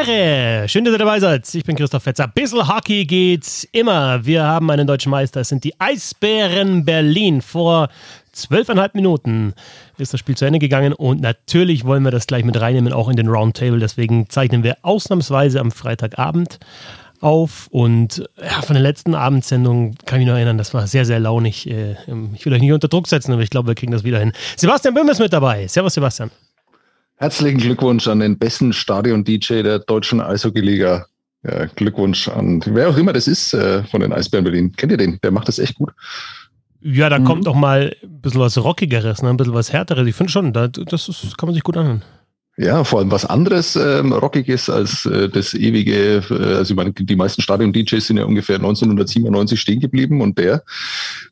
Abendere! Schön, dass ihr dabei seid. Ich bin Christoph Fetzer. Bissl Hockey geht immer. Wir haben einen deutschen Meister. Es sind die Eisbären Berlin. Vor zwölfeinhalb Minuten ist das Spiel zu Ende gegangen und natürlich wollen wir das gleich mit reinnehmen, auch in den Roundtable. Deswegen zeichnen wir ausnahmsweise am Freitagabend auf und ja, von der letzten Abendsendung kann ich mich noch erinnern, das war sehr, sehr launig. Äh, ich will euch nicht unter Druck setzen, aber ich glaube, wir kriegen das wieder hin. Sebastian Böhm ist mit dabei. Servus, Sebastian. Herzlichen Glückwunsch an den besten Stadion-DJ der deutschen Eishockey-Liga. Ja, Glückwunsch an wer auch immer das ist äh, von den Eisbären Berlin. Kennt ihr den? Der macht das echt gut. Ja, da mhm. kommt auch mal ein bisschen was Rockigeres, ne? ein bisschen was Härteres. Ich finde schon, das, das kann man sich gut anhören. Ja, vor allem was anderes ähm, Rockiges als äh, das ewige, äh, also ich meine, die meisten Stadion-DJs sind ja ungefähr 1997 stehen geblieben und der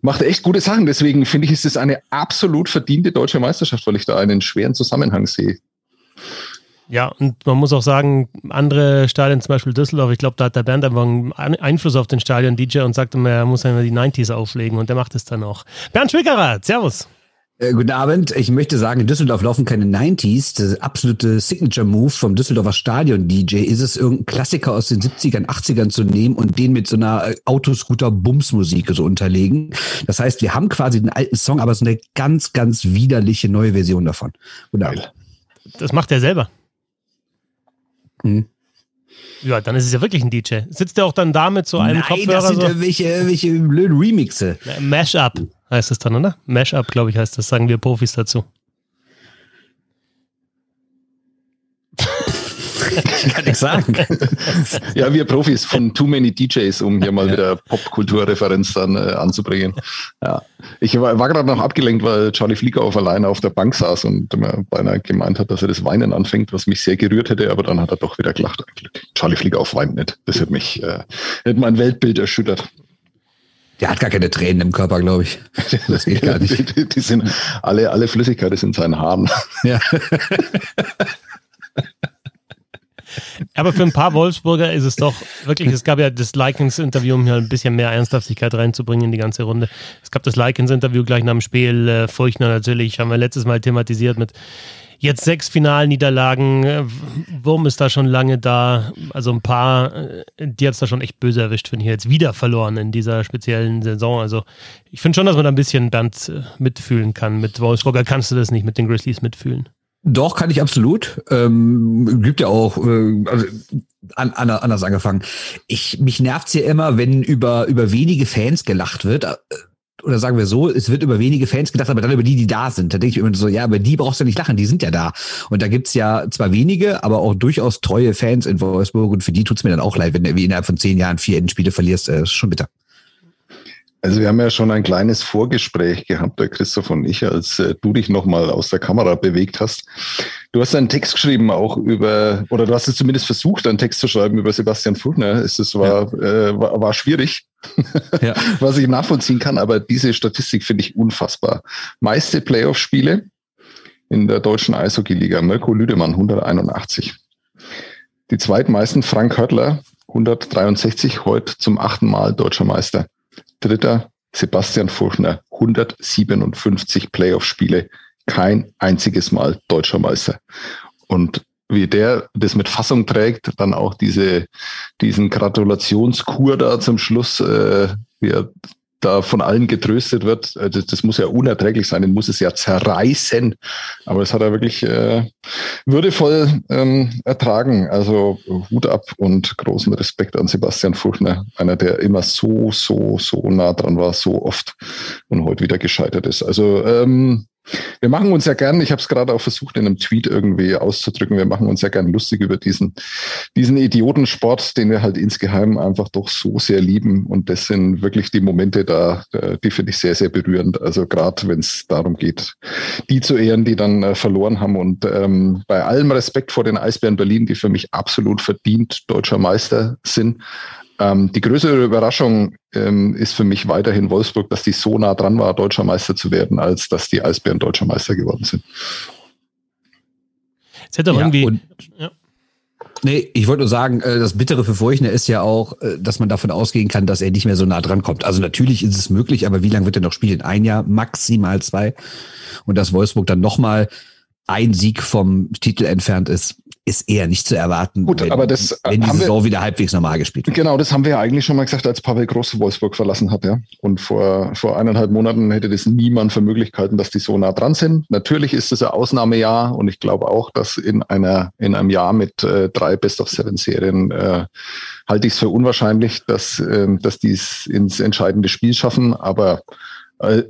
macht echt gute Sachen. Deswegen finde ich, ist es eine absolut verdiente deutsche Meisterschaft, weil ich da einen schweren Zusammenhang sehe. Ja, und man muss auch sagen, andere Stadien, zum Beispiel Düsseldorf, ich glaube, da hat der Bernd einfach einen Einfluss auf den Stadion-DJ und sagt immer, er muss einmal die 90s auflegen und der macht es dann auch. Bernd Schwickerer, Servus. Äh, guten Abend. Ich möchte sagen, in Düsseldorf laufen keine 90s. Das absolute Signature-Move vom Düsseldorfer Stadion-DJ ist es, irgendeinen Klassiker aus den 70ern, 80ern zu nehmen und den mit so einer äh, Autoscooter-Bums-Musik so unterlegen. Das heißt, wir haben quasi den alten Song, aber so eine ganz, ganz widerliche neue Version davon. Guten Abend. Das macht er selber. Hm. Ja, dann ist es ja wirklich ein DJ. Sitzt der auch dann da mit so einem Nein, Kopfhörer? das sind so? irgendwelche, irgendwelche blöden Remixe. Mashup heißt es dann, oder? Mashup, glaube ich, heißt das, sagen wir Profis dazu. Kann ich sagen. ja, wir Profis von Too Many DJs, um hier mal ja. wieder Popkulturreferenz dann äh, anzubringen. Ja. Ich war, war gerade noch abgelenkt, weil Charlie Flieger auf alleine auf der Bank saß und mir beinahe gemeint hat, dass er das Weinen anfängt, was mich sehr gerührt hätte, aber dann hat er doch wieder gelacht. Charlie Flieger auf weint nicht. Das hat mich, äh, hat mein Weltbild erschüttert. Der hat gar keine Tränen im Körper, glaube ich. Das geht gar nicht. Die, die, sind alle, alle Flüssigkeit ist in seinen Haaren. Ja. Aber für ein paar Wolfsburger ist es doch wirklich, es gab ja das Likens-Interview, um hier ein bisschen mehr Ernsthaftigkeit reinzubringen in die ganze Runde. Es gab das Likens-Interview gleich nach dem Spiel. Äh, Furchtner natürlich, haben wir letztes Mal thematisiert mit jetzt sechs Finalniederlagen. Äh, Wurm ist da schon lange da. Also ein paar, äh, die hat es da schon echt böse erwischt, finde ich. Jetzt wieder verloren in dieser speziellen Saison. Also ich finde schon, dass man da ein bisschen Band äh, mitfühlen kann. Mit Wolfsburger kannst du das nicht mit den Grizzlies mitfühlen. Doch, kann ich absolut. Ähm, gibt ja auch, äh, also an, an, anders angefangen. Ich, mich nervt's hier immer, wenn über, über wenige Fans gelacht wird. Äh, oder sagen wir so, es wird über wenige Fans gedacht, aber dann über die, die da sind. Da denke ich immer so, ja, aber die brauchst du nicht lachen, die sind ja da. Und da gibt's ja zwar wenige, aber auch durchaus treue Fans in Wolfsburg und für die tut's mir dann auch leid, wenn du innerhalb von zehn Jahren vier Endspiele verlierst. Äh, ist schon bitter. Also wir haben ja schon ein kleines Vorgespräch gehabt, der Christoph und ich, als äh, du dich nochmal aus der Kamera bewegt hast. Du hast einen Text geschrieben auch über, oder du hast es zumindest versucht, einen Text zu schreiben über Sebastian Fuchner. Es war, ja. äh, war, war schwierig, ja. was ich nachvollziehen kann, aber diese Statistik finde ich unfassbar. Meiste Playoff-Spiele in der deutschen Eishockey-Liga. Mirko Lüdemann, 181. Die zweitmeisten Frank Höttler, 163, heute zum achten Mal deutscher Meister. Dritter Sebastian Furchner, 157 Playoff-Spiele, kein einziges Mal deutscher Meister. Und wie der das mit Fassung trägt, dann auch diese, diesen Gratulationskur da zum Schluss, äh, wie er da von allen getröstet wird, äh, das, das, muss ja unerträglich sein, den muss es ja zerreißen. Aber das hat er wirklich äh, würdevoll ähm, ertragen. Also Hut ab und großen Respekt an Sebastian Fuchner, einer, der immer so, so, so nah dran war, so oft und heute wieder gescheitert ist. Also ähm, wir machen uns ja gern, ich habe es gerade auch versucht in einem Tweet irgendwie auszudrücken, wir machen uns ja gern lustig über diesen, diesen Idiotensport, den wir halt insgeheim einfach doch so sehr lieben. Und das sind wirklich die Momente da, die finde ich sehr, sehr berührend. Also gerade wenn es darum geht, die zu ehren, die dann äh, verloren haben. Und ähm, bei allem Respekt vor den Eisbären Berlin, die für mich absolut verdient deutscher Meister sind, ähm, die größere Überraschung ähm, ist für mich weiterhin Wolfsburg, dass die so nah dran war, deutscher Meister zu werden, als dass die Eisbären deutscher Meister geworden sind. Es hätte doch ja, irgendwie. Und, ja. Nee, ich wollte nur sagen, äh, das Bittere für Furchner ist ja auch, äh, dass man davon ausgehen kann, dass er nicht mehr so nah dran kommt. Also natürlich ist es möglich, aber wie lange wird er noch spielen? Ein Jahr, maximal zwei. Und dass Wolfsburg dann nochmal ein Sieg vom Titel entfernt ist, ist eher nicht zu erwarten, Gut, wenn, aber das, äh, wenn die haben wir- Saison wieder halbwegs normal gespielt wird. Genau, das haben wir ja eigentlich schon mal gesagt, als Pavel Groß Wolfsburg verlassen hat. Ja. Und vor, vor eineinhalb Monaten hätte das niemand für Möglichkeiten, dass die so nah dran sind. Natürlich ist es ein Ausnahmejahr und ich glaube auch, dass in, einer, in einem Jahr mit äh, drei Best-of-Seven-Serien äh, halte ich es für unwahrscheinlich, dass, ähm, dass die es ins entscheidende Spiel schaffen. Aber äh,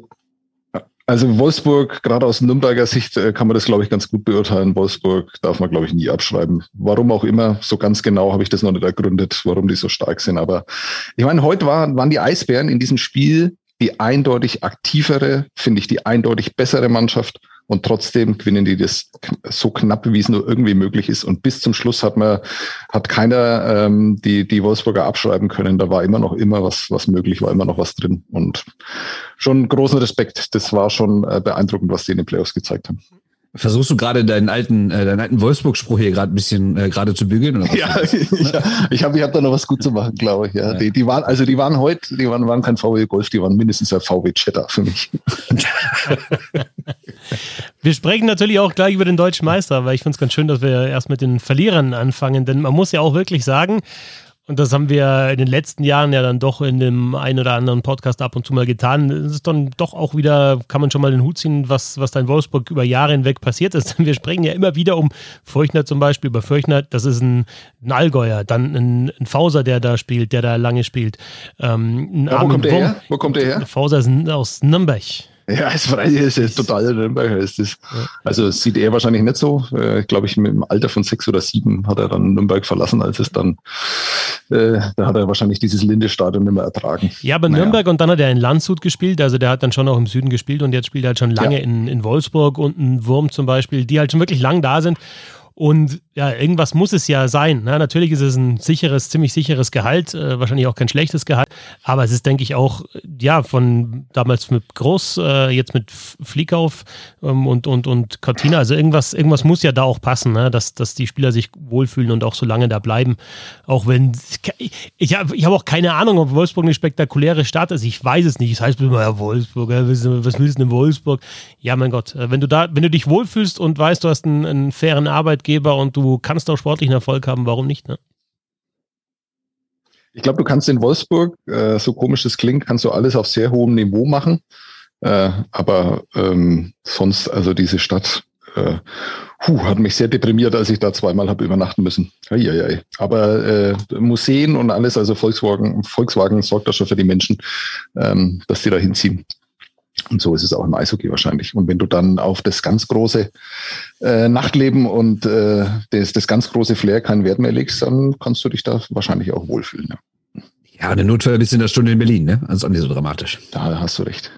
also Wolfsburg, gerade aus Nürnberger Sicht, äh, kann man das, glaube ich, ganz gut beurteilen. Wolfsburg darf man, glaube ich, nie abschreiben. Warum auch immer, so ganz genau habe ich das noch nicht ergründet, warum die so stark sind. Aber ich meine, heute war, waren die Eisbären in diesem Spiel die eindeutig aktivere, finde ich, die eindeutig bessere Mannschaft. Und trotzdem gewinnen die das so knapp, wie es nur irgendwie möglich ist. Und bis zum Schluss hat man, hat keiner ähm, die, die Wolfsburger abschreiben können. Da war immer noch immer was, was möglich, war immer noch was drin. Und schon großen Respekt. Das war schon äh, beeindruckend, was die in den Playoffs gezeigt haben. Versuchst du gerade deinen alten, äh, deinen alten Wolfsburg-Spruch hier gerade ein bisschen äh, gerade zu bügeln? Oder was? Ja, ich, ich habe ich hab da noch was gut zu machen, glaube ich. Ja. Ja. Die, die waren, also die waren heute, die waren, waren kein VW Golf, die waren mindestens ein VW Cheddar für mich. Wir sprechen natürlich auch gleich über den deutschen Meister, weil ich finde es ganz schön, dass wir erst mit den Verlierern anfangen, denn man muss ja auch wirklich sagen, und das haben wir in den letzten Jahren ja dann doch in dem einen oder anderen Podcast ab und zu mal getan. Es ist dann doch auch wieder, kann man schon mal den Hut ziehen, was, was da in Wolfsburg über Jahre hinweg passiert ist. Wir sprechen ja immer wieder um Feuchner zum Beispiel, über Feuchner, das ist ein, ein Allgäuer, dann ein, ein Fauser, der da spielt, der da lange spielt. Ähm, Ja, wo kommt der her? Wo kommt der her? Fauser ist aus Nürnberg. Ja, ist freilich, ist jetzt total Nürnberger ist das. Also das sieht er wahrscheinlich nicht so. Äh, glaube ich, mit dem Alter von sechs oder sieben hat er dann Nürnberg verlassen, als es dann, äh, da hat er wahrscheinlich dieses Linde-Stadion nicht mehr ertragen. Ja, aber Naja. Nürnberg und dann hat er in Landshut gespielt, also der hat dann schon auch im Süden gespielt und jetzt spielt er halt schon lange Ja. in, in Wolfsburg und ein Wurm zum Beispiel, die halt schon wirklich lang da sind. Und ja, irgendwas muss es ja sein. Ne? Natürlich ist es ein sicheres, ziemlich sicheres Gehalt, äh, wahrscheinlich auch kein schlechtes Gehalt, aber es ist, denke ich, auch, ja, von damals mit Groß, äh, jetzt mit Fliekauf ähm, und, und, und Cortina, also irgendwas, irgendwas muss ja da auch passen, ne? dass, dass die Spieler sich wohlfühlen und auch so lange da bleiben. Auch wenn, ich habe ich hab auch keine Ahnung, ob Wolfsburg eine spektakuläre Stadt ist. Ich weiß es nicht. Es heißt immer, ja, Wolfsburg, was willst du in Wolfsburg? Ja, mein Gott, äh, wenn du da, wenn du dich wohlfühlst und weißt, du hast einen, einen fairen Arbeitgeber und du kannst auch sportlichen Erfolg haben, warum nicht? Ne? Ich glaube, du kannst in Wolfsburg, äh, so komisch das klingt, kannst du alles auf sehr hohem Niveau machen. Äh, aber ähm, sonst, also diese Stadt, äh, puh, hat mich sehr deprimiert, als ich da zweimal habe übernachten müssen. Eieiei. Aber äh, Museen und alles, also Volkswagen, Volkswagen sorgt da schon für die Menschen, ähm, dass die da hinziehen. Und so ist es auch im Eishockey wahrscheinlich. Und wenn du dann auf das ganz große äh, Nachtleben und äh, das, das ganz große Flair keinen Wert mehr legst, dann kannst du dich da wahrscheinlich auch wohlfühlen. Ja. Ja, der Notfall bist du in der Stunde in Berlin, ne? Also ist auch nicht so dramatisch. Da hast du recht.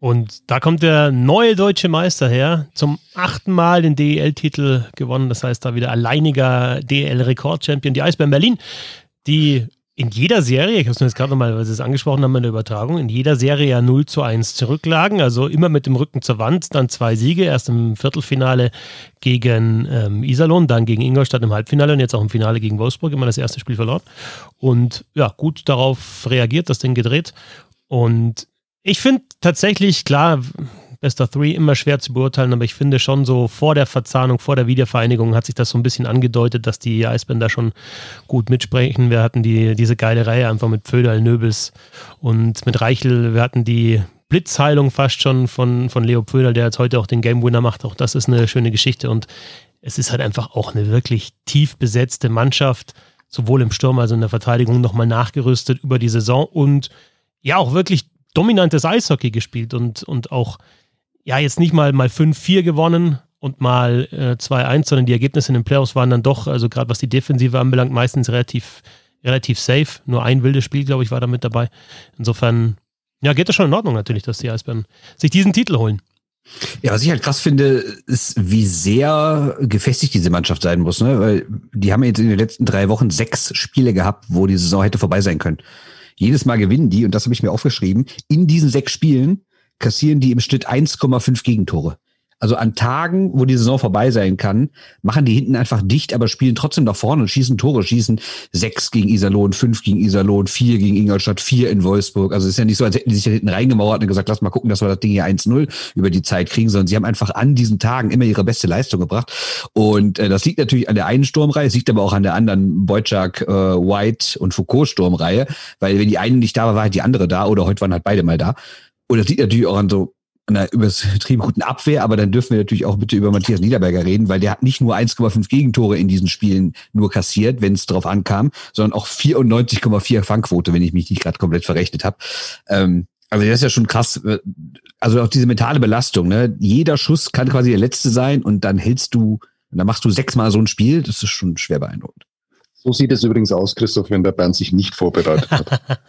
Und da kommt der neue deutsche Meister her, zum achten Mal den DEL-Titel gewonnen. Das heißt, da wieder alleiniger DEL-Rekord-Champion, die Eisbären Berlin, die in jeder Serie, ich habe es mir jetzt gerade nochmal, weil Sie es angesprochen haben in der Übertragung, in jeder Serie ja 0 zu 1 zurücklagen, also immer mit dem Rücken zur Wand, dann zwei Siege, erst im Viertelfinale gegen ähm, Iserlohn, dann gegen Ingolstadt im Halbfinale und jetzt auch im Finale gegen Wolfsburg, immer das erste Spiel verloren. Und ja, gut darauf reagiert, das Ding gedreht. Und ich finde tatsächlich, klar, Best of Three immer schwer zu beurteilen, aber ich finde schon so vor der Verzahnung, vor der Wiedervereinigung hat sich das so ein bisschen angedeutet, dass die Eisbären da schon gut mitsprechen. Wir hatten die, diese geile Reihe einfach mit Pföderl, Nöbels und mit Reichel. Wir hatten die Blitzheilung fast schon von, von Leo Pföderl, der jetzt heute auch den Game Winner macht. Auch das ist eine schöne Geschichte und es ist halt einfach auch eine wirklich tief besetzte Mannschaft, sowohl im Sturm als auch in der Verteidigung nochmal nachgerüstet über die Saison und ja auch wirklich dominantes Eishockey gespielt und, und auch, ja, jetzt nicht mal, mal 5-4 gewonnen und mal äh, 2-1, sondern die Ergebnisse in den Playoffs waren dann doch, also gerade was die Defensive anbelangt, meistens relativ, relativ safe. Nur ein wildes Spiel, glaube ich, war da mit dabei. Insofern, ja, geht das schon in Ordnung natürlich, dass die Eisbären sich diesen Titel holen. Ja, was ich halt krass finde, ist, wie sehr gefestigt diese Mannschaft sein muss, ne? Weil die haben jetzt in den letzten drei Wochen sechs Spiele gehabt, wo die Saison hätte vorbei sein können. Jedes Mal gewinnen die, und das habe ich mir aufgeschrieben, in diesen sechs Spielen kassieren die im Schnitt 1,5 Gegentore. Also an Tagen, wo die Saison vorbei sein kann, machen die hinten einfach dicht, aber spielen trotzdem nach vorne und schießen Tore, schießen sechs gegen Iserlohn, fünf gegen Iserlohn, vier gegen Ingolstadt, vier in Wolfsburg. Also es ist ja nicht so, als hätten die sich da hinten reingemauert und gesagt, lass mal gucken, dass wir das Ding hier 1-0 über die Zeit kriegen, sondern sie haben einfach an diesen Tagen immer ihre beste Leistung gebracht. Und äh, das liegt natürlich an der einen Sturmreihe, liegt aber auch an der anderen Boyczak, äh, White und Foucault Sturmreihe, weil wenn die eine nicht da war, war halt die andere da oder heute waren halt beide mal da. Das liegt natürlich auch an so einer übertrieben guten Abwehr, aber dann dürfen wir natürlich auch bitte über Matthias Niederberger reden, weil der hat nicht nur 1,5 Gegentore in diesen Spielen nur kassiert, wenn es drauf ankam, sondern auch 94,4 Fangquote, wenn ich mich nicht gerade komplett verrechnet habe. Ähm, also das ist ja schon krass. Also auch diese mentale Belastung. Ne? Jeder Schuss kann quasi der letzte sein und dann hältst du, dann machst du sechsmal so ein Spiel. Das ist schon schwer beeindruckend. So sieht es übrigens aus, Christoph, wenn der Bernd sich nicht vorbereitet hat.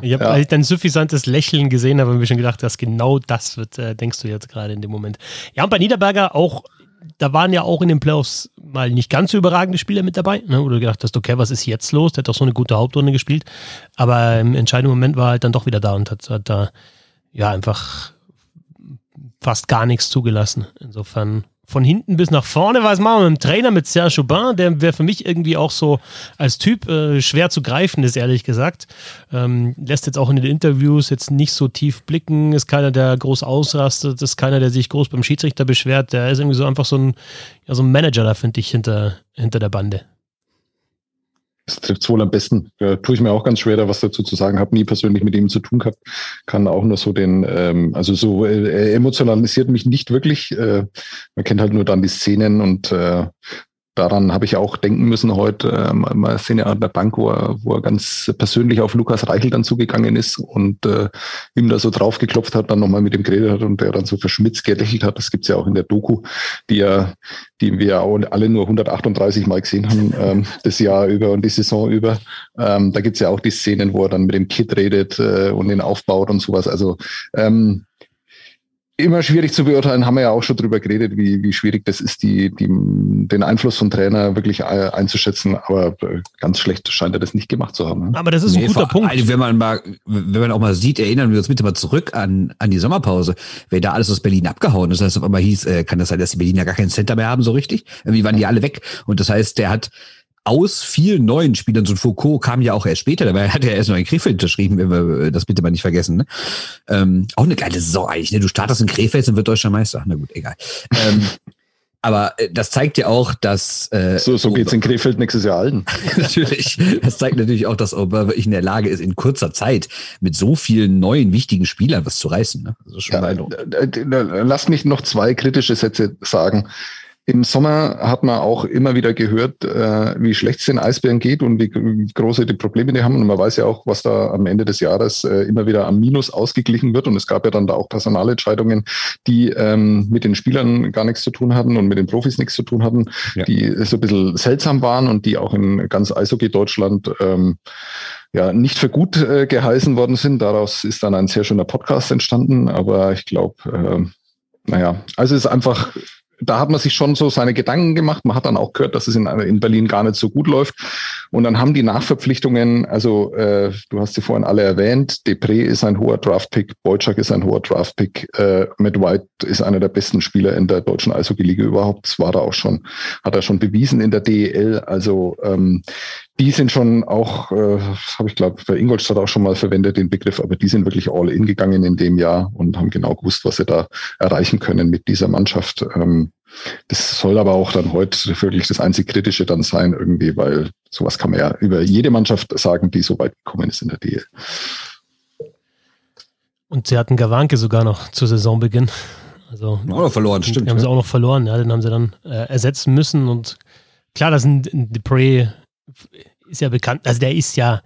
ich habe ja. dein suffisantes Lächeln gesehen, aber mir schon gedacht, dass genau das wird, äh, denkst du jetzt gerade in dem Moment. Ja, und bei Niederberger auch, da waren ja auch in den Playoffs mal nicht ganz so überragende Spieler mit dabei, ne, wo du gedacht hast, okay, was ist jetzt los? Der hat doch so eine gute Hauptrunde gespielt. Aber im entscheidenden Moment war er halt dann doch wieder da und hat, hat da ja einfach fast gar nichts zugelassen. Insofern von hinten bis nach vorne. Was machen wir mit dem Trainer, mit Serge Aubin? Der wäre für mich irgendwie auch so als Typ äh, schwer zu greifen ist, ehrlich gesagt. Ähm, lässt jetzt auch in den Interviews jetzt nicht so tief blicken, ist keiner, der groß ausrastet, ist keiner, der sich groß beim Schiedsrichter beschwert. Der ist irgendwie so einfach so ein, ja, so ein Manager da, finde ich, hinter, hinter der Bande. Das trifft wohl am besten. Da tue ich mir auch ganz schwer, da was dazu zu sagen. Habe nie persönlich mit ihm zu tun gehabt. Kann auch nur so den, ähm, also so äh, emotionalisiert mich nicht wirklich. Äh, man kennt halt nur dann die Szenen und äh, daran habe ich auch denken müssen heute. Äh, mal Szene an der Bank, wo er, wo er ganz persönlich auf Lukas Reichel dann zugegangen ist und äh, ihm da so drauf geklopft hat, dann nochmal mit ihm geredet hat und der dann so verschmitzt gelächelt hat. Das gibt's ja auch in der Doku, die ja, die wir auch alle nur 138 Mal gesehen haben, ähm, das Jahr über und die Saison über. Ähm, da gibt's ja auch die Szenen, wo er dann mit dem Kid redet äh, und ihn aufbaut und sowas. Also ähm, immer schwierig zu beurteilen, haben wir ja auch schon drüber geredet, wie, wie schwierig das ist, die, die, den Einfluss von Trainer wirklich einzuschätzen. Aber äh, ganz schlecht scheint er das nicht gemacht zu haben. Ne? Aber das ist nee, ein guter Punkt. Wenn man mal, wenn man auch mal sieht, erinnern wir uns bitte mal zurück an, an die Sommerpause, wer da alles aus Berlin abgehauen ist. Das heißt, auf einmal hieß, äh, kann das sein, dass die Berliner gar keinen Center mehr haben, so richtig? Irgendwie waren die alle weg. Und das heißt, der hat aus vielen neuen Spielern, so ein Foucault kam ja auch erst später, dabei hat er erst noch in Krefeld unterschrieben, wenn wir das bitte mal nicht vergessen. Ne? Ähm, auch eine geile Saison eigentlich, ne? Du startest in Krefeld und wird deutscher Meister. Na gut, egal. ähm, aber äh, das zeigt ja auch, dass äh, so, so geht's in Krefeld nächstes Jahr allen. natürlich. Das zeigt natürlich auch, dass Ober wirklich in der Lage ist, in kurzer Zeit mit so vielen neuen wichtigen Spielern was zu reißen. Ne? Das ist schon ja, Lass mich noch zwei kritische Sätze sagen. Im Sommer hat man auch immer wieder gehört, äh, wie schlecht es den Eisbären geht und wie, wie große die Probleme die haben. Und man weiß ja auch, was da am Ende des Jahres äh, immer wieder am Minus ausgeglichen wird. Und es gab ja dann da auch Personalentscheidungen, die ähm, mit den Spielern gar nichts zu tun hatten und mit den Profis nichts zu tun hatten, ja. die so ein bisschen seltsam waren und die auch in ganz Eishockey Deutschland ähm, ja nicht für gut äh, geheißen worden sind. Daraus ist dann ein sehr schöner Podcast entstanden. Aber ich glaube, äh, naja, also es ist einfach da hat man sich schon so seine Gedanken gemacht. Man hat dann auch gehört, dass es in, in Berlin gar nicht so gut läuft. Und dann haben die Nachverpflichtungen, also äh, du hast sie vorhin alle erwähnt, Depré ist ein hoher Draftpick, Boyczak ist ein hoher Draftpick, äh, Matt White ist einer der besten Spieler in der deutschen Eishockey-Liga überhaupt. Das war da auch schon, hat er schon bewiesen in der DEL. Also ähm, die sind schon auch, äh, habe ich glaube bei Ingolstadt auch schon mal verwendet, den Begriff, aber die sind wirklich all in gegangen in dem Jahr und haben genau gewusst, was sie da erreichen können mit dieser Mannschaft. Ähm, das soll aber auch dann heute wirklich das einzig Kritische dann sein, irgendwie, weil sowas kann man ja über jede Mannschaft sagen, die so weit gekommen ist in der DL. Und sie hatten Gawanke sogar noch zu Saisonbeginn. Also, auch noch verloren, stimmt. Die haben ja. sie auch noch verloren, ja, den haben sie dann äh, ersetzen müssen. Und klar, das sind Depre ist ja bekannt, also der ist ja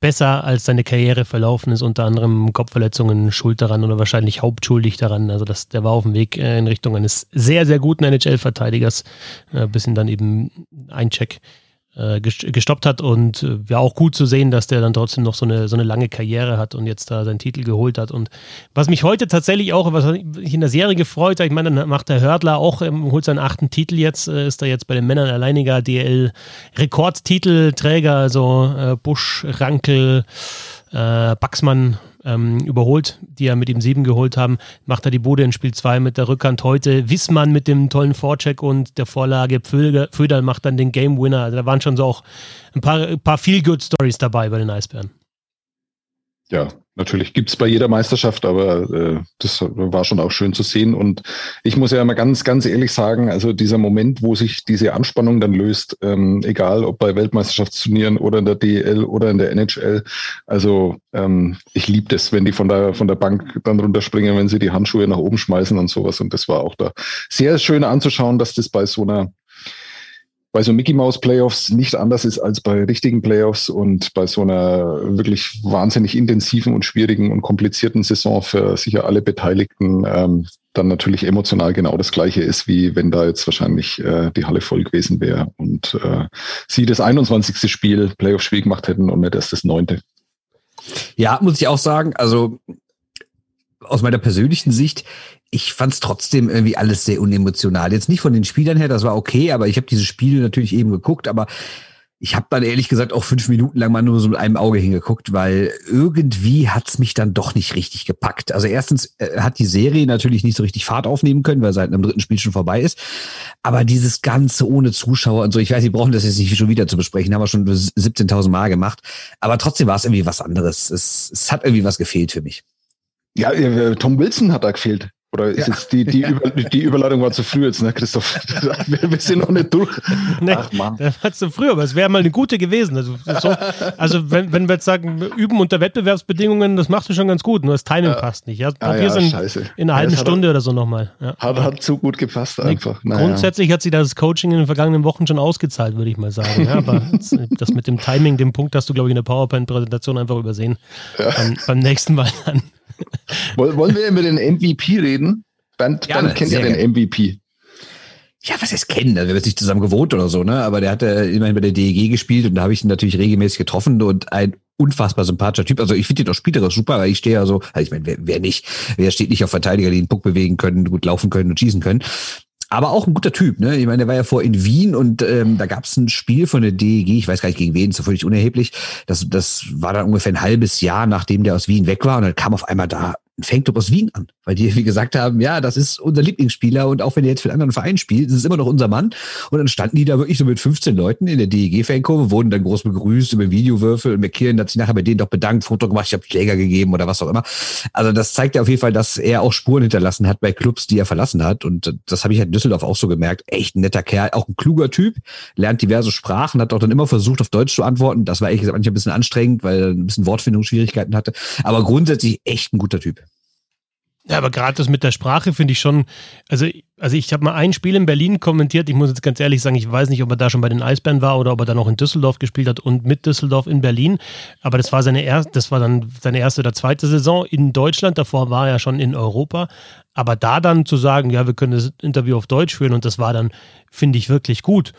besser als seine Karriere verlaufen ist, unter anderem Kopfverletzungen schuld daran oder wahrscheinlich hauptschuldig daran. Also das, der war auf dem Weg äh, in Richtung eines sehr, sehr guten NHL-Verteidigers, äh, bis ihn dann eben ein Check gestoppt hat und äh, ja auch gut zu sehen, dass der dann trotzdem noch so eine, so eine lange Karriere hat und jetzt da seinen Titel geholt hat. Und was mich heute tatsächlich auch, was ich in der Serie gefreut habe, ich meine, dann macht der Hördler auch, ähm, holt seinen achten Titel jetzt, äh, ist da jetzt bei den Männern alleiniger DL-Rekordtitelträger, also äh, Busch, Rankel, äh, Baxmann, ähm, überholt, die er mit ihm sieben geholt haben. Macht er die Bude in Spiel 2 mit der Rückhand heute. Wissmann mit dem tollen Vorcheck und der Vorlage. Föderl macht dann den Game Winner. Also da waren schon so auch ein paar, ein paar Feel-Good-Stories dabei bei den Eisbären. Ja, natürlich gibt es bei jeder Meisterschaft, aber äh, das war schon auch schön zu sehen. Und ich muss ja mal ganz, ganz ehrlich sagen, also dieser Moment, wo sich diese Anspannung dann löst, ähm, egal ob bei Weltmeisterschaftsturnieren oder in der DL oder in der NHL, also ähm, ich liebe das, wenn die von der, von der Bank dann runterspringen, wenn sie die Handschuhe nach oben schmeißen und sowas. Und das war auch da sehr schön anzuschauen, dass das bei so einer bei so Mickey Mouse Playoffs nicht anders ist als bei richtigen Playoffs und bei so einer wirklich wahnsinnig intensiven und schwierigen und komplizierten Saison für sicher alle Beteiligten ähm, dann natürlich emotional genau das gleiche ist, wie wenn da jetzt wahrscheinlich äh, die Halle voll gewesen wäre und äh, sie das 21. Spiel, Playoff-Spiel gemacht hätten und nicht erst das neunte. Ja, muss ich auch sagen, also aus meiner persönlichen Sicht, ich fand es trotzdem irgendwie alles sehr unemotional. Jetzt nicht von den Spielern her, das war okay, aber ich habe dieses Spiel natürlich eben geguckt, aber ich habe dann ehrlich gesagt auch fünf Minuten lang mal nur so mit einem Auge hingeguckt, weil irgendwie hat's mich dann doch nicht richtig gepackt. Also erstens äh, hat die Serie natürlich nicht so richtig Fahrt aufnehmen können, weil seit einem dritten Spiel schon vorbei ist. Aber dieses Ganze ohne Zuschauer und so, ich weiß, Sie brauchen das jetzt nicht schon wieder zu besprechen, haben wir schon 17.000 Mal gemacht. Aber trotzdem war es irgendwie was anderes. Es, es hat irgendwie was gefehlt für mich. Ja, äh, Tom Wilson hat da gefehlt. Oder ist ja. jetzt die, die, Über, die Überleitung war zu früh jetzt, ne, Christoph? Wir, sind noch nicht durch. Nee, Ach, Mann. Das war zu früh, aber es wäre mal eine gute gewesen. Also, so, also wenn, wenn wir jetzt sagen, üben unter Wettbewerbsbedingungen, das machst du schon ganz gut, nur das Timing ja. passt nicht. Ja, ah, ja, in, in, einer halben Stunde oder so nochmal. Ja. Hat, hat zu gut gepasst einfach. Nee, grundsätzlich hat sich das Coaching in den vergangenen Wochen schon ausgezahlt, würde ich mal sagen. Ja, aber das mit dem Timing, den Punkt hast du, glaube ich, in der PowerPoint-Präsentation einfach übersehen. Beim, beim nächsten Mal dann. Wollen wir über den MVP reden? Bernd, Bernd kennt ja den MVP. Ja, was heißt kennen? Also wir haben jetzt nicht zusammen gewohnt oder so, ne? Aber der hat ja immerhin bei der DEG gespielt und da habe ich ihn natürlich regelmäßig getroffen und ein unfassbar sympathischer Typ. Also ich finde ihn auch spielerisch super, weil ich stehe ja so, also ich meine, wer, wer nicht, wer steht nicht auf Verteidiger, die den Puck bewegen können, gut laufen können und schießen können aber auch ein guter Typ, ne? Ich meine, der war ja vor in Wien und ähm, da gab es ein Spiel von der DEG, ich weiß gar nicht gegen wen, so völlig unerheblich. Das, das war dann ungefähr ein halbes Jahr, nachdem der aus Wien weg war und dann kam auf einmal da Fanclub aus Wien an, weil die wie gesagt haben, ja, das ist unser Lieblingsspieler und auch wenn er jetzt für einen anderen Verein spielt, ist es immer noch unser Mann. Und dann standen die da wirklich so mit 15 Leuten in der DEG-Fankurve, wurden dann groß begrüßt über Videowürfel und McKinnon hat sich nachher bei denen doch bedankt, Foto gemacht, ich habe Schläger gegeben oder was auch immer. Also das zeigt ja auf jeden Fall, dass er auch Spuren hinterlassen hat bei Clubs, die er verlassen hat und das habe ich halt in Düsseldorf auch so gemerkt. Echt ein netter Kerl, auch ein kluger Typ, lernt diverse Sprachen, hat auch dann immer versucht, auf Deutsch zu antworten. Das war ehrlich gesagt manchmal ein bisschen anstrengend, weil er ein bisschen Wortfindungsschwierigkeiten hatte. Aber grundsätzlich echt ein guter Typ. Ja, aber gerade das mit der Sprache finde ich schon, also, also ich habe mal ein Spiel in Berlin kommentiert, ich muss jetzt ganz ehrlich sagen, ich weiß nicht, ob er da schon bei den Eisbären war oder ob er da noch in Düsseldorf gespielt hat und mit Düsseldorf in Berlin, aber das war seine erste, das war dann seine erste oder zweite Saison in Deutschland, davor war er schon in Europa, aber da dann zu sagen, ja, wir können das Interview auf Deutsch führen und das war dann, finde ich, wirklich gut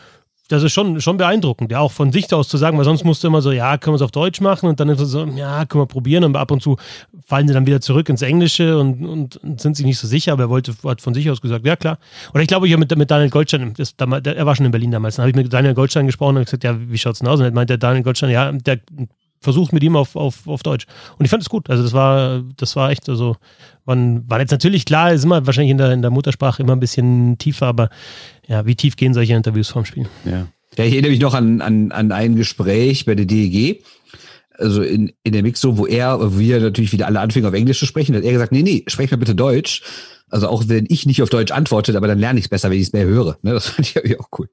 das ist schon, schon beeindruckend, ja, auch von sich aus zu sagen, weil sonst musst du immer so, ja, können wir es auf Deutsch machen und dann ist so, ja, können wir probieren und ab und zu fallen sie dann wieder zurück ins Englische und, und sind sich nicht so sicher, aber er wollte, hat von sich aus gesagt, ja, klar. Oder ich glaube, ich habe mit, mit Daniel Goldstein, das, er war schon in Berlin damals, dann habe ich mit Daniel Goldstein gesprochen und gesagt, ja, wie schaut's denn aus? Und dann meinte Daniel Goldstein, ja, der versucht mit ihm auf, auf, auf Deutsch. Und ich fand es gut. Also das war, das war echt, also man war jetzt natürlich klar, ist immer wahrscheinlich in der, in der Muttersprache immer ein bisschen tiefer, aber ja, wie tief gehen solche Interviews vorm Spiel? Ja. Ja, ich erinnere mich noch an, an, an ein Gespräch bei der DEG, also in, in der Mixo, wo er, wir natürlich wieder alle anfingen auf Englisch zu sprechen, hat er gesagt, nee, nee, sprech mal bitte Deutsch. Also auch wenn ich nicht auf Deutsch antworte, aber dann lerne ich es besser, wenn ich es mehr höre. Ne? Das fand ich auch cool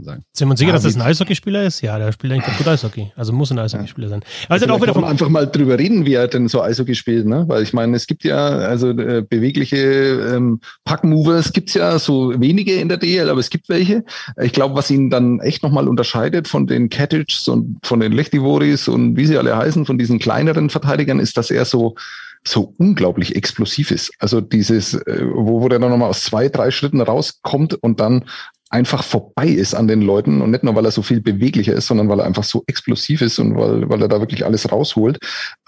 sagen. Sind wir uns sicher, ja, dass das ein Eishockeyspieler ist? Ja, der spielt eigentlich ganz gut Eishockey. Also muss ein Eishockeyspieler sein. Aber also auch wieder vom einfach mal drüber reden, wie er denn so Eishockey spielt, ne? Weil ich meine, es gibt ja also äh, bewegliche ähm, Packmovers gibt's ja so wenige in der DL, aber es gibt welche. Ich glaube, was ihn dann echt nochmal unterscheidet von den Cattich und von den Lechtivoris und wie sie alle heißen, von diesen kleineren Verteidigern, ist, dass er so so unglaublich explosiv ist. Also dieses, äh, wo, wo der dann nochmal aus zwei, drei Schritten rauskommt und dann einfach vorbei ist an den Leuten und nicht nur, weil er so viel beweglicher ist, sondern weil er einfach so explosiv ist und weil, weil er da wirklich alles rausholt.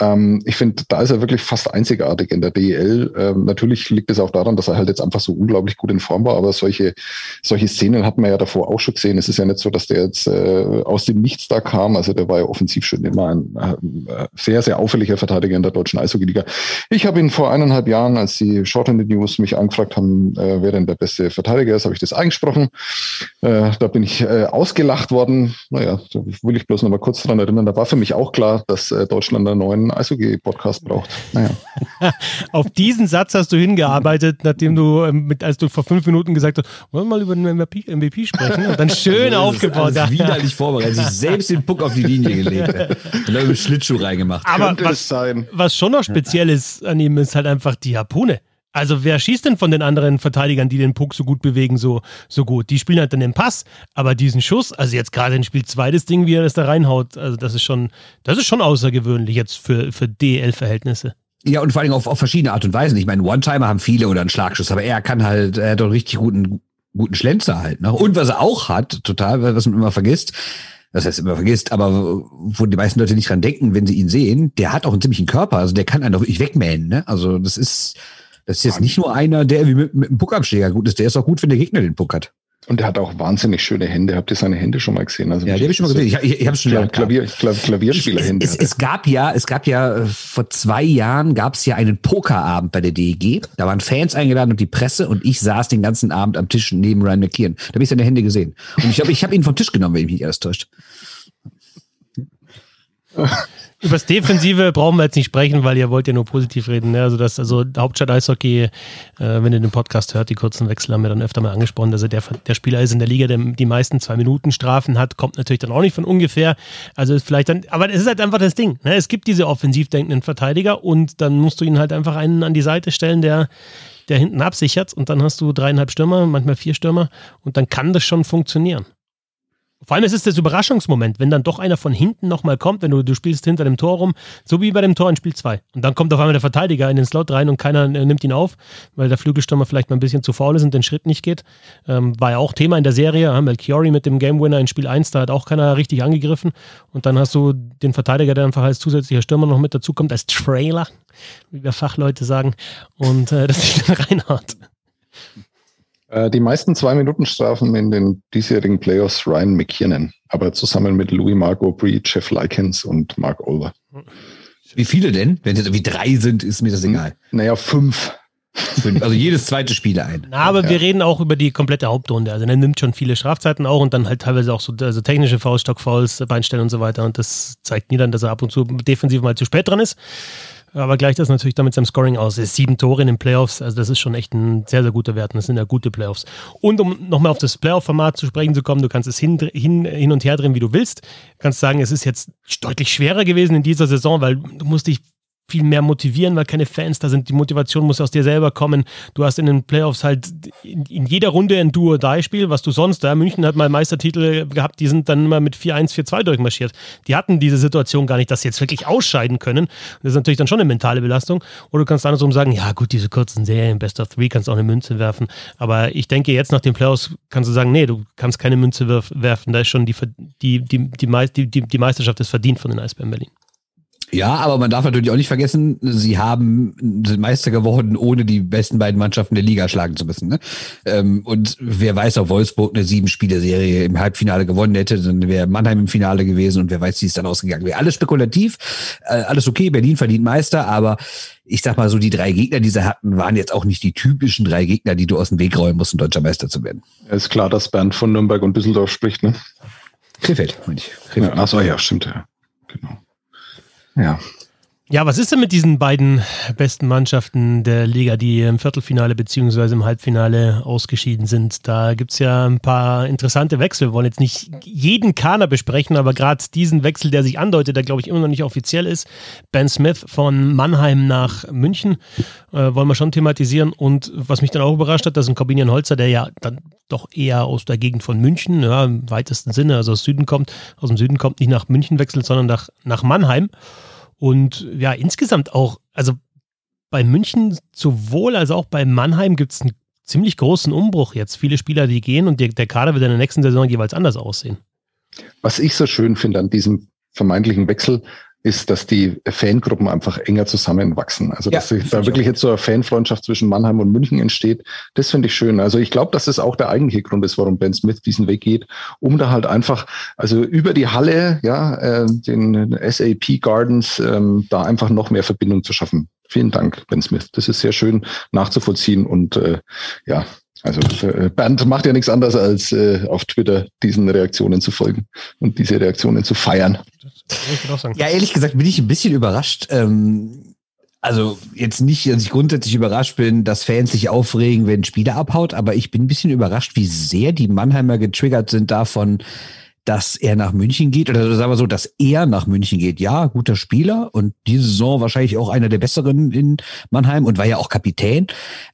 Ähm, ich finde, da ist er wirklich fast einzigartig in der DEL. Ähm, natürlich liegt es auch daran, dass er halt jetzt einfach so unglaublich gut in Form war, aber solche, solche Szenen hat man ja davor auch schon gesehen. Es ist ja nicht so, dass der jetzt äh, aus dem Nichts da kam. Also der war ja offensiv schon immer ein äh, sehr, sehr auffälliger Verteidiger in der deutschen Eishockey-Liga. Ich habe ihn vor eineinhalb Jahren, als die Short in the News mich angefragt haben, äh, wer denn der beste Verteidiger ist, habe ich das eingesprochen. Äh, da bin ich äh, ausgelacht worden. Naja, da will ich bloß noch mal kurz daran erinnern. Da war für mich auch klar, dass äh, Deutschland einen neuen Eishockey-Podcast braucht. Naja. Auf diesen Satz hast du hingearbeitet, nachdem du, ähm, mit, als du vor fünf Minuten gesagt hast, wollen wir mal über den MVP, MVP sprechen? Und dann schön so aufgebaut. Alles widerlich vorbereitet, sich selbst den Puck auf die Linie gelegt und dann mit Schlittschuh reingemacht. Aber was, was schon noch speziell ist an ihm, ist halt einfach die Harpune. Also wer schießt denn von den anderen Verteidigern, die den Puck so gut bewegen, so, so gut? Die spielen halt dann den Pass, aber diesen Schuss, also jetzt gerade in Spiel 2 das Ding, wie er das da reinhaut, also das ist schon, das ist schon außergewöhnlich jetzt für, für DL-Verhältnisse. Ja, und vor allem auf, auf verschiedene Art und Weisen. Ich meine, One-Timer haben viele oder einen Schlagschuss, aber er kann halt, er hat doch einen richtig guten, guten Schlenzer halt. Ne? Und was er auch hat, total, was man immer vergisst, das heißt immer vergisst, aber wo die meisten Leute nicht dran denken, wenn sie ihn sehen, der hat auch einen ziemlichen Körper, also der kann einen doch wirklich wegmähen, ne? Also das ist, das ist jetzt nicht nur einer, der wie mit, mit einem Puckabschläger gut ist, der ist auch gut, wenn der Gegner den Puck hat. Und der hat auch wahnsinnig schöne Hände. Habt ihr seine Hände schon mal gesehen? Also ja, die habe ich schon mal gesehen. Ich, ich, ich habe schon Klavier, Klavier, Klavier, Klavierspielerhände. Es, es, es, gab ja, es gab ja äh, vor zwei Jahren gab es ja einen Pokerabend bei der DEG. Da waren Fans eingeladen und die Presse und ich saß den ganzen Abend am Tisch neben Ryan McKeon. Da habe ich seine Hände gesehen. Und ich glaube, ich habe ihn vom Tisch genommen, wenn ich mich alles täuscht. Über das Defensive brauchen wir jetzt nicht sprechen, weil ihr wollt ja nur positiv reden. Ne? Also das, also Hauptstadt Eishockey, äh, wenn ihr den Podcast hört, die kurzen Wechsel haben wir dann öfter mal angesprochen. Also der, der Spieler ist in der Liga, der die meisten zwei Minuten Strafen hat, kommt natürlich dann auch nicht von ungefähr. Also ist vielleicht dann, aber es ist halt einfach das Ding. Ne? Es gibt diese offensiv denkenden Verteidiger und dann musst du ihnen halt einfach einen an die Seite stellen, der der hinten absichert und dann hast du dreieinhalb Stürmer, manchmal vier Stürmer und dann kann das schon funktionieren. Vor allem ist es das Überraschungsmoment, wenn dann doch einer von hinten nochmal kommt, wenn du, du spielst hinter dem Tor rum, so wie bei dem Tor in Spiel 2. Und dann kommt auf einmal der Verteidiger in den Slot rein und keiner äh, nimmt ihn auf, weil der Flügelstürmer vielleicht mal ein bisschen zu faul ist und den Schritt nicht geht. Ähm, war ja auch Thema in der Serie. Ja, Melchiori mit dem Game Winner in Spiel 1, da hat auch keiner richtig angegriffen. Und dann hast du den Verteidiger, der einfach als zusätzlicher Stürmer noch mit dazukommt, als Trailer, wie wir Fachleute sagen. Und äh, das ist dann reinhaut. Äh, die meisten Zwei-Minuten-Strafen in den diesjährigen Playoffs Ryan McKiernan, aber zusammen mit Louis Marco Bree, Jeff Likens und Mark Olver. Wie viele denn? Wenn es wie drei sind, ist mir das egal. Naja, fünf. Also jedes zweite Spiel ein. Na, aber ja. wir reden auch über die komplette Hauptrunde. Also er nimmt schon viele Strafzeiten auch und dann halt teilweise auch so also technische Fouls, Stockfouls, Beinstellen und so weiter. Und das zeigt nie dann, dass er ab und zu defensiv mal zu spät dran ist. Aber gleicht das natürlich damit seinem Scoring aus. Es ist sieben Tore in den Playoffs, also das ist schon echt ein sehr, sehr guter Wert. Und das sind ja gute Playoffs. Und um nochmal auf das Playoff-Format zu sprechen zu kommen, du kannst es hin, hin, hin und her drehen, wie du willst. Du kannst sagen, es ist jetzt deutlich schwerer gewesen in dieser Saison, weil du musst dich viel mehr motivieren, weil keine Fans da sind. Die Motivation muss aus dir selber kommen. Du hast in den Playoffs halt in, in jeder Runde ein Duo-Die-Spiel, was du sonst, da München hat mal Meistertitel gehabt, die sind dann immer mit 4-1, 4-2 durchmarschiert. Die hatten diese Situation gar nicht, dass sie jetzt wirklich ausscheiden können. Das ist natürlich dann schon eine mentale Belastung. Oder du kannst andersrum sagen, ja gut, diese kurzen Serien, Best of Three, kannst auch eine Münze werfen. Aber ich denke, jetzt nach den Playoffs kannst du sagen, nee, du kannst keine Münze werfen. Da ist schon die, die, die, die, die, die Meisterschaft ist verdient von den Eisbären Berlin. Ja, aber man darf natürlich auch nicht vergessen, sie haben sind Meister geworden, ohne die besten beiden Mannschaften der Liga schlagen zu müssen. Ne? Ähm, und wer weiß, ob Wolfsburg eine sieben-Spiele-Serie im Halbfinale gewonnen hätte, dann wäre Mannheim im Finale gewesen und wer weiß, wie es dann ausgegangen wäre. Alles spekulativ, äh, alles okay, Berlin verdient Meister, aber ich sag mal so, die drei Gegner, die sie hatten, waren jetzt auch nicht die typischen drei Gegner, die du aus dem Weg räumen musst, um deutscher Meister zu werden. Ja, ist klar, dass Bernd von Nürnberg und Düsseldorf spricht, ne? Krefeld, meine ich. Krefeld. Ja, achso, ja, stimmt, ja. Genau. Ja. Ja, was ist denn mit diesen beiden besten Mannschaften der Liga, die im Viertelfinale bzw. im Halbfinale ausgeschieden sind? Da gibt es ja ein paar interessante Wechsel. Wir wollen jetzt nicht jeden Kader besprechen, aber gerade diesen Wechsel, der sich andeutet, der glaube ich immer noch nicht offiziell ist. Ben Smith von Mannheim nach München äh, wollen wir schon thematisieren. Und was mich dann auch überrascht hat, dass ein Corbinian Holzer, der ja dann doch eher aus der Gegend von München, ja, im weitesten Sinne, also aus Süden kommt, aus dem Süden kommt, nicht nach München wechselt, sondern nach, nach Mannheim. Und ja, insgesamt auch, also bei München sowohl als auch bei Mannheim gibt es ein ziemlich großen Umbruch jetzt. Viele Spieler, die gehen und der Kader wird in der nächsten Saison jeweils anders aussehen. Was ich so schön finde an diesem vermeintlichen Wechsel, ist, dass die Fangruppen einfach enger zusammenwachsen. Also dass ja, da wirklich jetzt so eine Fanfreundschaft zwischen Mannheim und München entsteht, das finde ich schön. Also ich glaube, dass das auch der eigentliche Grund ist, warum Ben Smith diesen Weg geht, um da halt einfach, also über die Halle, ja, äh, den SAP Gardens, ähm, da einfach noch mehr Verbindung zu schaffen. Vielen Dank, Ben Smith. Das ist sehr schön nachzuvollziehen und äh, ja, also äh, Bernd macht ja nichts anderes, als äh, auf Twitter diesen Reaktionen zu folgen und diese Reaktionen zu feiern. Ja, ehrlich gesagt bin ich ein bisschen überrascht. Ähm, also jetzt nicht, dass ich grundsätzlich überrascht bin, dass Fans sich aufregen, wenn ein Spieler abhaut, aber ich bin ein bisschen überrascht, wie sehr die Mannheimer getriggert sind davon, dass er nach München geht, oder sagen wir so, dass er nach München geht. Ja, guter Spieler und diese Saison wahrscheinlich auch einer der besseren in Mannheim und war ja auch Kapitän.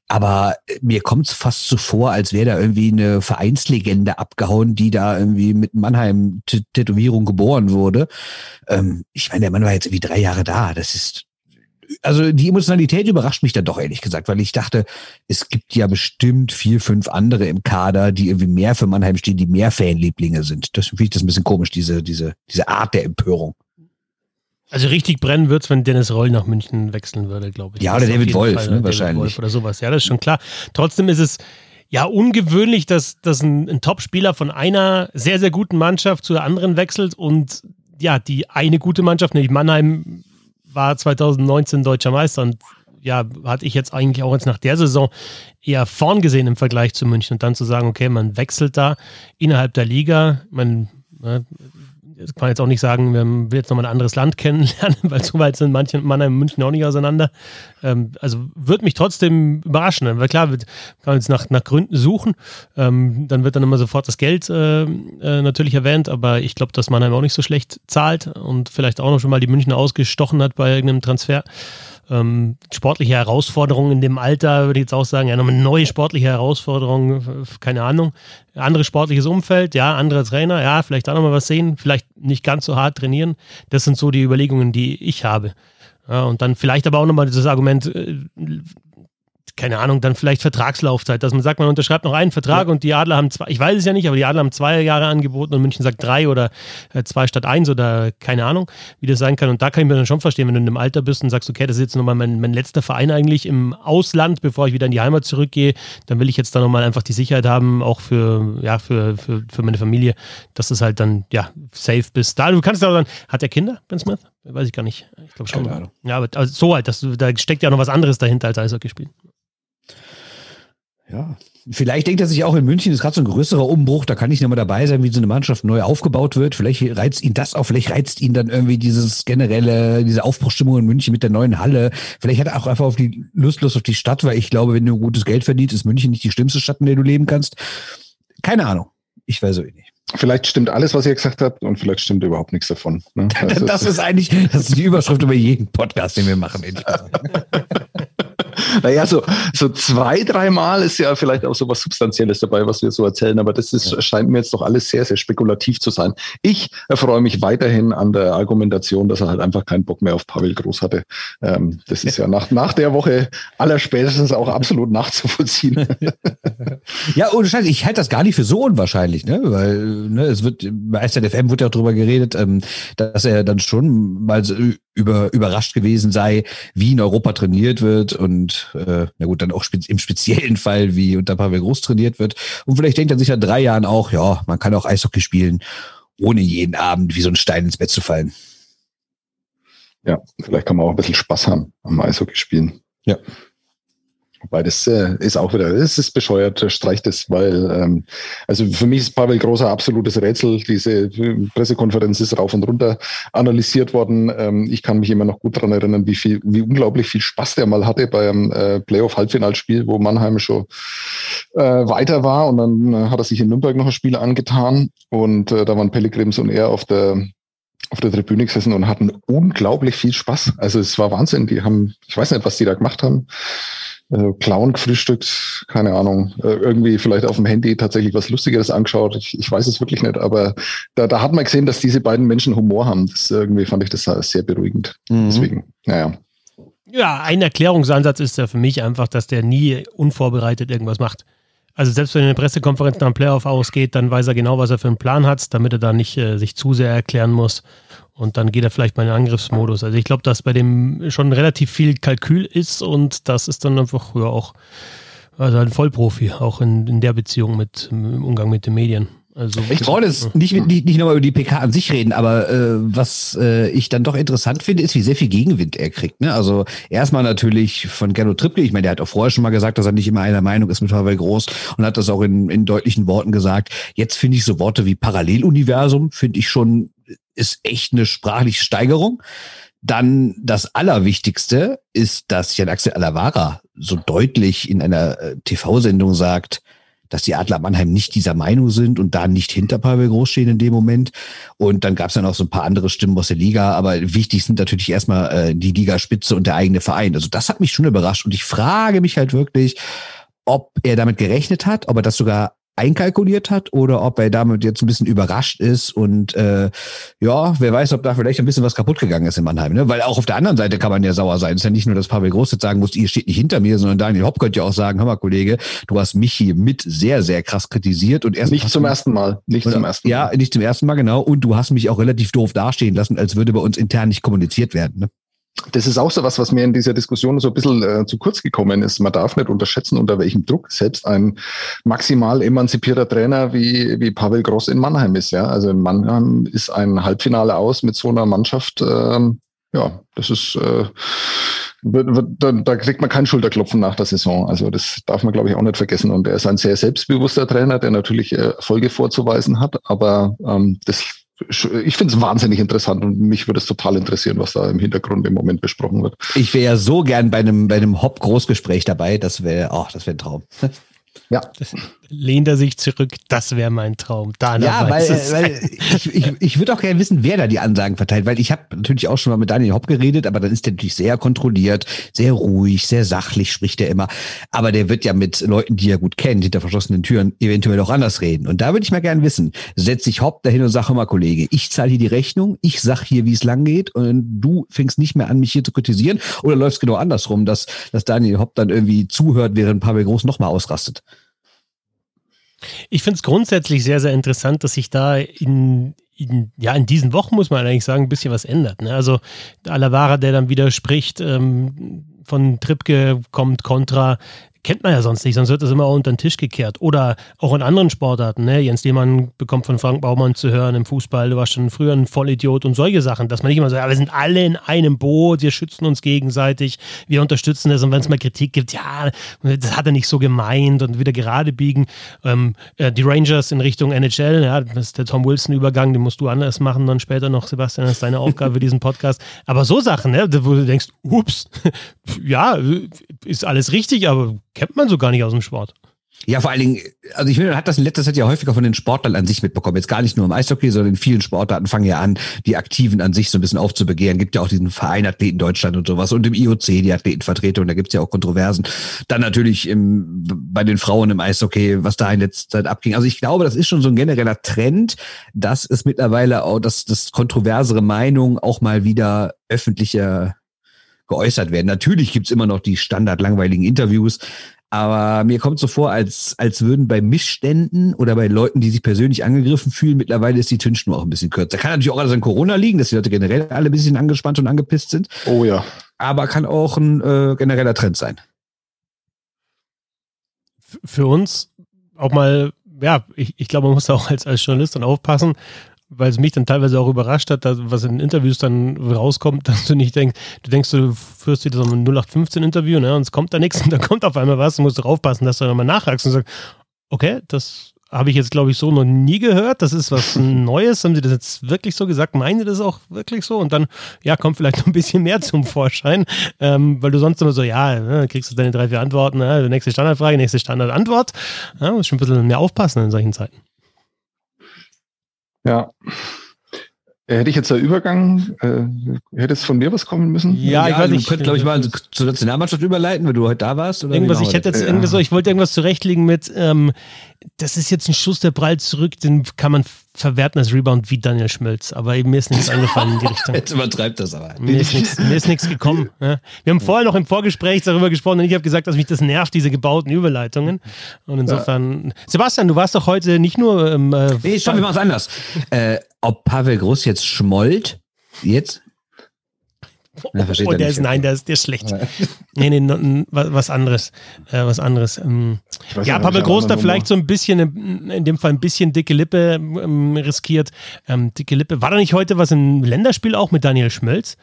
Aber mir kommt es fast so vor, als wäre da irgendwie eine Vereinslegende abgehauen, die da irgendwie mit Mannheim-Tätowierung geboren wurde. Ähm, ich meine, der Mann war jetzt irgendwie drei Jahre da. Das ist also die Emotionalität überrascht mich dann doch ehrlich gesagt, weil ich dachte, es gibt ja bestimmt vier, fünf andere im Kader, die irgendwie mehr für Mannheim stehen, die mehr Fanlieblinge sind. Das finde ich das ein bisschen komisch, diese, diese, diese Art der Empörung. Also richtig brennen wird es, wenn Dennis Roll nach München wechseln würde, glaube ich. Ja, oder David Wolf, Fall, ne, David wahrscheinlich. Wolf oder sowas. Ja, das ist schon klar. Trotzdem ist es ja ungewöhnlich, dass, dass ein, ein Top-Spieler von einer sehr, sehr guten Mannschaft zu der anderen wechselt und ja, die eine gute Mannschaft, nämlich Mannheim, war 2019 deutscher Meister und ja, hatte ich jetzt eigentlich auch jetzt nach der Saison eher vorn gesehen im Vergleich zu München und dann zu sagen, okay, man wechselt da innerhalb der Liga, man, ne, das kann man jetzt auch nicht sagen, wir will jetzt nochmal ein anderes Land kennenlernen, weil so weit sind manche Mannheim und München auch nicht auseinander. Ähm, also wird mich trotzdem überraschen, weil klar, wird, kann man jetzt nach, nach Gründen suchen, ähm, dann wird dann immer sofort das Geld äh, äh, natürlich erwähnt, aber ich glaube, dass Mannheim auch nicht so schlecht zahlt und vielleicht auch noch schon mal die München ausgestochen hat bei irgendeinem Transfer. Ähm, sportliche Herausforderungen in dem Alter, würde ich jetzt auch sagen, ja, nochmal neue sportliche Herausforderung, keine Ahnung. Anderes sportliches Umfeld, ja, andere Trainer, ja, vielleicht auch nochmal was sehen, vielleicht nicht ganz so hart trainieren. Das sind so die Überlegungen, die ich habe. Ja, und dann vielleicht aber auch nochmal dieses Argument, äh, keine Ahnung, dann vielleicht Vertragslaufzeit, dass man sagt, man unterschreibt noch einen Vertrag ja. und die Adler haben zwei, ich weiß es ja nicht, aber die Adler haben zwei Jahre angeboten und München sagt drei oder äh, zwei statt eins oder keine Ahnung, wie das sein kann. Und da kann ich mir dann schon verstehen, wenn du in einem Alter bist und sagst, okay, das ist jetzt nochmal mein, mein letzter Verein eigentlich im Ausland, bevor ich wieder in die Heimat zurückgehe, dann will ich jetzt da nochmal einfach die Sicherheit haben, auch für, ja, für, für, für meine Familie, dass es halt dann, ja, safe bist. Da, du kannst ja auch sagen, hat er Kinder, Ben Smith? Weiß ich gar nicht. Ich glaube schon. Ja, aber also so halt, das, da steckt ja noch was anderes dahinter als Eishockey spielen. Ja, vielleicht denkt er sich auch in München ist gerade so ein größerer Umbruch, da kann ich nicht mal dabei sein, wie so eine Mannschaft neu aufgebaut wird. Vielleicht reizt ihn das auch, vielleicht reizt ihn dann irgendwie dieses generelle, diese Aufbruchstimmung in München mit der neuen Halle. Vielleicht hat er auch einfach auf die Lust, Lust auf die Stadt, weil ich glaube, wenn du gutes Geld verdienst, ist München nicht die schlimmste Stadt, in der du leben kannst. Keine Ahnung. Ich weiß so eh nicht. Vielleicht stimmt alles, was ihr gesagt habt, und vielleicht stimmt überhaupt nichts davon. Ne? Das ist eigentlich, das ist die Überschrift über jeden Podcast, den wir machen. naja, so, so zwei, dreimal ist ja vielleicht auch so was Substanzielles dabei, was wir so erzählen, aber das ist, ja. scheint mir jetzt doch alles sehr, sehr spekulativ zu sein. Ich erfreue mich weiterhin an der Argumentation, dass er halt einfach keinen Bock mehr auf Pavel Groß hatte. Ähm, das ist ja nach, nach der Woche allerspätestens auch absolut nachzuvollziehen. ja, und Scheiße, ich halte das gar nicht für so unwahrscheinlich, ne? Weil ne, es wird, bei SZFM wird ja auch drüber geredet, ähm, dass er dann schon mal so über, überrascht gewesen sei, wie in Europa trainiert wird und äh, na gut, dann auch spe im speziellen Fall, wie unter Pavel Groß trainiert wird. Und vielleicht denkt er sich in drei Jahren auch, ja, man kann auch Eishockey spielen, ohne jeden Abend wie so ein Stein ins Bett zu fallen. Ja, vielleicht kann man auch ein bisschen Spaß haben am Eishockey spielen. Ja. Wobei das äh, ist auch wieder, es ist bescheuert, streicht es, weil, ähm, also für mich ist Pavel Großer absolutes Rätsel. Diese Pressekonferenz ist rauf und runter analysiert worden. Ähm, ich kann mich immer noch gut daran erinnern, wie viel, wie unglaublich viel Spaß der mal hatte beim äh, Playoff-Halbfinalspiel, wo Mannheim schon äh, weiter war und dann äh, hat er sich in Nürnberg noch ein Spiel angetan und äh, da waren Pellegrims und er auf der auf der Tribüne gesessen und hatten unglaublich viel Spaß. Also es war Wahnsinn. Die haben, ich weiß nicht, was die da gemacht haben äh, Clown gefrühstückt, keine Ahnung, äh, irgendwie vielleicht auf dem Handy tatsächlich was Lustigeres angeschaut. Ich, ich weiß es wirklich nicht, aber da, da hat man gesehen, dass diese beiden Menschen Humor haben. Das irgendwie fand ich das sehr beruhigend. Mhm. Deswegen, naja. Ja, ein Erklärungsansatz ist ja für mich einfach, dass der nie unvorbereitet irgendwas macht. Also selbst wenn eine Pressekonferenz nach dem Playoff ausgeht, dann weiß er genau, was er für einen Plan hat, damit er da nicht äh, sich zu sehr erklären muss. Und dann geht er vielleicht mal in den Angriffsmodus. Also ich glaube, dass bei dem schon relativ viel Kalkül ist und das ist dann einfach ja auch also ein Vollprofi, auch in, in der Beziehung mit im Umgang mit den Medien. Also ich brauche jetzt nicht, nicht, nicht nochmal über die PK an sich reden, aber äh, was äh, ich dann doch interessant finde, ist, wie sehr viel Gegenwind er kriegt. Ne? Also erstmal natürlich von Gerdo Trippke. Ich meine, der hat auch vorher schon mal gesagt, dass er nicht immer einer Meinung ist mit Havel Groß und hat das auch in, in deutlichen Worten gesagt. Jetzt finde ich so Worte wie Paralleluniversum, finde ich schon, ist echt eine sprachliche Steigerung. Dann das Allerwichtigste ist, dass Jan Axel Alavara so deutlich in einer äh, TV-Sendung sagt, dass die Adler Mannheim nicht dieser Meinung sind und da nicht hinter Pavel Groß stehen in dem Moment. Und dann gab es dann auch so ein paar andere Stimmen aus der Liga, aber wichtig sind natürlich erstmal äh, die Ligaspitze und der eigene Verein. Also das hat mich schon überrascht und ich frage mich halt wirklich, ob er damit gerechnet hat, ob er das sogar einkalkuliert hat oder ob er damit jetzt ein bisschen überrascht ist und äh, ja, wer weiß, ob da vielleicht ein bisschen was kaputt gegangen ist in Mannheim. Ne? Weil auch auf der anderen Seite kann man ja sauer sein. Es ist ja nicht nur, dass Pavel Groß jetzt sagen muss, ihr steht nicht hinter mir, sondern Daniel Hopp könnte ja auch sagen, hör mal, Kollege, du hast mich hier mit sehr, sehr krass kritisiert und erst nicht zum ersten Mal. Nicht zum ersten Mal. Ja, nicht zum ersten Mal, genau. Und du hast mich auch relativ doof dastehen lassen, als würde bei uns intern nicht kommuniziert werden. Ne? Das ist auch so was, was mir in dieser Diskussion so ein bisschen äh, zu kurz gekommen ist. Man darf nicht unterschätzen, unter welchem Druck selbst ein maximal emanzipierter Trainer wie, wie Pavel Gross in Mannheim ist. Ja, also in Mannheim ist ein Halbfinale aus mit so einer Mannschaft. Ähm, ja, das ist, äh, da, da kriegt man keinen Schulterklopfen nach der Saison. Also das darf man, glaube ich, auch nicht vergessen. Und er ist ein sehr selbstbewusster Trainer, der natürlich äh, Erfolge vorzuweisen hat. Aber ähm, das ich finde es wahnsinnig interessant und mich würde es total interessieren, was da im Hintergrund im Moment besprochen wird. Ich wäre ja so gern bei einem, bei einem Hop-Großgespräch dabei. Das wäre, oh, das wäre ein Traum. Ja. Das lehnt er sich zurück, das wäre mein Traum. Dana ja, weil, weil ich, ich, ich würde auch gerne wissen, wer da die Ansagen verteilt, weil ich habe natürlich auch schon mal mit Daniel Hopp geredet, aber dann ist der natürlich sehr kontrolliert, sehr ruhig, sehr sachlich spricht er immer. Aber der wird ja mit Leuten, die er gut kennt, hinter verschlossenen Türen eventuell auch anders reden. Und da würde ich mal gerne wissen, setze sich Hopp dahin und sage mal, Kollege, ich zahle hier die Rechnung, ich sag hier, wie es lang geht und du fängst nicht mehr an, mich hier zu kritisieren oder läuft es genau andersrum, dass, dass Daniel Hopp dann irgendwie zuhört, während Pavel Groß nochmal ausrastet? Ich finde es grundsätzlich sehr, sehr interessant, dass sich da in, in, ja, in diesen Wochen, muss man eigentlich sagen, ein bisschen was ändert. Ne? Also Alavara, der dann widerspricht, ähm, von Tripke kommt Contra, kennt man ja sonst nicht, sonst wird das immer unter den Tisch gekehrt. Oder auch in anderen Sportarten. Ne? Jens Lehmann bekommt von Frank Baumann zu hören im Fußball, du warst schon früher ein Vollidiot und solche Sachen, dass man nicht immer so, ja, wir sind alle in einem Boot, wir schützen uns gegenseitig, wir unterstützen das und wenn es mal Kritik gibt, ja, das hat er nicht so gemeint und wieder gerade biegen. Ähm, äh, die Rangers in Richtung NHL, ja, das ist der Tom Wilson-Übergang, den musst du anders machen dann später noch, Sebastian, das ist deine Aufgabe für diesen Podcast. Aber so Sachen, ne, wo du denkst, ups, ja, ist alles richtig, aber kennt man so gar nicht aus dem Sport. Ja, vor allen Dingen, also ich finde, man hat das in letzter Zeit ja häufiger von den Sportlern an sich mitbekommen. Jetzt gar nicht nur im Eishockey, sondern in vielen Sportarten fangen ja an, die Aktiven an sich so ein bisschen aufzubegehren. Gibt ja auch diesen Verein Athleten Deutschland und sowas und im IOC die Athletenvertretung, da gibt's ja auch Kontroversen. Dann natürlich im, bei den Frauen im Eishockey, was da in letzter Zeit abging. Also ich glaube, das ist schon so ein genereller Trend, dass es mittlerweile auch, dass das kontroversere Meinungen auch mal wieder öffentlicher geäußert werden. Natürlich gibt's immer noch die standard langweiligen Interviews, aber mir kommt so vor, als, als würden bei Missständen oder bei Leuten, die sich persönlich angegriffen fühlen, mittlerweile ist die Tünschnur auch ein bisschen kürzer. Kann natürlich auch alles an Corona liegen, dass die Leute generell alle ein bisschen angespannt und angepisst sind. Oh ja. Aber kann auch ein äh, genereller Trend sein. Für uns auch mal, ja, ich, ich glaube, man muss auch als, als Journalist dann aufpassen, weil es mich dann teilweise auch überrascht hat, dass, was in Interviews dann rauskommt, dass du nicht denkst, du denkst, du führst wieder so ein 0815-Interview, ne, und es kommt da nichts und dann kommt auf einmal was, du musst du aufpassen, dass du nochmal nachhakst und sagst, okay, das habe ich jetzt, glaube ich, so noch nie gehört. Das ist was Neues. Haben Sie das jetzt wirklich so gesagt? Meinen Sie das auch wirklich so? Und dann, ja, kommt vielleicht noch ein bisschen mehr zum Vorschein, ähm, weil du sonst immer so, ja, ne, kriegst du deine drei, vier Antworten, ne, nächste Standardfrage, nächste Standardantwort. Ja, musst schon ein bisschen mehr aufpassen in solchen Zeiten. Ja. Hätte ich jetzt einen Übergang, äh, hätte es von mir was kommen müssen? Ja, ich ja, weiß nicht. Du könntest, glaube ich, mal zur Nationalmannschaft überleiten, wenn du heute da warst. Oder irgendwas, ich hätte jetzt ja. irgendwie so, ich wollte irgendwas zurechtlegen mit, ähm, das ist jetzt ein Schuss, der prallt zurück, den kann man verwerten als Rebound wie Daniel Schmölz, aber mir ist nichts eingefallen in die Richtung. Jetzt übertreibt das aber. Mir ist nichts, mir ist nichts gekommen. Ja. Wir haben vorher noch im Vorgespräch darüber gesprochen und ich habe gesagt, dass mich das nervt, diese gebauten Überleitungen. Und insofern, ja. Sebastian, du warst doch heute nicht nur. Ähm, äh, nee, stopp, wir machen es anders. Äh, ob Pavel Groß jetzt schmollt, jetzt ja, oh, der ist, nein, der ist, der ist schlecht. nee, nee, was anderes. Äh, was anderes. Ähm, ja, Pavel Groß da vielleicht so ein bisschen, in dem Fall ein bisschen dicke Lippe ähm, riskiert. Ähm, dicke Lippe. War da nicht heute was im Länderspiel auch mit Daniel Schmölz?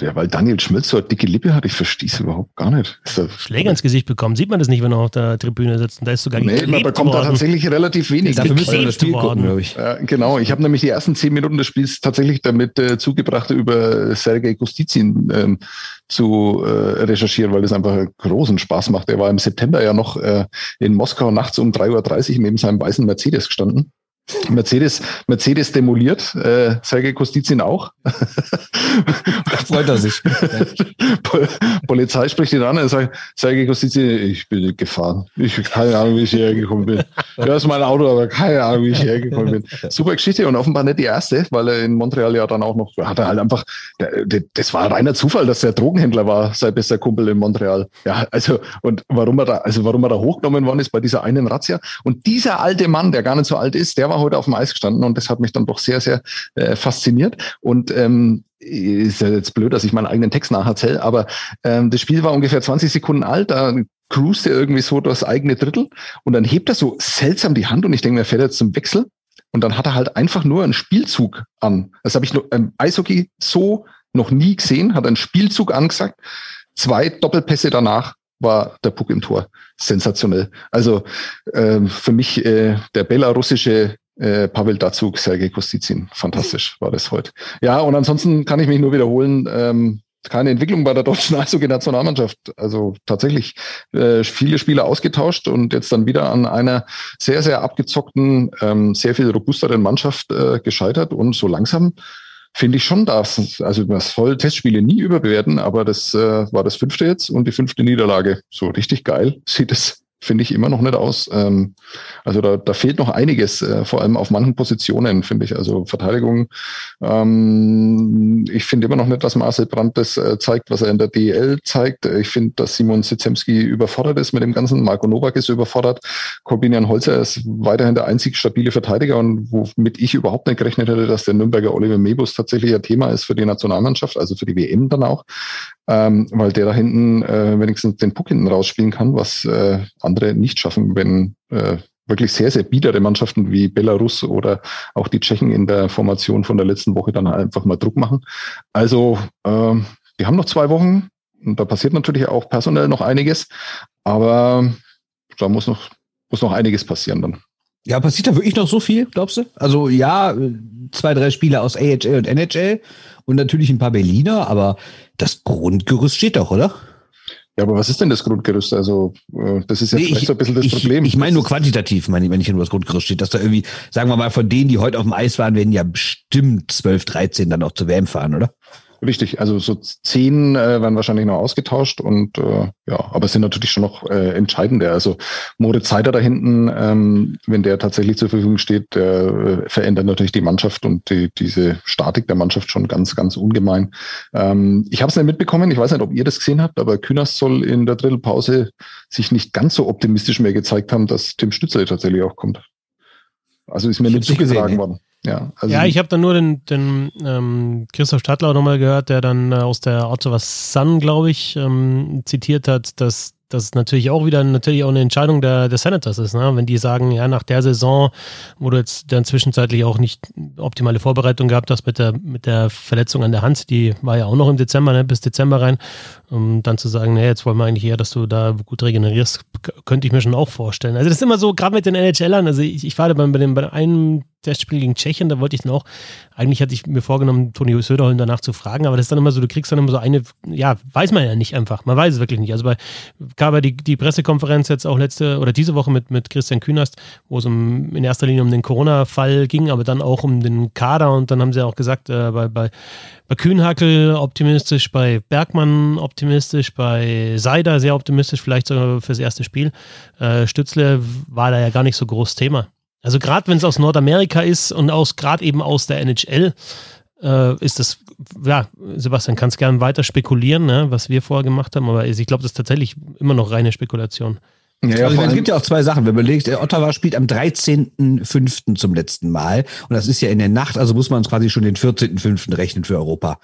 Ja, weil Daniel Schmölz so eine dicke Lippe hat, ich verstehe es überhaupt gar nicht. Schläger ins Gesicht bekommen, sieht man das nicht, wenn er auf der Tribüne sitzt. Und da ist sogar Nee, man bekommt worden. da tatsächlich relativ wenig. Dafür müssen wir das Spiel gucken, glaube ich. Ja, genau, ich habe nämlich die ersten zehn Minuten des Spiels tatsächlich damit äh, zugebracht, über Sergei Gustizin ähm, zu äh, recherchieren, weil das einfach großen Spaß macht. Er war im September ja noch äh, in Moskau nachts um 3.30 Uhr neben seinem weißen Mercedes gestanden Mercedes, Mercedes demoliert, äh, Sergei Kostizin auch. da freut er sich. Polizei spricht ihn an und sagt, Sergei Kostizin, ich bin gefahren. Ich habe keine Ahnung, wie ich hierher gekommen bin. Ja, ist mein Auto, aber keine Ahnung, wie ich hierher gekommen bin. Super Geschichte und offenbar nicht die erste, weil er in Montreal ja dann auch noch, hat er halt einfach, der, der, das war reiner Zufall, dass er Drogenhändler war, sein bester Kumpel in Montreal. Ja, also, und warum er da, also warum er da hochgenommen worden ist bei dieser einen Razzia. Und dieser alte Mann, der gar nicht so alt ist, der war heute auf dem Eis gestanden und das hat mich dann doch sehr, sehr äh, fasziniert. Und ähm, ist ja jetzt blöd, dass ich meinen eigenen Text nacherzähle, aber ähm, das Spiel war ungefähr 20 Sekunden alt, da cruist er irgendwie so das eigene Drittel und dann hebt er so seltsam die Hand und ich denke, er fährt jetzt zum Wechsel und dann hat er halt einfach nur einen Spielzug an. Das habe ich nur im Eishockey so noch nie gesehen, hat einen Spielzug angesagt, zwei Doppelpässe danach war der Puck im Tor. Sensationell. Also äh, für mich äh, der belarussische äh, Pavel Dazug, Sergei Kostizin. Fantastisch war das heute. Ja, und ansonsten kann ich mich nur wiederholen. Ähm, keine Entwicklung bei der deutschen Eishockey-Nationalmannschaft. Also tatsächlich äh, viele Spieler ausgetauscht und jetzt dann wieder an einer sehr, sehr abgezockten, ähm, sehr viel robusteren Mannschaft äh, gescheitert und so langsam finde ich schon das. Also man soll Testspiele nie überbewerten, aber das äh, war das fünfte jetzt und die fünfte Niederlage. So richtig geil sieht es finde ich immer noch nicht aus. Ähm, also da, da fehlt noch einiges, äh, vor allem auf manchen Positionen, finde ich. Also Verteidigung. Ähm, ich finde immer noch nicht, dass Marcel Brandt das äh, zeigt, was er in der DL zeigt. Ich finde, dass Simon Sitzemski überfordert ist mit dem Ganzen. Marco Nowak ist überfordert. Corbinian Holzer ist weiterhin der einzig stabile Verteidiger und womit ich überhaupt nicht gerechnet hätte, dass der Nürnberger Oliver Mebus tatsächlich ein Thema ist für die Nationalmannschaft, also für die WM dann auch ähm, weil der da hinten äh, wenigstens den Puck hinten rausspielen kann, was äh, andere nicht schaffen, wenn äh, wirklich sehr, sehr biedere Mannschaften wie Belarus oder auch die Tschechen in der Formation von der letzten Woche dann einfach mal Druck machen. Also äh, die haben noch zwei Wochen und da passiert natürlich auch personell noch einiges, aber da muss noch, muss noch einiges passieren dann. Ja, passiert da wirklich noch so viel, glaubst du? Also ja, zwei, drei Spiele aus AHL und NHL und natürlich ein paar Berliner, aber das Grundgerüst steht doch, oder? Ja, aber was ist denn das Grundgerüst? Also, äh, das ist ja nee, vielleicht ich, so ein bisschen das ich, Problem. Ich meine nur quantitativ, meine ich, wenn ich nur das Grundgerüst steht, dass da irgendwie, sagen wir mal, von denen, die heute auf dem Eis waren, werden ja bestimmt 12, 13 dann auch zur WM fahren, oder? Richtig, also so zehn äh, werden wahrscheinlich noch ausgetauscht und äh, ja, aber es sind natürlich schon noch äh, entscheidende. Also Moritz Seider da hinten, ähm, wenn der tatsächlich zur Verfügung steht, der äh, verändert natürlich die Mannschaft und die, diese Statik der Mannschaft schon ganz, ganz ungemein. Ähm, ich habe es nicht mitbekommen, ich weiß nicht, ob ihr das gesehen habt, aber Kühners soll in der Drittelpause sich nicht ganz so optimistisch mehr gezeigt haben, dass Tim Stützer tatsächlich auch kommt. Also ist mir ich nicht zugetragen worden. Ja, also ja ich habe dann nur den, den ähm, Christoph Stadler nochmal gehört, der dann äh, aus der Ottawa Sun, glaube ich, ähm, zitiert hat, dass das natürlich auch wieder natürlich auch eine Entscheidung der, der Senators ist, ne? wenn die sagen, ja, nach der Saison, wo du jetzt dann zwischenzeitlich auch nicht optimale Vorbereitung gehabt hast mit der, mit der Verletzung an der Hand, die war ja auch noch im Dezember, ne? bis Dezember rein, um dann zu sagen, nee, jetzt wollen wir eigentlich eher, dass du da gut regenerierst, könnte ich mir schon auch vorstellen. Also das ist immer so, gerade mit den NHLern, also ich, ich war bei, bei, dem, bei einem Testspiel gegen Tschechien, da wollte ich dann auch, eigentlich hatte ich mir vorgenommen, Toni Söderholm danach zu fragen, aber das ist dann immer so, du kriegst dann immer so eine, ja, weiß man ja nicht einfach, man weiß es wirklich nicht. Also bei, gab ja die, die Pressekonferenz jetzt auch letzte oder diese Woche mit, mit Christian Künast, wo es um, in erster Linie um den Corona-Fall ging, aber dann auch um den Kader und dann haben sie auch gesagt, äh, bei, bei, bei Kühnhackel optimistisch, bei Bergmann optimistisch, bei Seider sehr optimistisch, vielleicht sogar fürs erste Spiel. Äh, Stützle war da ja gar nicht so groß Thema. Also gerade wenn es aus Nordamerika ist und aus gerade eben aus der NHL, äh, ist das, ja, Sebastian, kannst gerne weiter spekulieren, ne, was wir vorher gemacht haben, aber ich glaube, das ist tatsächlich immer noch reine Spekulation. Ja, also es gibt ja auch zwei Sachen. Wenn man überlegt, Ottawa spielt am 13.05. zum letzten Mal. Und das ist ja in der Nacht, also muss man quasi schon den 14.05. rechnen für Europa.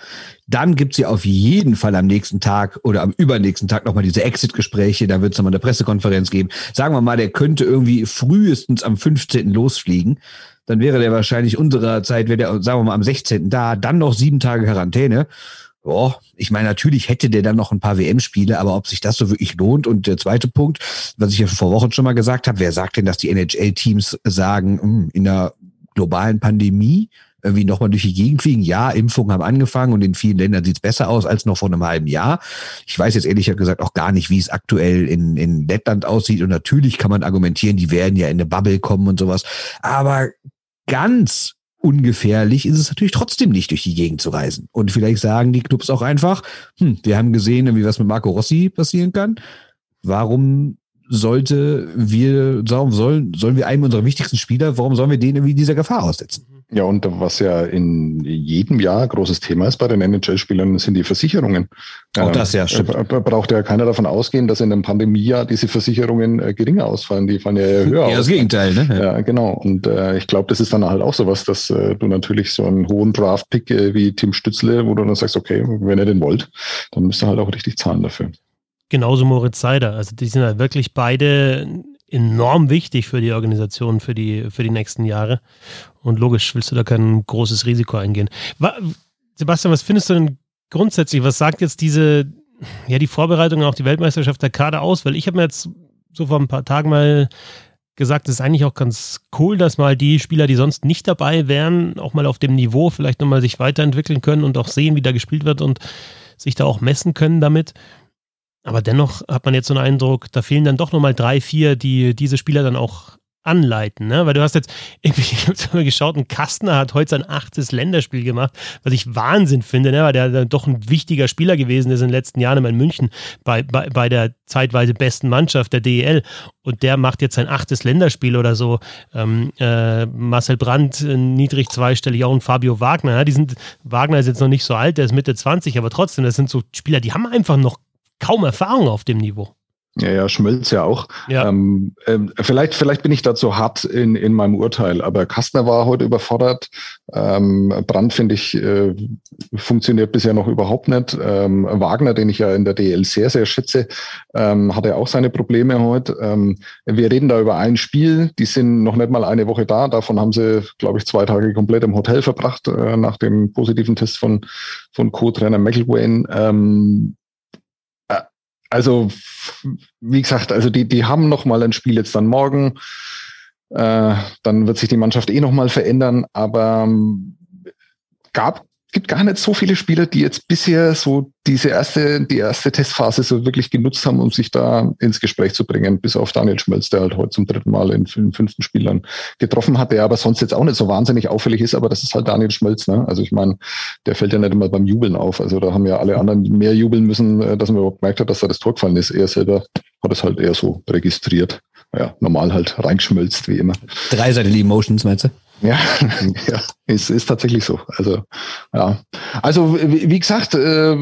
Dann gibt's ja auf jeden Fall am nächsten Tag oder am übernächsten Tag nochmal diese Exit-Gespräche. Da wird's nochmal eine Pressekonferenz geben. Sagen wir mal, der könnte irgendwie frühestens am 15. losfliegen. Dann wäre der wahrscheinlich unserer Zeit, wäre der, sagen wir mal, am 16. da. Dann noch sieben Tage Quarantäne ja, ich meine, natürlich hätte der dann noch ein paar WM-Spiele, aber ob sich das so wirklich lohnt. Und der zweite Punkt, was ich ja vor Wochen schon mal gesagt habe, wer sagt denn, dass die NHL-Teams sagen, hm, in der globalen Pandemie irgendwie nochmal durch die Gegend fliegen. Ja, Impfungen haben angefangen und in vielen Ländern sieht es besser aus als noch vor einem halben Jahr. Ich weiß jetzt ehrlich gesagt auch gar nicht, wie es aktuell in, in Lettland aussieht. Und natürlich kann man argumentieren, die werden ja in eine Bubble kommen und sowas. Aber ganz ungefährlich ist es natürlich trotzdem nicht, durch die Gegend zu reisen. Und vielleicht sagen die Clubs auch einfach, hm, wir haben gesehen, wie was mit Marco Rossi passieren kann. Warum sollte wir, sollen, sollen wir einem unserer wichtigsten Spieler, warum sollen wir den irgendwie dieser Gefahr aussetzen? Ja, und was ja in jedem Jahr großes Thema ist bei den NHL-Spielern, sind die Versicherungen. Auch das, ja, stimmt. Da braucht ja keiner davon ausgehen, dass in einem Pandemiejahr diese Versicherungen äh, geringer ausfallen. Die fallen ja höher ja, aus. das Gegenteil, ne? Ja, ja genau. Und äh, ich glaube, das ist dann halt auch sowas, dass äh, du natürlich so einen hohen Draft-Pick äh, wie Tim Stützle, wo du dann sagst, okay, wenn ihr den wollt, dann müsst ihr halt auch richtig zahlen dafür. Genauso Moritz Seider. Also die sind halt wirklich beide enorm wichtig für die Organisation für die, für die nächsten Jahre. Und logisch willst du da kein großes Risiko eingehen. Sebastian, was findest du denn grundsätzlich? Was sagt jetzt diese, ja, die Vorbereitung auf die Weltmeisterschaft der Kader aus? Weil ich habe mir jetzt so vor ein paar Tagen mal gesagt, es ist eigentlich auch ganz cool, dass mal die Spieler, die sonst nicht dabei wären, auch mal auf dem Niveau vielleicht nochmal sich weiterentwickeln können und auch sehen, wie da gespielt wird und sich da auch messen können damit. Aber dennoch hat man jetzt so einen Eindruck, da fehlen dann doch nochmal drei, vier, die diese Spieler dann auch anleiten, ne? Weil du hast jetzt ich habe mal geschaut, ein Kastner hat heute sein achtes Länderspiel gemacht, was ich Wahnsinn finde, ne? Weil der doch ein wichtiger Spieler gewesen ist in den letzten Jahren in München bei, bei, bei der zeitweise besten Mannschaft der DEL und der macht jetzt sein achtes Länderspiel oder so. Ähm, äh, Marcel Brandt, äh, niedrig zweistellig, auch ein Fabio Wagner, ja? die sind, Wagner ist jetzt noch nicht so alt, der ist Mitte 20, aber trotzdem, das sind so Spieler, die haben einfach noch kaum Erfahrung auf dem Niveau. Ja, ja, Schmölz ja auch. Ja. Ähm, ähm, vielleicht, vielleicht bin ich dazu hart in, in meinem Urteil, aber Kastner war heute überfordert. Ähm, Brand, finde ich, äh, funktioniert bisher noch überhaupt nicht. Ähm, Wagner, den ich ja in der DL sehr, sehr schätze, ähm, hatte auch seine Probleme heute. Ähm, wir reden da über ein Spiel, die sind noch nicht mal eine Woche da. Davon haben sie, glaube ich, zwei Tage komplett im Hotel verbracht, äh, nach dem positiven Test von, von Co-Trainer McElwain. Ähm, also, wie gesagt, also die, die haben noch mal ein Spiel jetzt dann morgen. Äh, dann wird sich die Mannschaft eh noch mal verändern. Aber ähm, gab gibt gar nicht so viele Spieler, die jetzt bisher so diese erste, die erste Testphase so wirklich genutzt haben, um sich da ins Gespräch zu bringen, bis auf Daniel Schmelz, der halt heute zum dritten Mal in, in fünften Spielern getroffen hat, der aber sonst jetzt auch nicht so wahnsinnig auffällig ist, aber das ist halt Daniel Schmelz, ne? Also ich meine, der fällt ja nicht immer beim Jubeln auf. Also da haben ja alle anderen mehr jubeln müssen, äh, dass man überhaupt gemerkt hat, dass da das Tor gefallen ist. Er selber hat es halt eher so registriert. Ja, normal halt reingeschmölzt, wie immer. Dreiseitige Emotions, meinst du? Ja, ja, ist, ist tatsächlich so. Also, ja. Also, wie, wie gesagt, äh,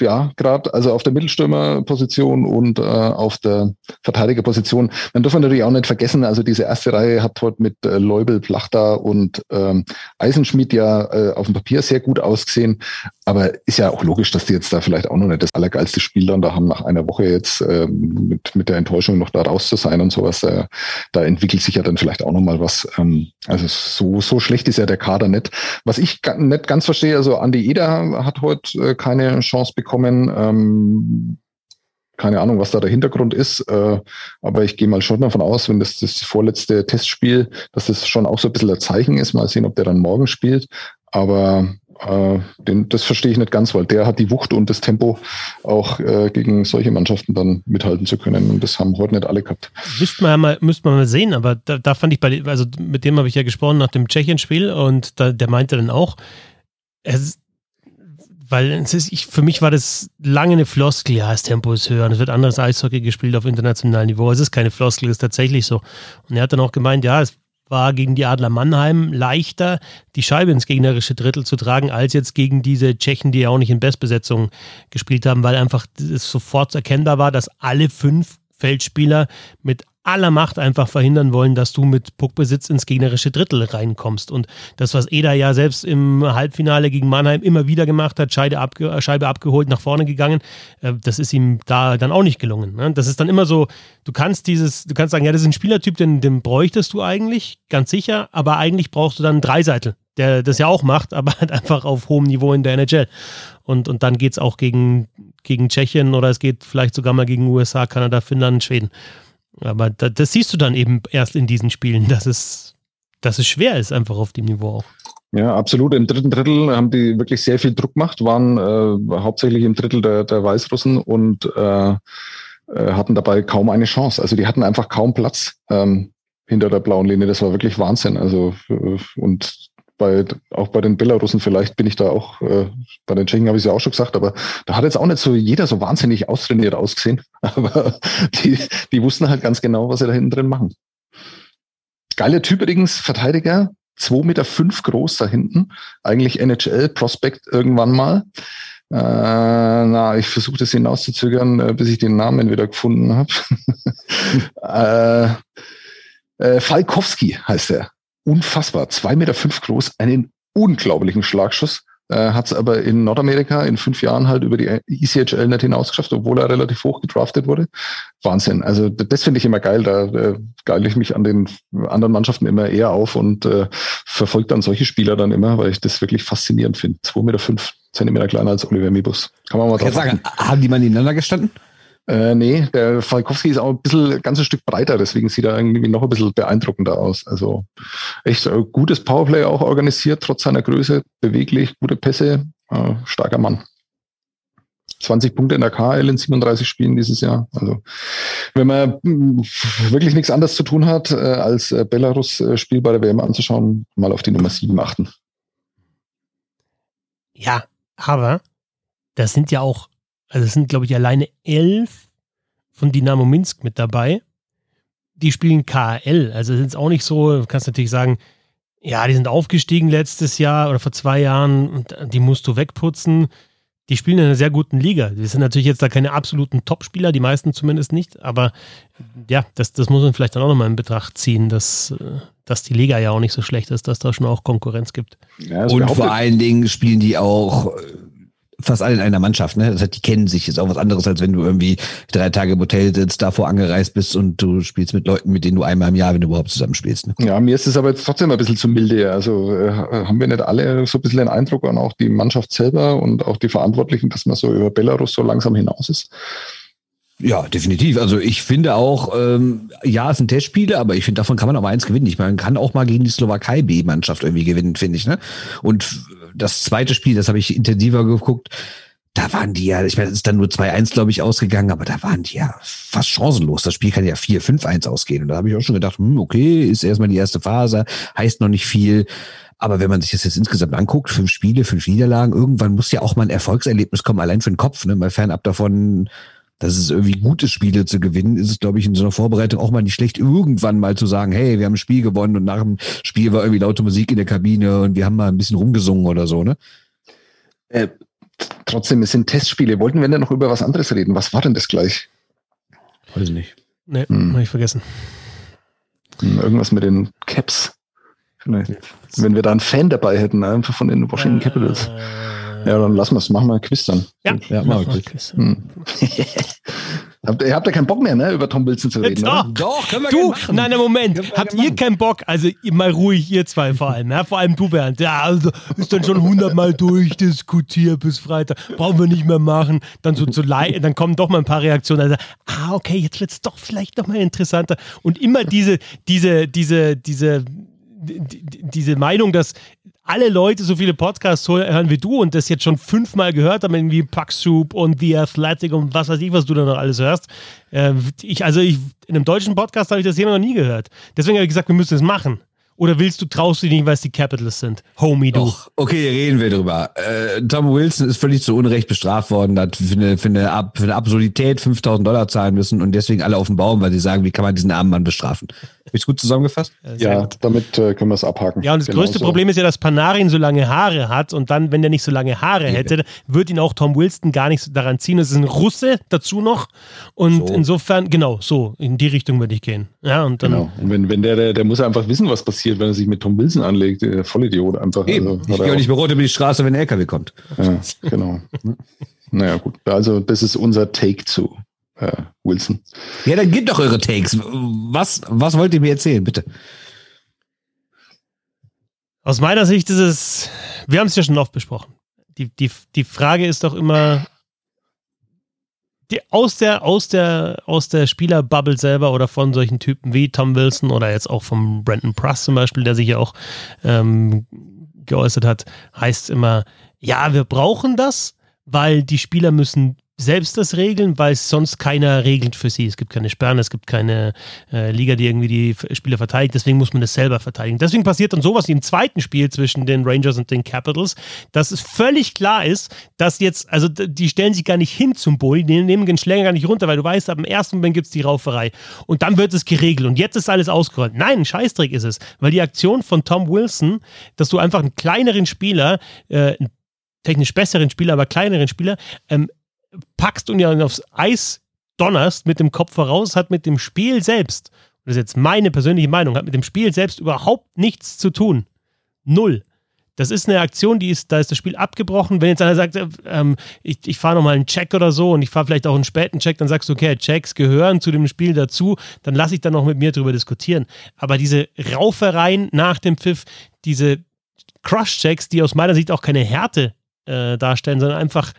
ja, gerade also auf der Mittelstürmerposition und äh, auf der Verteidigerposition. Man darf natürlich auch nicht vergessen, also diese erste Reihe hat heute mit äh, Leubel, Plachta und ähm, Eisenschmidt ja äh, auf dem Papier sehr gut ausgesehen. Aber ist ja auch logisch, dass die jetzt da vielleicht auch noch nicht das allergeilste Spiel dann da haben, nach einer Woche jetzt ähm, mit, mit der Enttäuschung noch da raus zu sein und sowas. Äh, da entwickelt sich ja dann vielleicht auch noch mal was. Ähm, also so, so schlecht ist ja der Kader nicht. Was ich nicht ganz verstehe, also Andi Eder hat heute äh, keine Chance bekommen. Ähm, keine Ahnung, was da der Hintergrund ist, äh, aber ich gehe mal schon davon aus, wenn das das vorletzte Testspiel, dass das schon auch so ein bisschen ein Zeichen ist. Mal sehen, ob der dann morgen spielt. Aber äh, den, das verstehe ich nicht ganz, weil der hat die Wucht und das Tempo auch äh, gegen solche Mannschaften dann mithalten zu können. Und das haben heute nicht alle gehabt. Müsste man mal, müsste man mal sehen, aber da, da fand ich bei, also mit dem habe ich ja gesprochen nach dem Tschechien-Spiel und da, der meinte dann auch, es, weil es ist, ich, für mich war das lange eine Floskel, ja, das Tempo ist höher und es wird anderes Eishockey gespielt auf internationalem Niveau. Es ist keine Floskel, es ist tatsächlich so. Und er hat dann auch gemeint, ja, es war gegen die Adler Mannheim leichter, die Scheibe ins gegnerische Drittel zu tragen, als jetzt gegen diese Tschechen, die ja auch nicht in Bestbesetzung gespielt haben, weil einfach es sofort erkennbar war, dass alle fünf Feldspieler mit aller Macht einfach verhindern wollen, dass du mit Puckbesitz ins gegnerische Drittel reinkommst. Und das, was Eder ja selbst im Halbfinale gegen Mannheim immer wieder gemacht hat, Scheibe, abge Scheibe abgeholt, nach vorne gegangen, äh, das ist ihm da dann auch nicht gelungen. Ne? Das ist dann immer so, du kannst dieses, du kannst sagen, ja, das ist ein Spielertyp, den, den bräuchtest du eigentlich, ganz sicher, aber eigentlich brauchst du dann einen Dreiseitel, der das ja auch macht, aber halt einfach auf hohem Niveau in der NHL. Und, und dann geht es auch gegen, gegen Tschechien oder es geht vielleicht sogar mal gegen USA, Kanada, Finnland, Schweden. Aber da, das siehst du dann eben erst in diesen Spielen, dass es, dass es schwer ist, einfach auf dem Niveau auch. Ja, absolut. Im dritten Drittel haben die wirklich sehr viel Druck gemacht, waren äh, hauptsächlich im Drittel der, der Weißrussen und äh, äh, hatten dabei kaum eine Chance. Also die hatten einfach kaum Platz ähm, hinter der blauen Linie. Das war wirklich Wahnsinn. Also äh, und bei, auch bei den Belarussen, vielleicht bin ich da auch, äh, bei den Tschechen habe ich es ja auch schon gesagt, aber da hat jetzt auch nicht so jeder so wahnsinnig austrainiert ausgesehen. Aber die, die wussten halt ganz genau, was sie da hinten drin machen. Geiler Typ übrigens, Verteidiger, 2,5 Meter fünf groß da hinten. Eigentlich NHL-Prospekt irgendwann mal. Äh, na, ich versuche das hinauszuzögern, äh, bis ich den Namen wieder gefunden habe. äh, äh, Falkowski heißt er unfassbar. Zwei Meter fünf groß, einen unglaublichen Schlagschuss. Äh, hat es aber in Nordamerika in fünf Jahren halt über die ECHL nicht hinausgeschafft, obwohl er relativ hoch gedraftet wurde. Wahnsinn. Also das finde ich immer geil. Da äh, geile ich mich an den anderen Mannschaften immer eher auf und äh, verfolge dann solche Spieler dann immer, weil ich das wirklich faszinierend finde. Zwei Meter fünf Zentimeter kleiner als Oliver Mebus. Kann man mal drauf sagen, haben die mal nebeneinander gestanden? Äh, nee, der Falkowski ist auch ein bisschen, ein ganzes Stück breiter, deswegen sieht er irgendwie noch ein bisschen beeindruckender aus. Also echt äh, gutes Powerplay auch organisiert, trotz seiner Größe, beweglich, gute Pässe, äh, starker Mann. 20 Punkte in der KL in 37 Spielen dieses Jahr. Also wenn man hm, wirklich nichts anderes zu tun hat, äh, als äh, Belarus-Spiel bei der WM anzuschauen, mal auf die Nummer 7 achten. Ja, aber das sind ja auch also es sind, glaube ich, alleine elf von Dynamo Minsk mit dabei. Die spielen KL. Also sind es auch nicht so, du kannst natürlich sagen, ja, die sind aufgestiegen letztes Jahr oder vor zwei Jahren und die musst du wegputzen. Die spielen in einer sehr guten Liga. Die sind natürlich jetzt da keine absoluten Topspieler, die meisten zumindest nicht, aber ja, das, das muss man vielleicht dann auch nochmal in Betracht ziehen, dass, dass die Liga ja auch nicht so schlecht ist, dass da schon auch Konkurrenz gibt. Ja, und vor allen Dingen spielen die auch fast alle in einer Mannschaft, ne? Das heißt, die kennen sich, ist auch was anderes, als wenn du irgendwie drei Tage im Hotel sitzt, davor angereist bist und du spielst mit Leuten, mit denen du einmal im Jahr, wenn du überhaupt zusammenspielst. Ne? Ja, mir ist es aber jetzt trotzdem ein bisschen zu milde. Also äh, haben wir nicht alle so ein bisschen den Eindruck und auch die Mannschaft selber und auch die Verantwortlichen, dass man so über Belarus so langsam hinaus ist? Ja, definitiv. Also ich finde auch, ähm, ja, es sind Testspiele, aber ich finde, davon kann man auch mal eins gewinnen. Ich meine, man kann auch mal gegen die Slowakei B-Mannschaft irgendwie gewinnen, finde ich. Ne? Und das zweite Spiel, das habe ich intensiver geguckt, da waren die ja, ich meine, es ist dann nur 2-1, glaube ich, ausgegangen, aber da waren die ja fast chancenlos. Das Spiel kann ja 4-5-1 ausgehen. Und da habe ich auch schon gedacht, hm, okay, ist erstmal die erste Phase, heißt noch nicht viel. Aber wenn man sich das jetzt insgesamt anguckt, fünf Spiele, fünf Niederlagen, irgendwann muss ja auch mal ein Erfolgserlebnis kommen, allein für den Kopf, ne? mal fernab davon, dass es irgendwie gute Spiele zu gewinnen, ist es, glaube ich, in so einer Vorbereitung auch mal nicht schlecht, irgendwann mal zu sagen, hey, wir haben ein Spiel gewonnen und nach dem Spiel war irgendwie laute Musik in der Kabine und wir haben mal ein bisschen rumgesungen oder so, ne? Äh, trotzdem, es sind Testspiele. Wollten wir denn noch über was anderes reden? Was war denn das gleich? Weiß ich nicht. Nee, hm. habe ich vergessen. Hm, irgendwas mit den Caps. Vielleicht. Wenn wir da einen Fan dabei hätten, einfach von den Washington äh, Capitals. Ja, dann lassen wir es. Machen wir ein Quiz dann. Ja, ja machen wir ein Quiz. Hm. habt, ihr habt ja keinen Bock mehr, ne, über Tom Wilson zu reden, Doch, oder? Doch können wir Du, machen. nein, nein, Moment. Habt ihr keinen Bock? Also mal ruhig, ihr zwei vor allem. Ja? Vor allem du, Bernd. Ja, also ist dann schon hundertmal durchdiskutiert bis Freitag. Brauchen wir nicht mehr machen. Dann so zu dann kommen doch mal ein paar Reaktionen. Also, ah, okay, jetzt wird es doch vielleicht noch mal interessanter. Und immer diese, diese, diese, diese diese Meinung, dass alle Leute so viele Podcasts hören wie du und das jetzt schon fünfmal gehört haben, irgendwie Puck Soup und The Athletic und was weiß ich, was du da noch alles hörst. Äh, ich, also ich, in einem deutschen Podcast habe ich das Thema noch nie gehört. Deswegen habe ich gesagt, wir müssen es machen. Oder willst du, traust du dich nicht, weil es die Capitals sind? Homie, du. Doch, okay, reden wir drüber. Äh, Tom Wilson ist völlig zu Unrecht bestraft worden, hat für eine, für eine, Ab, für eine Absurdität 5000 Dollar zahlen müssen und deswegen alle auf den Baum, weil sie sagen, wie kann man diesen armen Mann bestrafen? Habe ich gut zusammengefasst? Ja, ja damit äh, können wir es abhaken. Ja, und das genau größte so. Problem ist ja, dass Panarin so lange Haare hat und dann, wenn er nicht so lange Haare hätte, wird ihn auch Tom Wilson gar nicht daran ziehen. Es ist ein Russe dazu noch und so. insofern, genau, so, in die Richtung würde ich gehen. Ja, und dann. Genau. Und wenn, wenn der, der, der muss einfach wissen, was passiert passiert, wenn er sich mit Tom Wilson anlegt. Der Vollidiot einfach. Eben. Also, ich gehe auch nicht mehr runter über die Straße, wenn ein LKW kommt. Ja, genau. naja, gut. Also, das ist unser Take zu äh, Wilson. Ja, dann gebt doch eure Takes. Was, was wollt ihr mir erzählen, bitte? Aus meiner Sicht ist es, wir haben es ja schon oft besprochen. Die, die, die Frage ist doch immer, die, aus der, aus der, aus der Spielerbubble selber oder von solchen Typen wie Tom Wilson oder jetzt auch vom Brandon Pruss zum Beispiel, der sich ja auch ähm, geäußert hat, heißt immer, ja, wir brauchen das, weil die Spieler müssen selbst das regeln, weil es sonst keiner regelt für sie. Es gibt keine Sperren, es gibt keine äh, Liga, die irgendwie die Spieler verteidigt. Deswegen muss man das selber verteidigen. Deswegen passiert dann sowas wie im zweiten Spiel zwischen den Rangers und den Capitals, dass es völlig klar ist, dass jetzt, also die stellen sich gar nicht hin zum Bulli, die nehmen den Schläger gar nicht runter, weil du weißt, ab dem ersten Moment gibt es die Rauferei. Und dann wird es geregelt und jetzt ist alles ausgerollt. Nein, ein Scheißdreck ist es, weil die Aktion von Tom Wilson, dass du einfach einen kleineren Spieler, äh, technisch besseren Spieler, aber kleineren Spieler, ähm, packst und ja aufs Eis donnerst mit dem Kopf voraus, hat mit dem Spiel selbst, das ist jetzt meine persönliche Meinung, hat mit dem Spiel selbst überhaupt nichts zu tun. Null. Das ist eine Aktion, die ist, da ist das Spiel abgebrochen. Wenn jetzt einer sagt, ähm, ich, ich fahre nochmal einen Check oder so und ich fahre vielleicht auch einen späten Check, dann sagst du, okay, Checks gehören zu dem Spiel dazu, dann lasse ich dann noch mit mir drüber diskutieren. Aber diese Raufereien nach dem Pfiff, diese Crush-Checks, die aus meiner Sicht auch keine Härte äh, darstellen, sondern einfach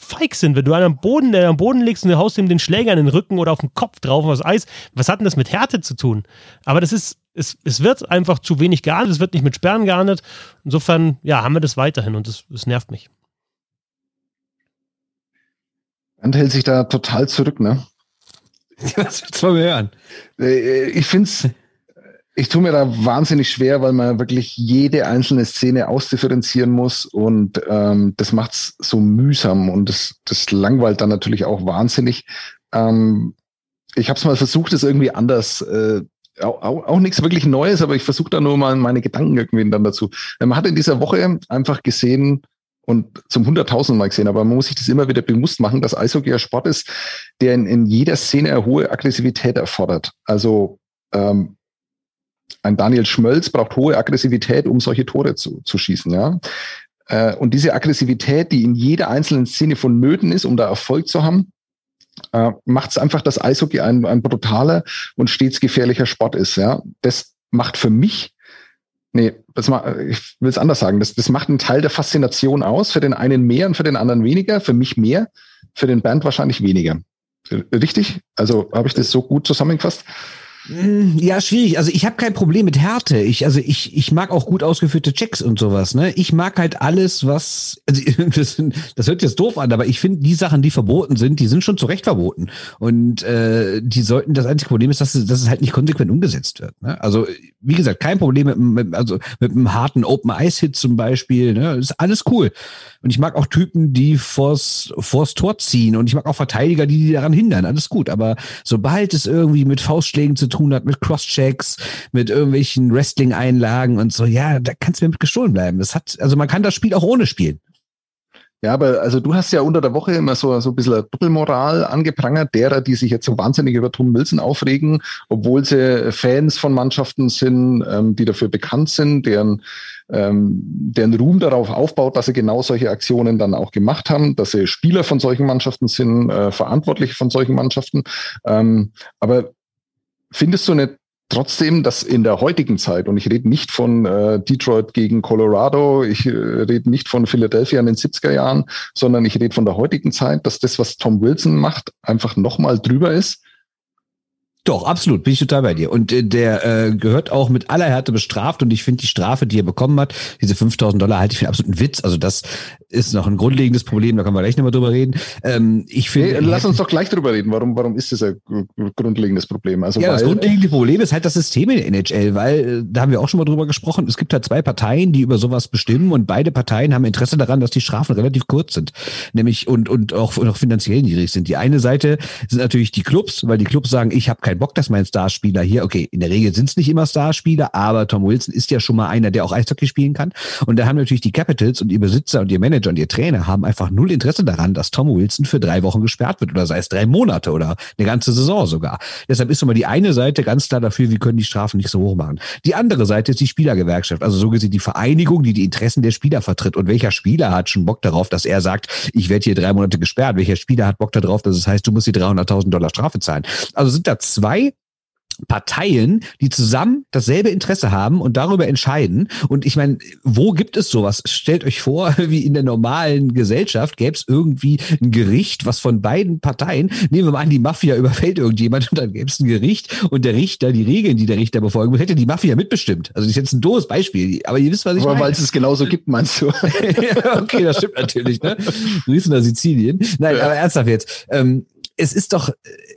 feig sind. Wenn du einen am Boden, der am Boden legst und du haust ihm den Schläger in den Rücken oder auf den Kopf drauf auf das Eis, was hat denn das mit Härte zu tun? Aber das ist, es, es wird einfach zu wenig geahndet, es wird nicht mit Sperren geahndet. Insofern, ja, haben wir das weiterhin und das, das nervt mich. Und hält sich da total zurück, ne? Was willst du hören? Äh, ich finde es ich tue mir da wahnsinnig schwer, weil man wirklich jede einzelne Szene ausdifferenzieren muss und ähm, das macht's so mühsam und das, das langweilt dann natürlich auch wahnsinnig. Ähm, ich habe es mal versucht, es irgendwie anders. Äh, auch, auch, auch nichts wirklich Neues, aber ich versuche da nur mal meine Gedanken irgendwie dann dazu. Man hat in dieser Woche einfach gesehen, und zum hunderttausend Mal gesehen, aber man muss sich das immer wieder bewusst machen, dass Eishockey ein Sport ist, der in, in jeder Szene eine hohe Aggressivität erfordert. Also ähm, ein Daniel Schmölz braucht hohe Aggressivität, um solche Tore zu, zu schießen, ja. Äh, und diese Aggressivität, die in jeder einzelnen Szene vonnöten ist, um da Erfolg zu haben, äh, macht es einfach, dass Eishockey ein, ein brutaler und stets gefährlicher Sport ist, ja. Das macht für mich Nee, das ma, ich will es anders sagen. Das, das macht einen Teil der Faszination aus. Für den einen mehr und für den anderen weniger. Für mich mehr, für den Band wahrscheinlich weniger. Richtig? Also habe ich das so gut zusammengefasst? Hm, ja, schwierig. Also ich habe kein Problem mit Härte. Ich, also ich, ich mag auch gut ausgeführte Checks und sowas. Ne? Ich mag halt alles, was. Also das, das hört jetzt doof an, aber ich finde, die Sachen, die verboten sind, die sind schon zu Recht verboten. Und äh, die sollten. Das einzige Problem ist, dass, dass es halt nicht konsequent umgesetzt wird. Ne? Also wie gesagt, kein Problem mit, mit also mit einem harten Open Ice Hit zum Beispiel. Ne? Ist alles cool. Und ich mag auch Typen, die vors, vors Tor ziehen. Und ich mag auch Verteidiger, die, die daran hindern. Alles gut. Aber sobald es irgendwie mit Faustschlägen zu tun hat, mit Crosschecks, mit irgendwelchen Wrestling-Einlagen und so, ja, da kannst du mir mit gestohlen bleiben. Das hat, also man kann das Spiel auch ohne spielen. Ja, aber also du hast ja unter der Woche immer so, so ein bisschen Doppelmoral angeprangert, derer, die sich jetzt so wahnsinnig über Tom Wilson aufregen, obwohl sie Fans von Mannschaften sind, ähm, die dafür bekannt sind, deren, ähm, deren Ruhm darauf aufbaut, dass sie genau solche Aktionen dann auch gemacht haben, dass sie Spieler von solchen Mannschaften sind, äh, Verantwortliche von solchen Mannschaften. Ähm, aber findest du nicht trotzdem, dass in der heutigen Zeit, und ich rede nicht von äh, Detroit gegen Colorado, ich äh, rede nicht von Philadelphia in den 70er Jahren, sondern ich rede von der heutigen Zeit, dass das, was Tom Wilson macht, einfach nochmal drüber ist doch, absolut, bin ich total bei dir. Und äh, der äh, gehört auch mit aller Härte bestraft und ich finde die Strafe, die er bekommen hat, diese 5000 Dollar, halte ich für einen absoluten Witz. Also das ist noch ein grundlegendes Problem, da können wir gleich nochmal drüber reden. Ähm, ich finde, nee, lass uns doch gleich drüber reden. Warum, warum ist das ein grundlegendes Problem? Also ja, das grundlegende Problem ist halt das System in der NHL, weil äh, da haben wir auch schon mal drüber gesprochen. Es gibt halt zwei Parteien, die über sowas bestimmen und beide Parteien haben Interesse daran, dass die Strafen relativ kurz sind, nämlich und und auch, und auch finanziell niedrig sind. Die eine Seite sind natürlich die Clubs, weil die Clubs sagen, ich habe keinen Bock, dass mein Starspieler hier. Okay, in der Regel sind es nicht immer Starspieler, aber Tom Wilson ist ja schon mal einer, der auch Eishockey spielen kann. Und da haben natürlich die Capitals und ihr Besitzer und ihr Manager und ihr Trainer haben einfach null Interesse daran, dass Tom Wilson für drei Wochen gesperrt wird oder sei es drei Monate oder eine ganze Saison sogar. Deshalb ist immer die eine Seite ganz klar dafür, wir können die Strafen nicht so hoch machen. Die andere Seite ist die Spielergewerkschaft, also so gesehen die Vereinigung, die die Interessen der Spieler vertritt. Und welcher Spieler hat schon Bock darauf, dass er sagt, ich werde hier drei Monate gesperrt? Welcher Spieler hat Bock darauf, dass es heißt, du musst die 300.000 Dollar Strafe zahlen? Also sind da zwei Parteien, die zusammen dasselbe Interesse haben und darüber entscheiden. Und ich meine, wo gibt es sowas? Stellt euch vor, wie in der normalen Gesellschaft gäbe es irgendwie ein Gericht, was von beiden Parteien, nehmen wir mal an, die Mafia überfällt irgendjemand und dann gäbe es ein Gericht und der Richter, die Regeln, die der Richter befolgen muss, hätte die Mafia mitbestimmt. Also das ist jetzt ein doofes Beispiel, aber ihr wisst, was ich aber meine. weil es es genauso gibt, meinst du? ja, okay, das stimmt natürlich. Ne? Grüßen nach Sizilien. Nein, aber ernsthaft jetzt. Ähm, es ist doch,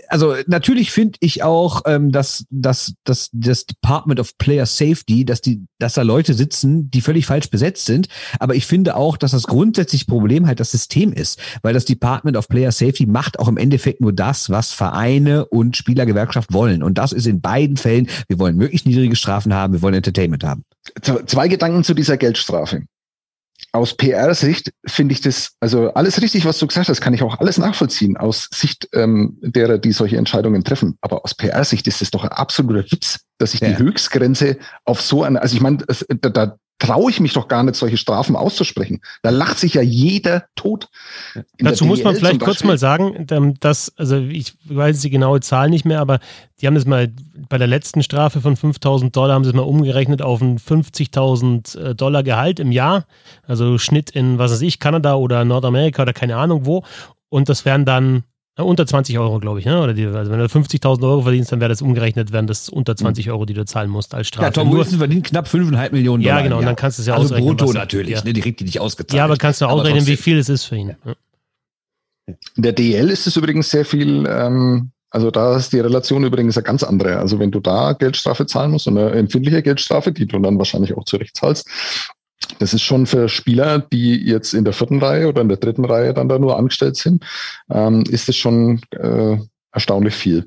also natürlich finde ich auch, ähm, dass, dass, dass das Department of Player Safety, dass die, dass da Leute sitzen, die völlig falsch besetzt sind. Aber ich finde auch, dass das grundsätzliche Problem halt das System ist, weil das Department of Player Safety macht auch im Endeffekt nur das, was Vereine und Spielergewerkschaft wollen. Und das ist in beiden Fällen, wir wollen möglichst niedrige Strafen haben, wir wollen Entertainment haben. Zwei Gedanken zu dieser Geldstrafe aus PR-Sicht finde ich das, also alles richtig, was du gesagt hast, kann ich auch alles nachvollziehen aus Sicht ähm, derer, die solche Entscheidungen treffen. Aber aus PR-Sicht ist das doch ein absoluter Witz, dass ich ja. die Höchstgrenze auf so eine, also ich meine, da, da traue ich mich doch gar nicht, solche Strafen auszusprechen. Da lacht sich ja jeder tot. Dazu muss man vielleicht kurz mal sagen, ähm, dass, also ich weiß die genaue Zahl nicht mehr, aber die haben das mal bei der letzten Strafe von 5000 Dollar, haben sie es mal umgerechnet auf ein 50.000 äh, Dollar Gehalt im Jahr. Also Schnitt in, was weiß ich, Kanada oder Nordamerika oder keine Ahnung wo. Und das wären dann unter 20 Euro, glaube ich. Ne? Oder die, also wenn du 50.000 Euro verdienst, dann wäre das umgerechnet, wären das unter 20 Euro, die du zahlen musst als Strafe. Ja, Tom Wilson verdient knapp 5,5 Millionen Dollar. Ja, genau. Und dann kannst du es ja also ausrechnen. brutto natürlich, ja. ne? direkt die nicht ausgezahlt. Ja, aber kannst du ausrechnen, wie viel es ist für ihn. Ja. In der DL ist es übrigens sehr viel, ähm, also da ist die Relation übrigens eine ganz andere. Also wenn du da Geldstrafe zahlen musst, eine empfindliche Geldstrafe, die du dann wahrscheinlich auch zurecht zahlst, das ist schon für Spieler, die jetzt in der vierten Reihe oder in der dritten Reihe dann da nur angestellt sind, ähm, ist es schon äh, erstaunlich viel.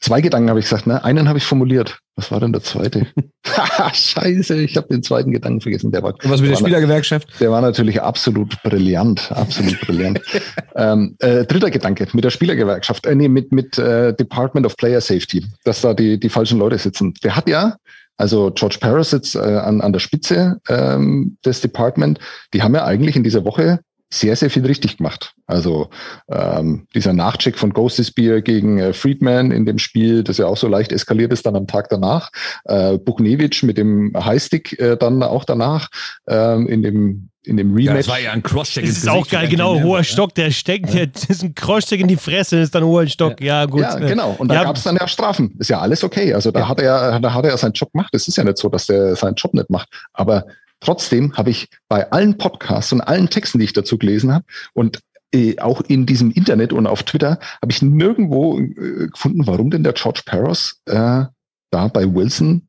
Zwei Gedanken habe ich gesagt, ne? Einen habe ich formuliert. Was war denn der zweite? Scheiße, ich habe den zweiten Gedanken vergessen. Der war, Und was mit der Spielergewerkschaft? Der war natürlich absolut brillant, absolut brillant. ähm, äh, dritter Gedanke mit der Spielergewerkschaft, äh, nee, mit mit äh, Department of Player Safety, dass da die die falschen Leute sitzen. Der hat ja also George Paris sitzt äh, an, an der Spitze ähm, des Department. Die haben ja eigentlich in dieser Woche sehr, sehr viel richtig gemacht. Also ähm, dieser Nachcheck von Ghost Spear gegen äh, Friedman in dem Spiel, das ja auch so leicht eskaliert ist dann am Tag danach. Äh, Buknevich mit dem Highstick äh, dann auch danach ähm, in dem in dem Rematch. Ja, das war ja ein Crosscheck. Das ist auch geil, genau, hoher Stock, der steckt, ja. das ist ein Crosscheck in die Fresse, ist dann hoher Stock, ja, ja gut. Ja, genau, und da ja. gab es dann ja Strafen, ist ja alles okay, also da hat er, da hat er seinen Job gemacht, es ist ja nicht so, dass der seinen Job nicht macht, aber trotzdem habe ich bei allen Podcasts und allen Texten, die ich dazu gelesen habe und äh, auch in diesem Internet und auf Twitter habe ich nirgendwo äh, gefunden, warum denn der George Paros äh, da bei Wilson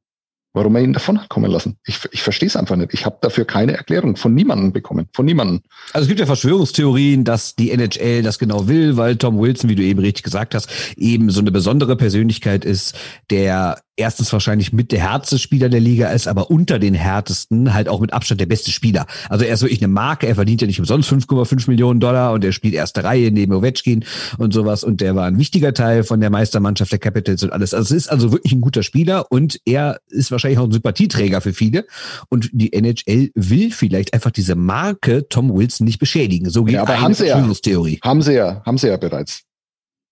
warum er ihn davon hat kommen lassen. Ich, ich verstehe es einfach nicht. Ich habe dafür keine Erklärung von niemandem bekommen. Von niemandem. Also es gibt ja Verschwörungstheorien, dass die NHL das genau will, weil Tom Wilson, wie du eben richtig gesagt hast, eben so eine besondere Persönlichkeit ist, der erstens wahrscheinlich mit der härteste Spieler der Liga ist, aber unter den härtesten halt auch mit Abstand der beste Spieler. Also er ist wirklich eine Marke, er verdient ja nicht umsonst 5,5 Millionen Dollar und er spielt erste Reihe neben Ovechkin und sowas und der war ein wichtiger Teil von der Meistermannschaft der Capitals und alles. Also es ist also wirklich ein guter Spieler und er ist wahrscheinlich auch ein Sympathieträger für viele und die NHL will vielleicht einfach diese Marke Tom Wilson nicht beschädigen. So geht ja, aber haben sie ja, haben sie ja, haben sie ja bereits.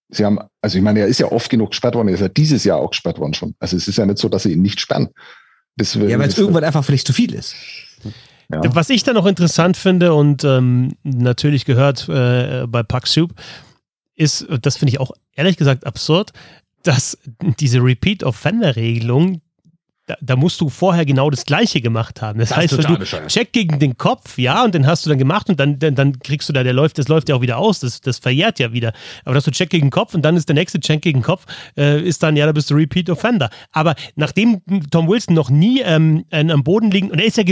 Sie haben, also ich meine, er ist ja oft genug gesperrt worden, er ist ja dieses Jahr auch gesperrt worden schon. Also es ist ja nicht so, dass sie ihn nicht sperren. Das, ja, weil es irgendwann einfach vielleicht zu viel ist. Ja. Was ich da noch interessant finde und ähm, natürlich gehört äh, bei Puck Soup, ist, das finde ich auch ehrlich gesagt absurd, dass diese Repeat-Offender-Regelung da, da, musst du vorher genau das Gleiche gemacht haben. Das, das heißt, du bescheuert. check gegen den Kopf, ja, und den hast du dann gemacht und dann, dann, dann, kriegst du da, der läuft, das läuft ja auch wieder aus, das, das verjährt ja wieder. Aber dass du check gegen Kopf und dann ist der nächste Check gegen Kopf, äh, ist dann, ja, da bist du Repeat Offender. Aber nachdem Tom Wilson noch nie ähm, am Boden liegen, und er ist ja,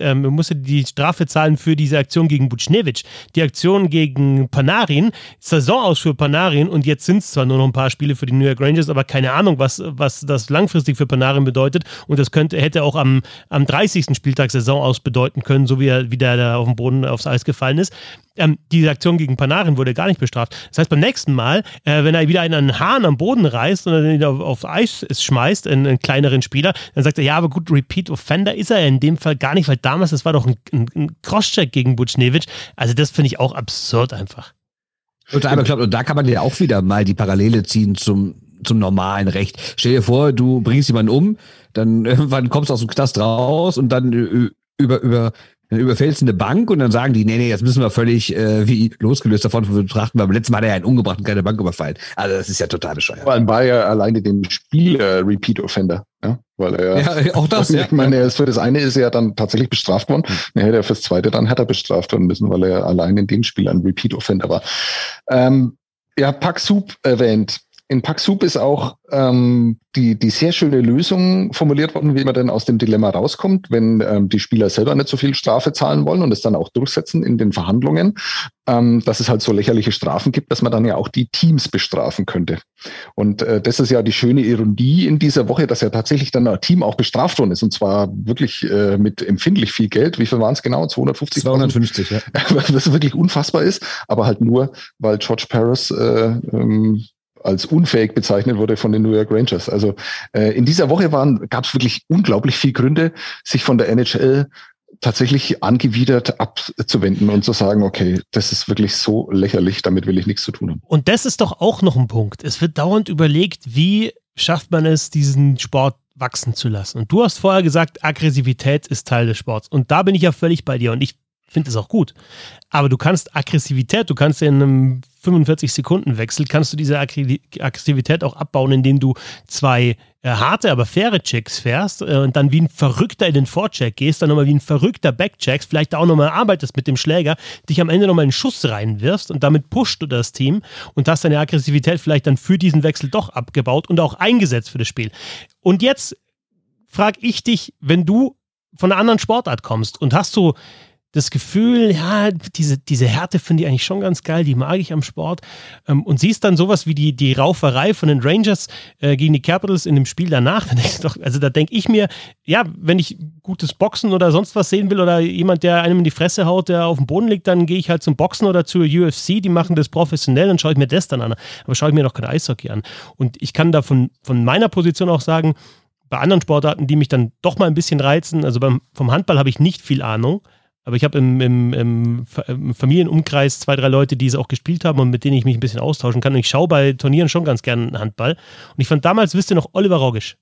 ähm, musste die Strafe zahlen für diese Aktion gegen Buchnevich, die Aktion gegen Panarin, Saison aus für Panarin und jetzt sind es zwar nur noch ein paar Spiele für die New York Rangers, aber keine Ahnung, was, was das langfristig für Panarin Jahren bedeutet. Und das könnte, hätte auch am, am 30. Spieltag Saison aus bedeuten können, so wie er wieder da auf dem Boden aufs Eis gefallen ist. Ähm, diese Aktion gegen Panarin wurde gar nicht bestraft. Das heißt, beim nächsten Mal, äh, wenn er wieder einen Hahn am Boden reißt und dann wieder auf, auf Eis schmeißt, einen, einen, kleineren Spieler, dann sagt er, ja, aber gut, Repeat Offender ist er in dem Fall gar nicht, weil damals, das war doch ein, ein, ein Crosscheck gegen Butchnevich. Also das finde ich auch absurd einfach. Und da kann man ja auch wieder mal die Parallele ziehen zum zum normalen Recht. Stell dir vor, du bringst jemanden um, dann irgendwann kommst du aus dem Knast raus und dann über, über, dann überfällst du eine Bank und dann sagen die, nee, nee, jetzt müssen wir völlig äh, wie losgelöst davon betrachten, weil beim letzten Mal hat er ja einen umgebracht und keine Bank überfallen. Also das ist ja total bescheuert. Vor allem war er alleine dem Spieler Repeat Offender, ja, weil er ja, auch das. Ich meine, er ist für das eine ist er ja dann tatsächlich bestraft worden. Hm. Er hätte fürs zweite dann hätte er bestraft werden müssen, weil er allein in dem Spiel ein Repeat Offender war. Ähm, ja, Pack Soup erwähnt in Paxup ist auch ähm, die, die sehr schöne Lösung formuliert worden, wie man denn aus dem Dilemma rauskommt, wenn ähm, die Spieler selber nicht so viel Strafe zahlen wollen und es dann auch durchsetzen in den Verhandlungen, ähm, dass es halt so lächerliche Strafen gibt, dass man dann ja auch die Teams bestrafen könnte. Und äh, das ist ja die schöne Ironie in dieser Woche, dass ja tatsächlich dann ein Team auch bestraft worden ist und zwar wirklich äh, mit empfindlich viel Geld. Wie viel waren es genau? 250? 250, ja. Was wirklich unfassbar ist, aber halt nur, weil George Paris äh, ähm, als unfähig bezeichnet wurde von den New York Rangers. Also äh, in dieser Woche gab es wirklich unglaublich viel Gründe, sich von der NHL tatsächlich angewidert abzuwenden und zu sagen, okay, das ist wirklich so lächerlich, damit will ich nichts zu tun haben. Und das ist doch auch noch ein Punkt. Es wird dauernd überlegt, wie schafft man es, diesen Sport wachsen zu lassen. Und du hast vorher gesagt, Aggressivität ist Teil des Sports. Und da bin ich ja völlig bei dir. Und ich finde es auch gut. Aber du kannst Aggressivität, du kannst in einem 45 Sekunden Wechsel, kannst du diese Aggressivität auch abbauen, indem du zwei äh, harte, aber faire Checks fährst äh, und dann wie ein Verrückter in den Vorcheck gehst, dann nochmal wie ein verrückter Backchecks, vielleicht auch nochmal arbeitest mit dem Schläger, dich am Ende nochmal einen Schuss reinwirfst und damit pusht du das Team und hast deine Aggressivität vielleicht dann für diesen Wechsel doch abgebaut und auch eingesetzt für das Spiel. Und jetzt frage ich dich, wenn du von einer anderen Sportart kommst und hast du das Gefühl, ja, diese, diese Härte finde ich eigentlich schon ganz geil, die mag ich am Sport. Ähm, und siehst dann sowas wie die, die Rauferei von den Rangers äh, gegen die Capitals in dem Spiel danach. Doch, also da denke ich mir, ja, wenn ich gutes Boxen oder sonst was sehen will oder jemand, der einem in die Fresse haut, der auf dem Boden liegt, dann gehe ich halt zum Boxen oder zur UFC, die machen das professionell, dann schaue ich mir das dann an. Aber schaue ich mir doch kein Eishockey an. Und ich kann da von, von meiner Position auch sagen, bei anderen Sportarten, die mich dann doch mal ein bisschen reizen, also beim, vom Handball habe ich nicht viel Ahnung. Aber ich habe im, im, im, Familienumkreis zwei, drei Leute, die es auch gespielt haben und mit denen ich mich ein bisschen austauschen kann. Und ich schaue bei Turnieren schon ganz gerne Handball. Und ich fand damals, wisst ihr noch, Oliver Rogisch.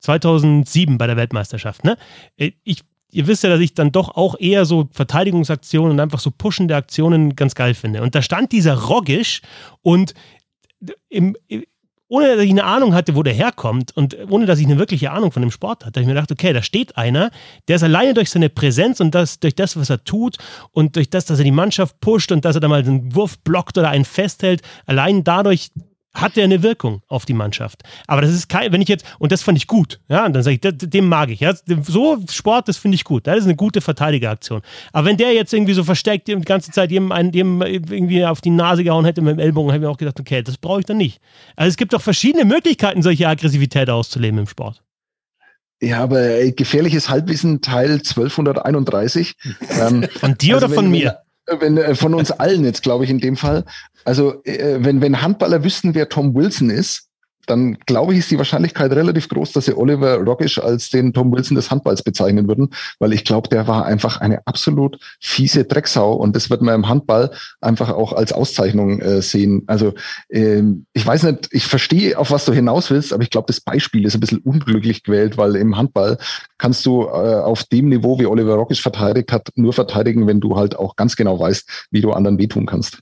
2007 bei der Weltmeisterschaft. Ne? Äh, ich, ihr wisst ja, dass ich dann doch auch eher so Verteidigungsaktionen und einfach so pushende Aktionen ganz geil finde. Und da stand dieser Rogisch und im, ohne dass ich eine Ahnung hatte, wo der herkommt und ohne dass ich eine wirkliche Ahnung von dem Sport hatte, habe ich mir gedacht, okay, da steht einer, der ist alleine durch seine Präsenz und das, durch das, was er tut und durch das, dass er die Mannschaft pusht und dass er da mal einen Wurf blockt oder einen festhält, allein dadurch hat der eine Wirkung auf die Mannschaft. Aber das ist kein, wenn ich jetzt, und das fand ich gut, ja, und dann sage ich, dem mag ich, ja, so Sport, das finde ich gut, das ist eine gute Verteidigeraktion. Aber wenn der jetzt irgendwie so versteckt die ganze Zeit jedem, jedem irgendwie auf die Nase gehauen hätte mit dem Ellbogen, hätte ich auch gedacht, okay, das brauche ich dann nicht. Also es gibt doch verschiedene Möglichkeiten, solche Aggressivität auszuleben im Sport. Ja, aber gefährliches Halbwissen Teil 1231. ähm, von dir also oder von mir? Wenn, äh, von uns allen jetzt, glaube ich, in dem Fall. Also, äh, wenn, wenn Handballer wüssten, wer Tom Wilson ist, dann glaube ich, ist die Wahrscheinlichkeit relativ groß, dass sie Oliver Roggish als den Tom Wilson des Handballs bezeichnen würden, weil ich glaube, der war einfach eine absolut fiese Drecksau und das wird man im Handball einfach auch als Auszeichnung äh, sehen. Also ähm, ich weiß nicht, ich verstehe, auf was du hinaus willst, aber ich glaube, das Beispiel ist ein bisschen unglücklich gewählt, weil im Handball kannst du äh, auf dem Niveau, wie Oliver Roggish verteidigt hat, nur verteidigen, wenn du halt auch ganz genau weißt, wie du anderen wehtun kannst.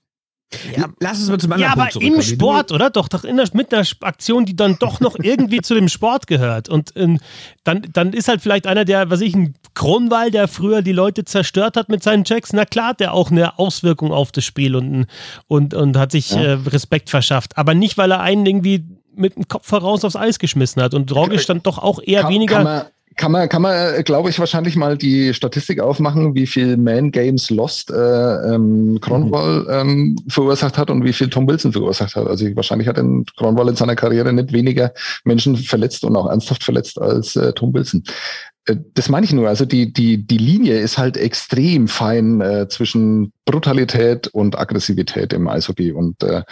Ja, Lass uns mal zum anderen Ja, aber im Sport, oder? Doch, doch in der, mit einer Aktion, die dann doch noch irgendwie zu dem Sport gehört. Und ähm, dann, dann ist halt vielleicht einer, der, was ich, ein Kronwall, der früher die Leute zerstört hat mit seinen Checks, na klar, der auch eine Auswirkung auf das Spiel und, und, und hat sich ja. äh, Respekt verschafft. Aber nicht, weil er einen irgendwie mit dem Kopf voraus aufs Eis geschmissen hat. Und Drogic stand doch auch eher kann, weniger. Kann kann man, kann man, glaube ich, wahrscheinlich mal die Statistik aufmachen, wie viel Man Games Lost äh, ähm, Cronwall ähm, verursacht hat und wie viel Tom Wilson verursacht hat. Also wahrscheinlich hat Cronwall in seiner Karriere nicht weniger Menschen verletzt und auch ernsthaft verletzt als äh, Tom Wilson. Äh, das meine ich nur. Also die, die, die Linie ist halt extrem fein äh, zwischen Brutalität und Aggressivität im Eishockey. Und äh,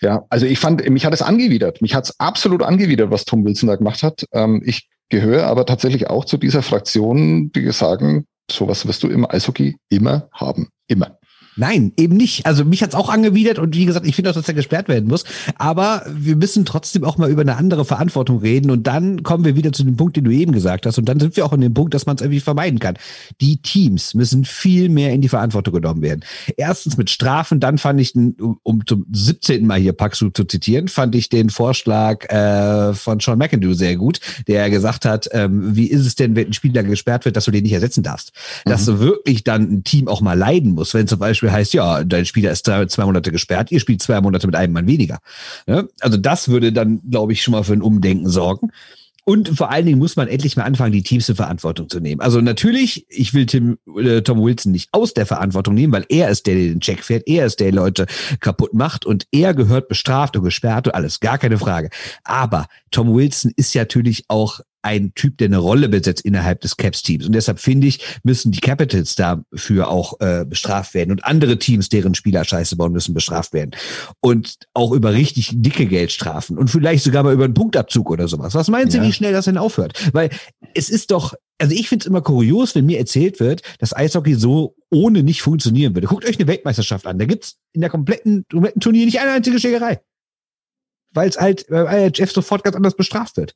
ja, also ich fand, mich hat es angewidert. Mich hat es absolut angewidert, was Tom Wilson da gemacht hat. Ähm, ich gehöre aber tatsächlich auch zu dieser Fraktion, die sagen, sowas wirst du im Eishockey immer haben. Immer. Nein, eben nicht. Also mich hat's auch angewidert und wie gesagt, ich finde auch, dass er gesperrt werden muss. Aber wir müssen trotzdem auch mal über eine andere Verantwortung reden und dann kommen wir wieder zu dem Punkt, den du eben gesagt hast. Und dann sind wir auch an dem Punkt, dass man es irgendwie vermeiden kann. Die Teams müssen viel mehr in die Verantwortung genommen werden. Erstens mit Strafen, dann fand ich, um zum 17. Mal hier Paxu zu zitieren, fand ich den Vorschlag äh, von Sean McIndoe sehr gut, der gesagt hat, ähm, wie ist es denn, wenn ein Spieler gesperrt wird, dass du den nicht ersetzen darfst? Mhm. Dass du wirklich dann ein Team auch mal leiden muss, wenn zum Beispiel Beispiel heißt, ja, dein Spieler ist zwei, zwei Monate gesperrt, ihr spielt zwei Monate mit einem Mann weniger. Ja? Also das würde dann, glaube ich, schon mal für ein Umdenken sorgen. Und vor allen Dingen muss man endlich mal anfangen, die Teams in Verantwortung zu nehmen. Also natürlich, ich will Tim, äh, Tom Wilson nicht aus der Verantwortung nehmen, weil er ist der, der den Check fährt, er ist der, der Leute kaputt macht und er gehört bestraft und gesperrt und alles, gar keine Frage. Aber Tom Wilson ist natürlich auch ein Typ, der eine Rolle besetzt innerhalb des Caps-Teams. Und deshalb finde ich, müssen die Capitals dafür auch äh, bestraft werden. Und andere Teams, deren Spieler Scheiße bauen, müssen bestraft werden. Und auch über richtig dicke Geldstrafen. Und vielleicht sogar mal über einen Punktabzug oder sowas. Was meinen Sie, ja. wie schnell das denn aufhört? Weil es ist doch, also ich finde es immer kurios, wenn mir erzählt wird, dass Eishockey so ohne nicht funktionieren würde. Guckt euch eine Weltmeisterschaft an. Da gibt's in der kompletten, kompletten Turnier nicht eine einzige Schlägerei weil es halt beim IHF sofort ganz anders bestraft wird.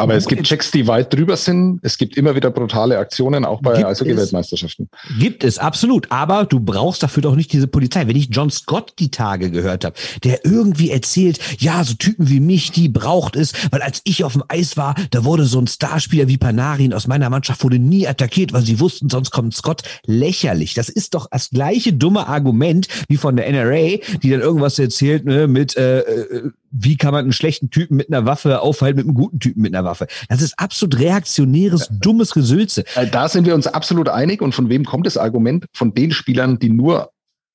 Aber es gibt Checks, die weit drüber sind. Es gibt immer wieder brutale Aktionen, auch bei Eishockey-Weltmeisterschaften. Gibt es, absolut. Aber du brauchst dafür doch nicht diese Polizei. Wenn ich John Scott die Tage gehört habe, der irgendwie erzählt, ja, so Typen wie mich, die braucht es, weil als ich auf dem Eis war, da wurde so ein Starspieler wie Panarin aus meiner Mannschaft wurde nie attackiert, weil sie wussten, sonst kommt Scott. Lächerlich. Das ist doch das gleiche dumme Argument wie von der NRA, die dann irgendwas erzählt ne, mit äh, äh wie kann man einen schlechten Typen mit einer Waffe aufhalten mit einem guten Typen mit einer Waffe? Das ist absolut reaktionäres, dummes Gesülze. Äh, da sind wir uns absolut einig. Und von wem kommt das Argument? Von den Spielern, die nur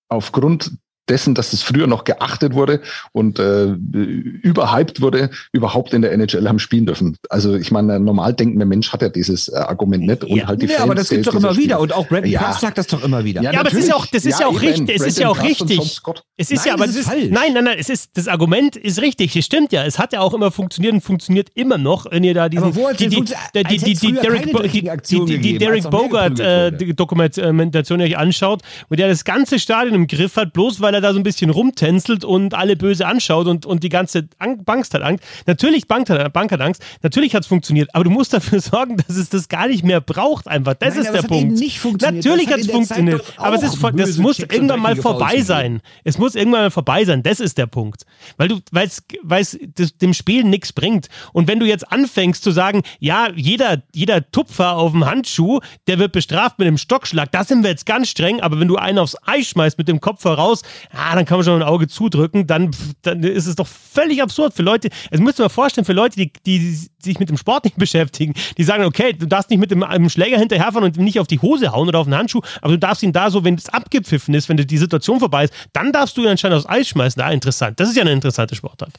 aufgrund dessen, dass es früher noch geachtet wurde und äh, überhyped wurde, überhaupt in der NHL haben spielen dürfen. Also ich meine, normal denkender Mensch hat ja dieses äh, Argument nicht und ja, halt die ja, Fans aber das gibt's doch immer wieder und auch Brandon ja. Pratt sagt das doch immer wieder. Ja, ja aber es ist ja auch, das ist ja, auch richtig, es ist ja auch richtig. Es ist nein, ja, aber es ist, nein, nein, nein, es ist, das Argument ist richtig, es stimmt ja, es hat ja auch immer funktioniert und funktioniert immer noch, wenn ihr da diesen, aber wo die, die, die, die, die, Derek, die, die, die Derek Bogart äh, Dokumentation euch anschaut, wo der das ganze Stadion im Griff hat, bloß weil er da so ein bisschen rumtänzelt und alle böse anschaut und, und die ganze Bank hat Angst. Natürlich, Bank hat, Bank hat Angst. Natürlich hat es funktioniert, aber du musst dafür sorgen, dass es das gar nicht mehr braucht einfach. Das Nein, ist der Punkt. Natürlich hat es funktioniert, aber es ist, das muss irgendwann mal vorbei sein. Es muss irgendwann mal vorbei sein. Das ist der Punkt. Weil du, weil es dem Spiel nichts bringt. Und wenn du jetzt anfängst zu sagen, ja, jeder, jeder Tupfer auf dem Handschuh, der wird bestraft mit dem Stockschlag, da sind wir jetzt ganz streng, aber wenn du einen aufs Eis schmeißt mit dem Kopf heraus, ja, dann kann man schon ein Auge zudrücken, dann, dann ist es doch völlig absurd für Leute. Es müsst ihr mal vorstellen, für Leute, die, die sich mit dem Sport nicht beschäftigen, die sagen, okay, du darfst nicht mit dem, einem Schläger hinterherfahren und nicht auf die Hose hauen oder auf den Handschuh, aber du darfst ihn da so, wenn es abgepfiffen ist, wenn die Situation vorbei ist, dann darfst du ihn anscheinend aufs Eis schmeißen. Ah, interessant. Das ist ja eine interessante Sportart.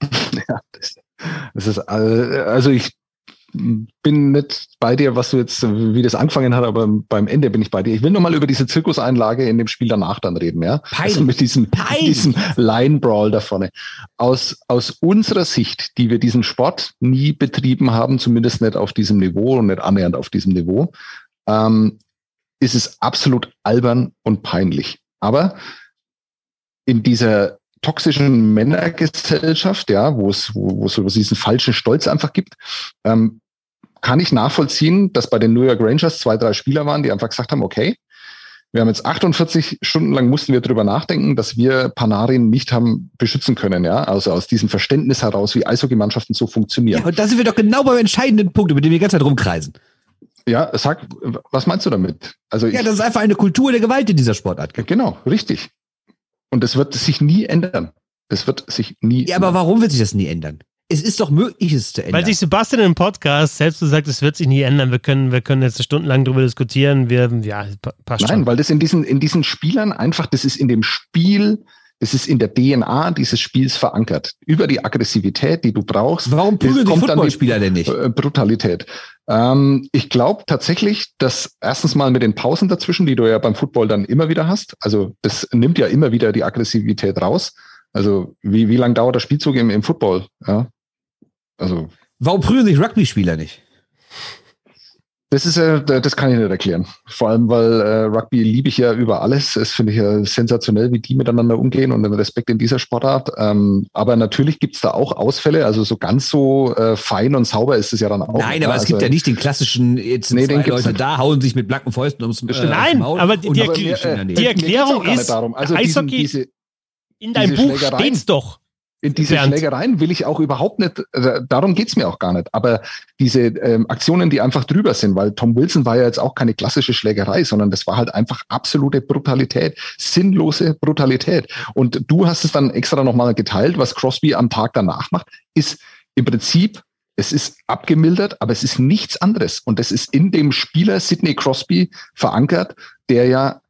Ja, das, das ist, also ich bin nicht bei dir, was du jetzt, wie das angefangen hat, aber beim Ende bin ich bei dir. Ich will nochmal über diese Zirkuseinlage in dem Spiel danach dann reden, ja? Pein. Also mit diesem, diesem Line-Brawl da vorne. Aus, aus unserer Sicht, die wir diesen Sport nie betrieben haben, zumindest nicht auf diesem Niveau und nicht annähernd auf diesem Niveau, ähm, ist es absolut albern und peinlich. Aber in dieser toxischen Männergesellschaft, ja, wo es, wo, wo es diesen falschen Stolz einfach gibt, ähm, kann ich nachvollziehen, dass bei den New York Rangers zwei, drei Spieler waren, die einfach gesagt haben, okay, Wir haben jetzt 48 Stunden lang mussten wir drüber nachdenken, dass wir Panarin nicht haben beschützen können, ja. Also aus diesem Verständnis heraus, wie Eishockeymannschaften so funktionieren. Ja, und da sind wir doch genau beim entscheidenden Punkt, über den wir die ganze Zeit rumkreisen. Ja, sag, was meinst du damit? Also ja, das ist einfach eine Kultur der Gewalt in dieser Sportart. Genau, richtig. Und das wird sich nie ändern. Das wird sich nie. Ja, aber warum wird sich das nie ändern? Es ist doch möglich, es zu ändern. Weil sich Sebastian im Podcast selbst so sagt, es wird sich nie ändern. Wir können, wir können jetzt stundenlang darüber diskutieren. Wir, ja, passt Nein, schon. weil das in diesen, in diesen Spielern einfach, das ist in dem Spiel, das ist in der DNA dieses Spiels verankert. Über die Aggressivität, die du brauchst. Warum prügeln die Footballspieler denn nicht? Äh, Brutalität. Ähm, ich glaube tatsächlich, dass erstens mal mit den Pausen dazwischen, die du ja beim Football dann immer wieder hast, also das nimmt ja immer wieder die Aggressivität raus. Also wie, wie lange dauert der Spielzug im, im Football? Ja? Also. Warum prügeln sich Rugby-Spieler nicht? Das ist ja, das kann ich nicht erklären. Vor allem, weil äh, Rugby liebe ich ja über alles. Das finde ich ja sensationell, wie die miteinander umgehen und den Respekt in dieser Sportart. Ähm, aber natürlich gibt's da auch Ausfälle. Also so ganz so äh, fein und sauber ist es ja dann auch. Nein, aber also, es gibt ja nicht den klassischen, jetzt sind nee, zwei Leute nicht. da, hauen sich mit blanken Fäusten ums äh, Nein, Maul aber die, die, aber äh, die Erklärung ist, darum. Also Eishockey, diesen, diese, in deinem Buch steht's doch in diese Bernd. Schlägereien will ich auch überhaupt nicht, äh, darum geht's mir auch gar nicht. Aber diese ähm, Aktionen, die einfach drüber sind, weil Tom Wilson war ja jetzt auch keine klassische Schlägerei, sondern das war halt einfach absolute Brutalität, sinnlose Brutalität. Und du hast es dann extra nochmal geteilt, was Crosby am Tag danach macht, ist im Prinzip es ist abgemildert, aber es ist nichts anderes. Und das ist in dem Spieler Sidney Crosby verankert, der ja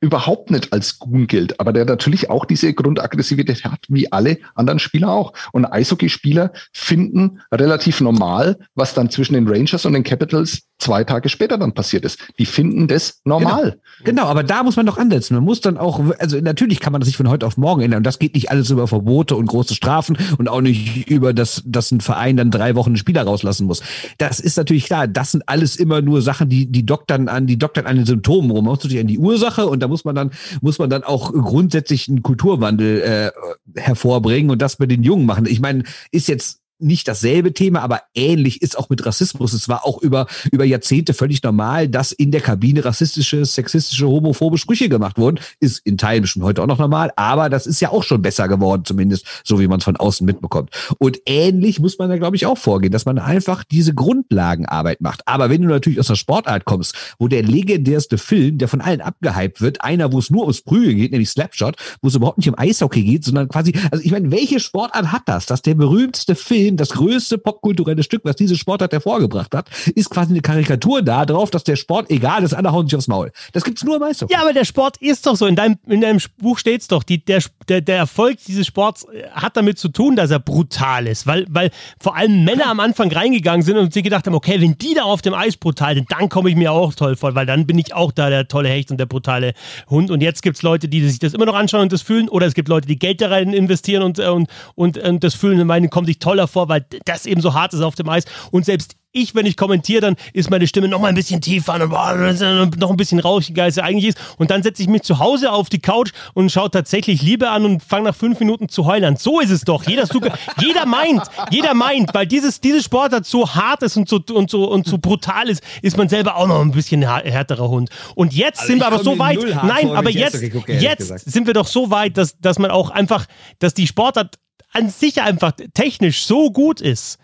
überhaupt nicht als Goon gilt, aber der natürlich auch diese Grundaggressivität hat, wie alle anderen Spieler auch. Und Eishockeyspieler finden relativ normal, was dann zwischen den Rangers und den Capitals zwei Tage später dann passiert ist. Die finden das normal. Genau, genau aber da muss man doch ansetzen. Man muss dann auch, also natürlich kann man das nicht von heute auf morgen ändern. Und das geht nicht alles über Verbote und große Strafen und auch nicht über das, dass ein Verein dann drei Wochen einen Spieler rauslassen muss. Das ist natürlich klar. Das sind alles immer nur Sachen, die, die doktern an, die doktern an den Symptomen rum. Man muss natürlich an die Ursache und da muss man dann, muss man dann auch grundsätzlich einen Kulturwandel äh, hervorbringen und das mit den Jungen machen. Ich meine, ist jetzt nicht dasselbe Thema, aber ähnlich ist auch mit Rassismus. Es war auch über, über Jahrzehnte völlig normal, dass in der Kabine rassistische, sexistische, homophobe Sprüche gemacht wurden. Ist in Teilen bestimmt heute auch noch normal, aber das ist ja auch schon besser geworden, zumindest so wie man es von außen mitbekommt. Und ähnlich muss man da, glaube ich, auch vorgehen, dass man einfach diese Grundlagenarbeit macht. Aber wenn du natürlich aus der Sportart kommst, wo der legendärste Film, der von allen abgehypt wird, einer, wo es nur ums Prügel geht, nämlich Slapshot, wo es überhaupt nicht um Eishockey geht, sondern quasi, also ich meine, welche Sportart hat das, dass der berühmteste Film Film, das größte popkulturelle Stück, was diese Sportart hervorgebracht hat, ist quasi eine Karikatur darauf, dass der Sport egal ist, alle hauen sich aufs Maul. Das gibt's nur im Eishockey. Ja, aber der Sport ist doch so. In deinem, in deinem Buch steht's doch. Die, der, der, der Erfolg dieses Sports äh, hat damit zu tun, dass er brutal ist. Weil, weil vor allem Männer am Anfang reingegangen sind und sie gedacht haben, okay, wenn die da auf dem Eis brutal sind, dann komme ich mir auch toll vor, weil dann bin ich auch da der tolle Hecht und der brutale Hund. Und jetzt gibt's Leute, die sich das immer noch anschauen und das fühlen. Oder es gibt Leute, die Geld da rein investieren und, äh, und, und, und das fühlen und meinen, kommen sich toller vor, weil das eben so hart ist auf dem Eis. Und selbst ich, wenn ich kommentiere, dann ist meine Stimme noch mal ein bisschen tiefer und noch ein bisschen rauchiger, als sie eigentlich ist. Und dann setze ich mich zu Hause auf die Couch und schaue tatsächlich Liebe an und fange nach fünf Minuten zu heulen So ist es doch. Jeder, jeder meint, jeder meint, weil dieses, dieses Sportart so hart ist und so, und, so, und so brutal ist, ist man selber auch noch ein bisschen härterer Hund. Und jetzt also sind wir aber so weit. Nein, aber jetzt, jetzt sind wir doch so weit, dass, dass man auch einfach, dass die Sportart an sich einfach technisch so gut ist,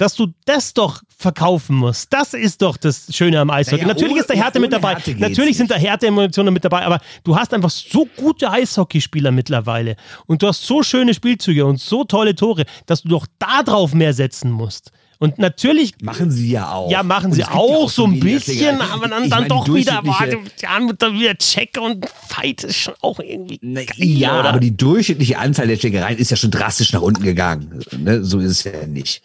dass du das doch verkaufen musst. Das ist doch das Schöne am Eishockey. Naja, Natürlich ohne, ist der Härte mit dabei. Härte Natürlich sind da Härte-Emotionen mit dabei, aber du hast einfach so gute Eishockeyspieler mittlerweile und du hast so schöne Spielzüge und so tolle Tore, dass du doch da drauf mehr setzen musst. Und natürlich. Machen sie ja auch. Ja, machen sie auch, auch so ein bisschen, aber dann, dann doch wieder, boah, dann wieder Check und Fight ist schon auch irgendwie. Na, geil, ja, oder? aber die durchschnittliche Anzahl der Checkereien ist ja schon drastisch nach unten gegangen. Ne? So ist es ja nicht.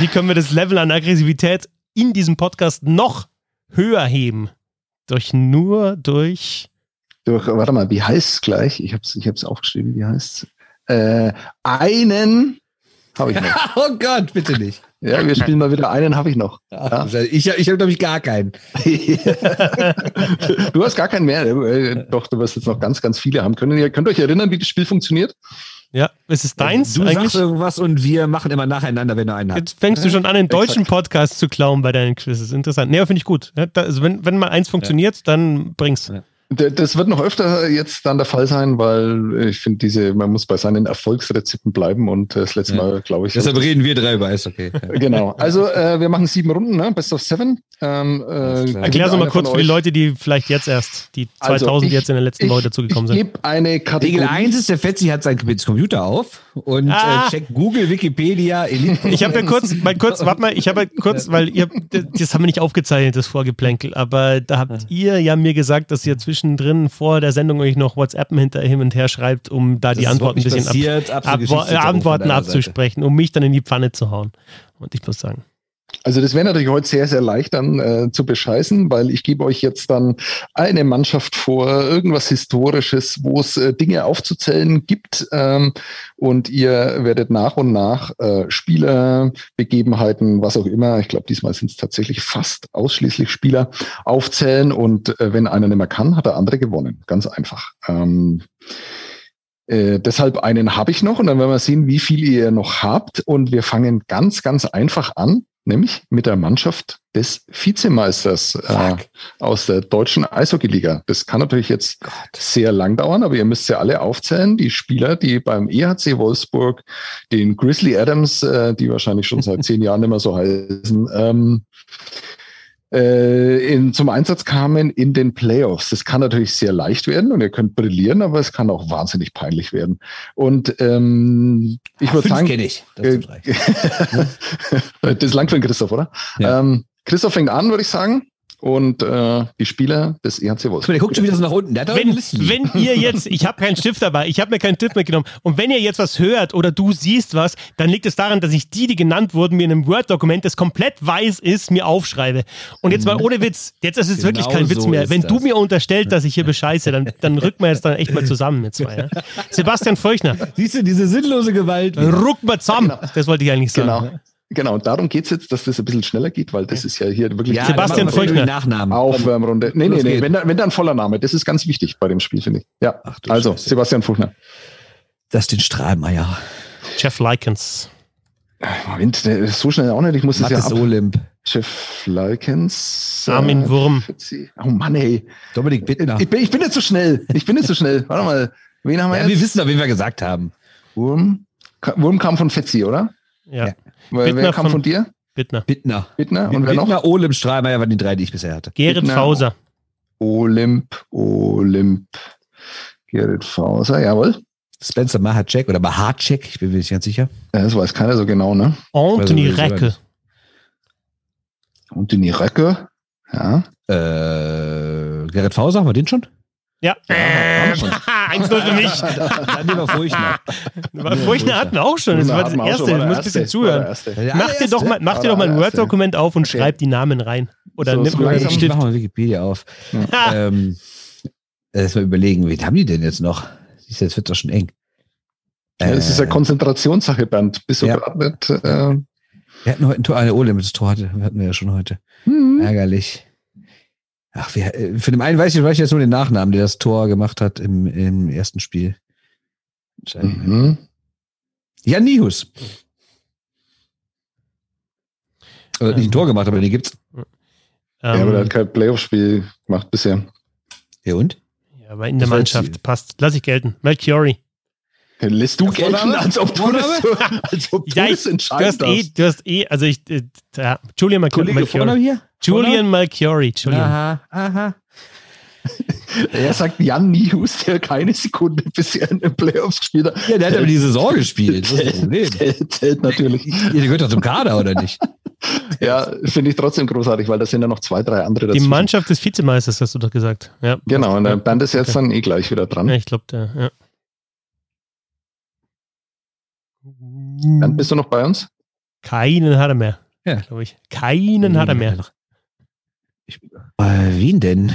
Wie können wir das Level an Aggressivität in diesem Podcast noch höher heben? Durch nur durch. Durch, warte mal, wie heißt es gleich? Ich habe es ich hab's aufgeschrieben, wie heißt es? Äh, einen habe ich noch. oh Gott, bitte nicht. Ja, wir spielen mal wieder einen, habe ich noch. Ja. Ich, ich habe, glaube ich, gar keinen. du hast gar keinen mehr. Äh, doch, du wirst jetzt noch ganz, ganz viele haben können. Ihr könnt euch erinnern, wie das Spiel funktioniert? Ja, ist es deins Du eigentlich? sagst irgendwas und wir machen immer nacheinander, wenn du einen hast. Jetzt fängst du schon an, den deutschen Exakt. Podcast zu klauen bei deinen Quizzes. Interessant. Nee, finde ich gut. Ja, also wenn, wenn mal eins funktioniert, dann bring's. Ja. Das wird noch öfter jetzt dann der Fall sein, weil ich finde, diese, man muss bei seinen Erfolgsrezepten bleiben und äh, das letzte Ja. Mal, glaube ich. Deshalb reden wir drei über Eishockey. Ja. Genau. Also äh, wir machen sieben Runden, ne? Best of Seven. Ähm, äh. Erklär's noch mal kurz für die Leute, die vielleicht jetzt erst, die Also, 2000 ich- jetzt in der letzten ich, Woche dazugekommen Ich sind. gebe eine Kategorie. Regel 1 ist, der Fetzi hat seinen Computer auf und Ah. äh, checkt Google, Wikipedia, Elite. Ich habe ja kurz, mal kurz, warte mal, ich habe ja kurz, weil ihr, das haben wir nicht aufgezeichnet, das Vorgeplänkel, aber da habt ihr ja mir gesagt, dass ihr zwischendrin vor der Sendung euch noch WhatsApp hinter hin und her schreibt, um da die ist Antworten ein bisschen ab, passiert. Ab, von Antworten abzusprechen, um mich dann in die Pfanne zu hauen. Und ich muss sagen. Also das wäre natürlich heute sehr, sehr leicht dann äh, zu bescheißen, weil ich gebe euch jetzt dann eine Mannschaft vor, irgendwas Historisches, wo es äh, Dinge aufzuzählen gibt ähm, und ihr werdet nach und nach äh, Spieler, Begebenheiten, was auch immer, ich glaube diesmal sind es tatsächlich fast ausschließlich Spieler, aufzählen und äh, wenn einer nicht mehr kann, hat der andere gewonnen. Ganz einfach. Ähm, äh, deshalb einen habe ich noch und dann werden wir sehen, wie viel ihr noch habt. Und wir fangen ganz, ganz einfach an, nämlich mit der Mannschaft des Vizemeisters äh, aus der deutschen Eishockeyliga. Das kann natürlich jetzt sehr lang dauern, aber ihr müsst ja alle aufzählen. Die Spieler, die beim EHC Wolfsburg, den Grizzly Adams, äh, die wahrscheinlich schon seit zehn Jahren immer so heißen, ähm, äh, in, zum Einsatz kamen in den Playoffs. Das kann natürlich sehr leicht werden und ihr könnt brillieren, aber es kann auch wahnsinnig peinlich werden. Und ähm, ich würde Fünf sagen, ich. Das äh, das ist lang für den Christoph, oder? Ja. Ähm, Christoph fängt an, würde ich sagen. Und äh, die Spieler des EHC Wolfsburg. Der guckt schon wieder so nach unten. Der hat doch Wenn, wenn ihr jetzt, ich habe keinen Stift dabei, ich habe mir keinen Stift mitgenommen und wenn ihr jetzt was hört oder du siehst was, dann liegt es daran, dass ich die, die genannt wurden, mir in einem Word-Dokument, das komplett weiß ist, mir aufschreibe. Und jetzt mal ohne Witz, jetzt ist es Genau wirklich kein Witz so mehr. ist Wenn du das. mir unterstellst, dass ich hier bescheiße, dann, dann rücken wir jetzt dann echt mal zusammen mit zwei. Ja? Sebastian Feuchner, Siehst du, diese sinnlose Gewalt. ruck mal zusammen. Das wollte ich eigentlich sagen. Genau. Genau, und darum geht's jetzt, dass das ein bisschen schneller geht, weil das ist ja hier wirklich Ja, Sebastian wir den Nachnamen. Aufwärmrunde. Nee, nee, nee, wenn, da- wenn dann voller Name, das ist ganz wichtig bei dem Spiel, finde ich. Ja, Ach also Scheiße. Sebastian Fuchner. Das ist den Strahlmeier. Jeff Likens. Moment, der ist so schnell auch nicht, ich muss es ja ab. Olymp. Jeff Likens. Armin äh, Wurm. Oh Mann, ey. Dominik Bittner. Ich bin, ich bin nicht so schnell. Ich bin nicht so schnell. Warte mal. Wen haben wir Ja, wir jetzt? wissen doch, wen wir gesagt haben. Wurm. Wurm kam von Fetzi, oder? Ja, Ja. Wer, Bittner wer kam von- von dir? Bittner. Bittner. Bittner. Und wer noch? Bittner, Olymp, Strahlmeier waren die drei, die ich bisher hatte. Gerrit Bittner. Fauser. Olymp, Olymp. Gerrit Fauser, jawohl. Spencer Mahacek oder Mahacek, ich bin mir nicht ganz sicher. Ja, Das weiß keiner so genau, ne? Anthony Also, Recke. die Röcke. Ja. Äh, Gerrit Fauser, haben wir den schon? Ja. wir schon. 1-0 für mich. Dann wir Furchtner. Aber Furchtner hatten wir auch schon. Das war das erste. Du musst der ein bisschen zuhören. Mach dir doch mal, mach dir doch mal ein. Word-Dokument auf und Okay. schreib die Namen rein. Oder So, nimm so mal einen Stift. mach mal Wikipedia auf. Ha. ähm, lass mal überlegen, wen haben die denn jetzt noch? Siehst du, Jetzt wird doch schon eng. Ja, das ist ja Äh, Konzentrationssache, Bernd. Bist du Ja. gerade nicht? Äh, Wir hatten heute ein Tor, eine Olymp, das Tor hatte, hatten wir ja schon heute. hm. Ärgerlich. Ach, wir, äh, für den einen weiß ich, weiß ich jetzt nur den Nachnamen, der das Tor gemacht hat im, im ersten Spiel. Mhm. Jan Nihus. Also nicht ein Tor gemacht, aber den gibt's. Ja, aber der Ähm, hat kein Playoff-Spiel gemacht bisher. Ja und? ja, aber in der Das Mannschaft passt. Lass ich gelten. Melchiori. Lässt du gelten, als ob du das, als ob du Ja, das ich, du hast eh, du hast eh, also ich, äh, Julian Malchiori. Kollege Vorname Malchiori. hier? Julian Malchiori. Julian. Aha, aha. Er sagt Jan Nihus, der keine Sekunde bisher in den Playoffs gespielt hat. Ja, der hat aber die Saison gespielt. Das ist das Problem. Zählt, zählt natürlich. Ja, der gehört doch zum Kader, oder nicht? Ja, finde ich trotzdem großartig, weil da sind ja noch zwei, drei andere Die dazu. Mannschaft des Vizemeisters, hast du doch gesagt. Ja. Genau, und der. Band ist jetzt Okay. dann eh gleich wieder dran. Ja, ich glaube, der, ja. Bernd, bist du noch bei uns? Keinen hat er mehr. Ja. Glaube ich. Keinen hat er mehr. Ich, äh, wen denn?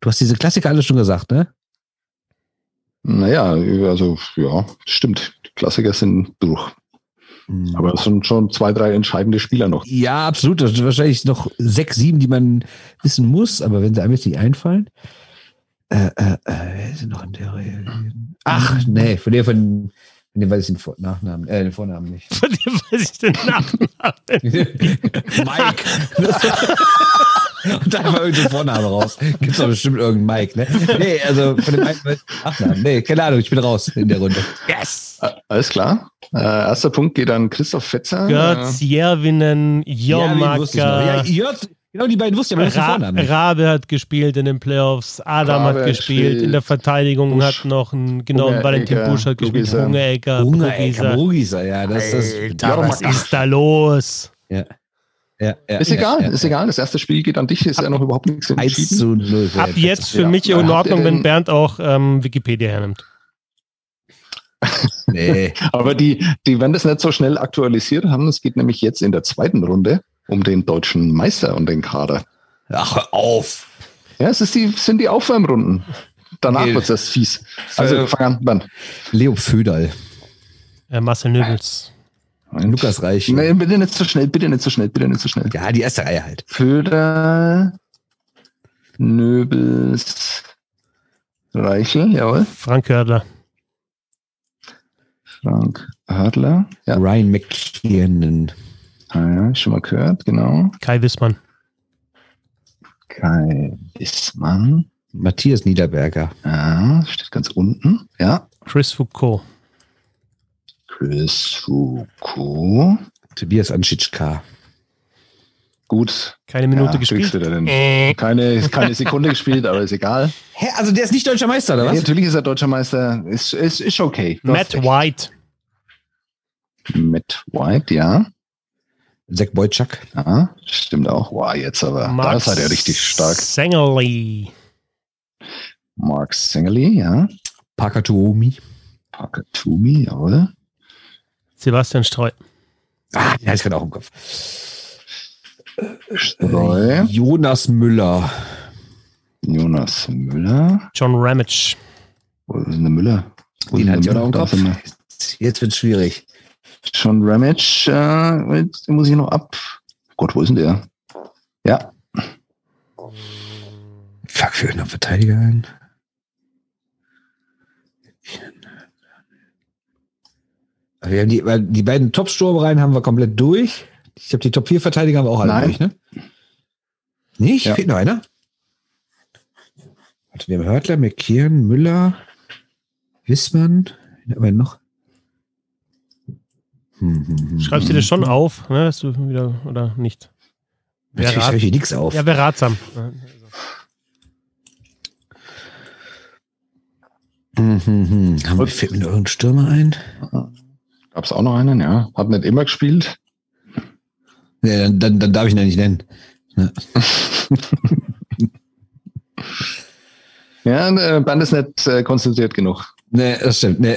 Du hast diese Klassiker alle schon gesagt, ne? Naja, also ja, stimmt. Die Klassiker sind durch. Hm. Aber es sind schon zwei, drei entscheidende Spieler noch. Ja, absolut. Das sind wahrscheinlich noch sechs, sieben, die man wissen muss, aber wenn sie einem jetzt nicht einfallen. Äh, äh, äh, wer ist denn noch in der Reihe? Ach, nee, von der von Den weiß ich den Vor Nachnamen, äh, den Vornamen nicht. Von dem weiß ich den Nachnamen. Mike. Und da war irgendein Vorname raus. Gibt's doch bestimmt irgendeinen Mike, ne? Nee, also von dem Mike ich Nachnamen. Nee, keine Ahnung, ich bin raus in der Runde. Yes! Äh, Alles klar. Äh, erster Punkt geht an Christoph Fetzer. Götz, Ja, ich noch? ja, genau die beiden wusste ich, aber den Ra Vornamen. Rabe hat gespielt in den Playoffs, Adam Rabe hat gespielt, gespielt, in der Verteidigung Busch, hat noch ein, genau, Ungerecker, Valentin Busch hat gespielt. Hungerecker, Hunger, ey, Brugisa. Brugisa, ja, das, das, Alter, was ist da los? ja. Ja, ja, Ist ja, egal, ja, ist ja. egal. Das erste Spiel geht an dich, ist ja noch überhaupt nichts 1 entschieden. zu 0. für Ab jetzt für Ja. mich in Ordnung, wenn Bernd auch ähm, Wikipedia hernimmt. Nee. Aber die, die werden das nicht so schnell aktualisiert haben. Es geht nämlich jetzt in der zweiten Runde um den deutschen Meister und den Kader. Ach, auf. Ja, es ist die, sind die Aufwärmrunden. Danach wird's erst fies. Also Äh, fang an, Bernd. Leo Föderl. Äh, Marcel Nöbels. Lukas Reich. Nee, bitte nicht so schnell, bitte nicht so schnell, bitte nicht so schnell. Ja, die erste Reihe halt. Föder, Nöbels, Reichel, jawohl. Frank Hördler. Frank Hörtler, ja, Ryan McKiernan. ah, ja, schon mal gehört, genau. Kai Wissmann. Kai Wissmann, Matthias Niederberger. ja, steht ganz unten, ja. Chris Foucault. Chris Foucault, Tobias Anschitschka. gut. Keine Minute ja, gespielt. kriegst du da denn. Äh, Keine, keine Sekunde gespielt, aber ist egal. Hä, also der ist nicht deutscher Meister, oder Ja, was? natürlich ist er deutscher Meister, ist, ist, ist okay. Du Matt. White. Matt White, ja. Zach Boyczak. Ja, stimmt auch. Wow, jetzt aber. da Max ist er ja richtig stark. Sengerli. Mark Singley, ja. Parker Tuomi. Parker Toomey, jawohl. Sebastian Streu. Ah, den hatte ich gerade auch im Kopf. Streu. Jonas Müller. Jonas Müller. John Ramage. Wo ist denn der Müller? Wo Den ist hatte denn ich der auch im Kopf. Jetzt wird schwierig. John Ramage, äh, jetzt muss ich noch ab. Gott, wo ist denn der? Ja, Fuck, für noch Verteidiger ein. Wir haben die, weil die beiden Top-Sturmreihen haben wir komplett durch. Ich glaube, die Top 4 Verteidiger haben wir auch alle Nein. durch, ne? Nicht? Ja. Fehlt noch einer? Warte, wir haben Hörtler, McKeon, Müller, Wissmann. Wir noch? Hm, hm, hm, Schreibst du dir schon auf, ne, dass du wieder, oder nicht? Wer Natürlich schreibe ich hier nichts auf. Ja, wäre ratsam. Hm, hm, hm. Haben wir, fällt mir noch irgendein Stürmer ein? Gab es auch noch einen, ja. Hat nicht immer gespielt. Nee, dann, dann, dann darf ich ihn ja nicht nennen. Ja, äh, Band ist nicht äh, konzentriert genug. Nee, das stimmt. Nee,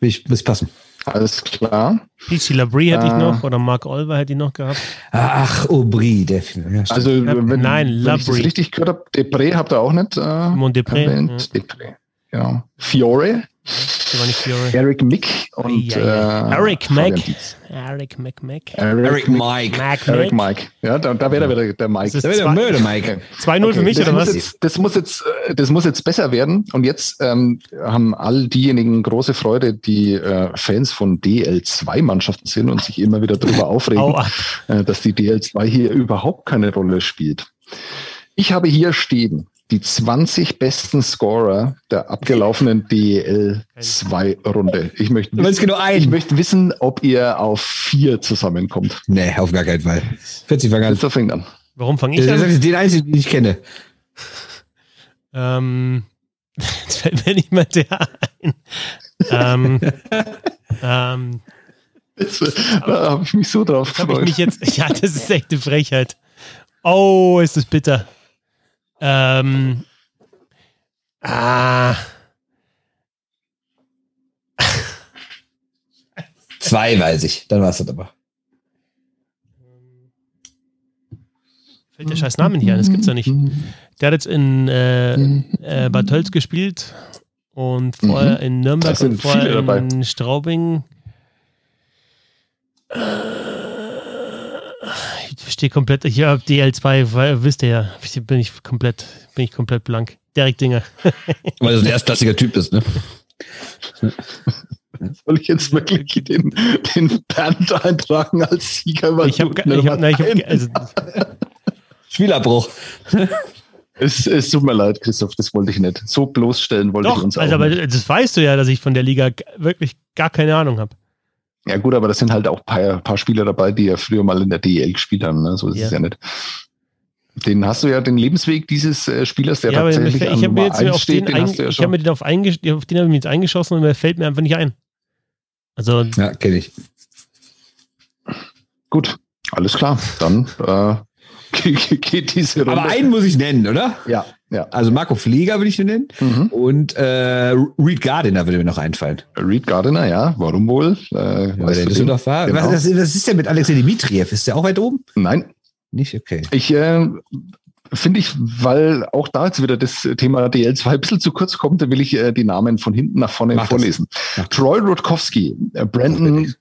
ich muss passen. Alles klar. PC Labrie hätte ich Äh. noch, oder Mark Olver hätte ich noch gehabt. Ach, Aubry, der Film. Ja. Also, wenn, nein, wenn ich das Labrie. richtig gehört habe, Depré habt ihr auch nicht äh, Simon Depré. erwähnt. Ja, Depré, ja. Fiore, der war nicht Fiore. Eric Mick und Ja, ja. Äh, Eric Mack. Dietz. Eric McMack. Eric Mike. Mac Eric Mac. Mike. Ja, da, da wäre er wieder der Mike. Das Da ist der Mörder, Mike. Okay. 2-0 für Okay, mich, das oder muss was? Jetzt, das, muss jetzt, äh, das muss jetzt besser werden. Und jetzt ähm, haben all diejenigen große Freude, die äh, Fans von DL2-Mannschaften sind und sich immer wieder darüber aufregen, äh, dass die DL2 hier überhaupt keine Rolle spielt. Ich habe hier stehen die 20 besten Scorer der abgelaufenen DL2-Runde. Ich möchte, wissen, genau ich möchte wissen, ob ihr auf vier zusammenkommt. Nee, auf gar keinen Fall. 40 fang an. Fängt an. Warum fange Das ich an? ist den einzigen, den ich kenne. Ähm, jetzt fällt mir nicht mehr der ein. ähm, ähm, Jetzt, äh, da habe ich mich so drauf Jetzt habe ich gefreut. mich jetzt. Ja, das ist echt eine Frechheit. Oh, ist das bitter. Ähm. Ah. Zwei weiß ich. Dann war es das aber. Fällt der scheiß Namen hier ein, das gibt's ja nicht. Der hat jetzt in äh, äh, Bad Tölz gespielt und vorher in Nürnberg und vorher viele dabei. in Straubing. Äh, stehe komplett, ich habe DL2, weil, wisst ihr ja, bin ich komplett, bin ich komplett blank. Derek Dinger. Weil das ein erstklassiger Typ ist, ne? Soll ich jetzt wirklich den, den Bernd eintragen als Sieger? Weil ich habe ich hab, hab, also, Spielabbruch. Es, es tut mir leid, Christoph, das wollte ich nicht. So bloßstellen wollte Doch, ich uns also auch. Aber nicht. das weißt du ja, dass ich von der Liga wirklich gar keine Ahnung habe. Ja, gut, aber das sind halt auch ein paar, paar, Spieler dabei, die ja früher mal in der DEL gespielt haben. Ne? So ist ja. es ja nicht. Den hast du ja den Lebensweg dieses äh, Spielers, der ja, tatsächlich ich habe mir jetzt auf steht, den, den ja ich habe mir den auf, auf den habe ich mir jetzt eingeschossen und der fällt mir einfach nicht ein. Also ja, kenne ich. Gut, alles klar. Dann äh, geht diese Runde. Aber einen muss ich nennen, oder? Ja, ja. Also Marco Pfleger würde ich den nennen. Mhm. Und äh, Reed Gardiner würde mir noch einfallen. Reed Gardiner, ja. Warum wohl? Äh, ja, weil der Düsseldorf war. Genau. Was, was, ist denn mit Alexei Dimitriev? Ist der auch weit oben? Nein. Nicht? Okay. Ich äh, finde ich, weil auch da jetzt wieder das Thema DL2 ein bisschen zu kurz kommt, da will ich äh, die Namen von hinten nach vorne Mach vorlesen. Troy Rutkowski, äh, Brandon,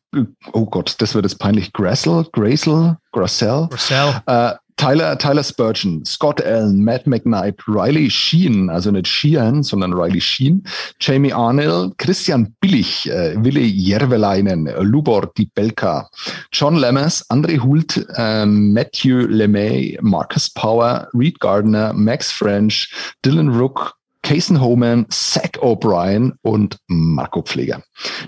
oh Gott, das wird jetzt peinlich, Grassel, Grasel, Grassel, Grassel. Äh, Tyler, Tyler Spurgeon, Scott Allen, Matt McKnight, Riley Sheen, also nicht Sheehan, sondern Riley Sheen, Jamie Arnell, Christian Billig, äh, Willi Jervelainen, Lubor Di Belka, John Lemmers, André Hult, äh, Matthew LeMay, Marcus Power, Reed Gardner, Max French, Dylan Rook, Cason Homan, Zach O'Brien und Marco Pfleger.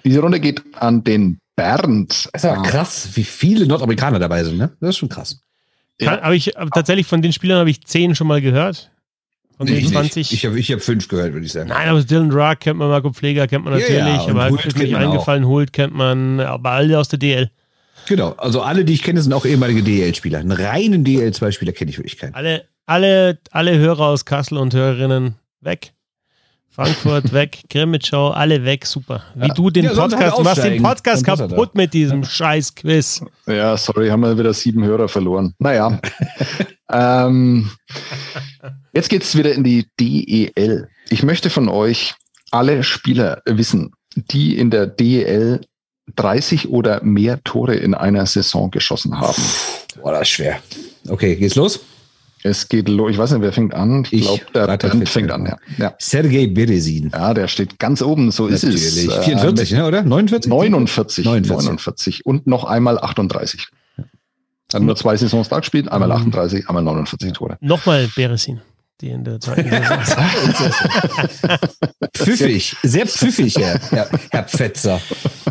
Diese Runde geht an den Bernd. Das ist aber krass, wie viele Nordamerikaner dabei sind, ne? Das ist schon krass. Ja. Habe ich tatsächlich von den Spielern habe ich zehn schon mal gehört. Von den ich 20. Nicht. Ich habe ich hab fünf gehört, würde ich sagen. Nein, aber Dylan Rock kennt man, Marco Pfleger kennt man natürlich, ja, ja. aber ist mir eingefallen, Hult kennt man, aber alle aus der DL. Genau, also alle, die ich kenne, sind auch ehemalige DL-Spieler. Einen reinen DL2-Spieler kenne ich wirklich keinen. Alle, alle, alle Hörer aus Kassel und Hörerinnen weg. Frankfurt weg, Grimmitschau, alle weg, super. Wie ja. du den ja, Podcast, du machst den Podcast kaputt mit diesem scheiß Quiz. Ja, sorry, haben wir wieder sieben Hörer verloren. Naja. ähm, jetzt geht's wieder in die DEL. Ich möchte von euch alle Spieler wissen, die in der DEL 30 oder mehr Tore in einer Saison geschossen haben. Boah, das ist schwer. Okay, geht's los? Es geht los. Ich weiß nicht, wer fängt an. Ich, ich glaube, der Bernd fängt an. Ja. ja. Sergei Beresin. Ja, der steht ganz oben. So Natürlich. ist es. 44, äh, ne, oder? 49? 49, 49. 49. Und noch einmal 38. Hat nur zwei Saisons da gespielt. Einmal 38, einmal 49 Tore. Nochmal Beresin die in der zweiten Saison. pfiffig, sehr pfiffig, Herr, Herr, Herr Pfetzer.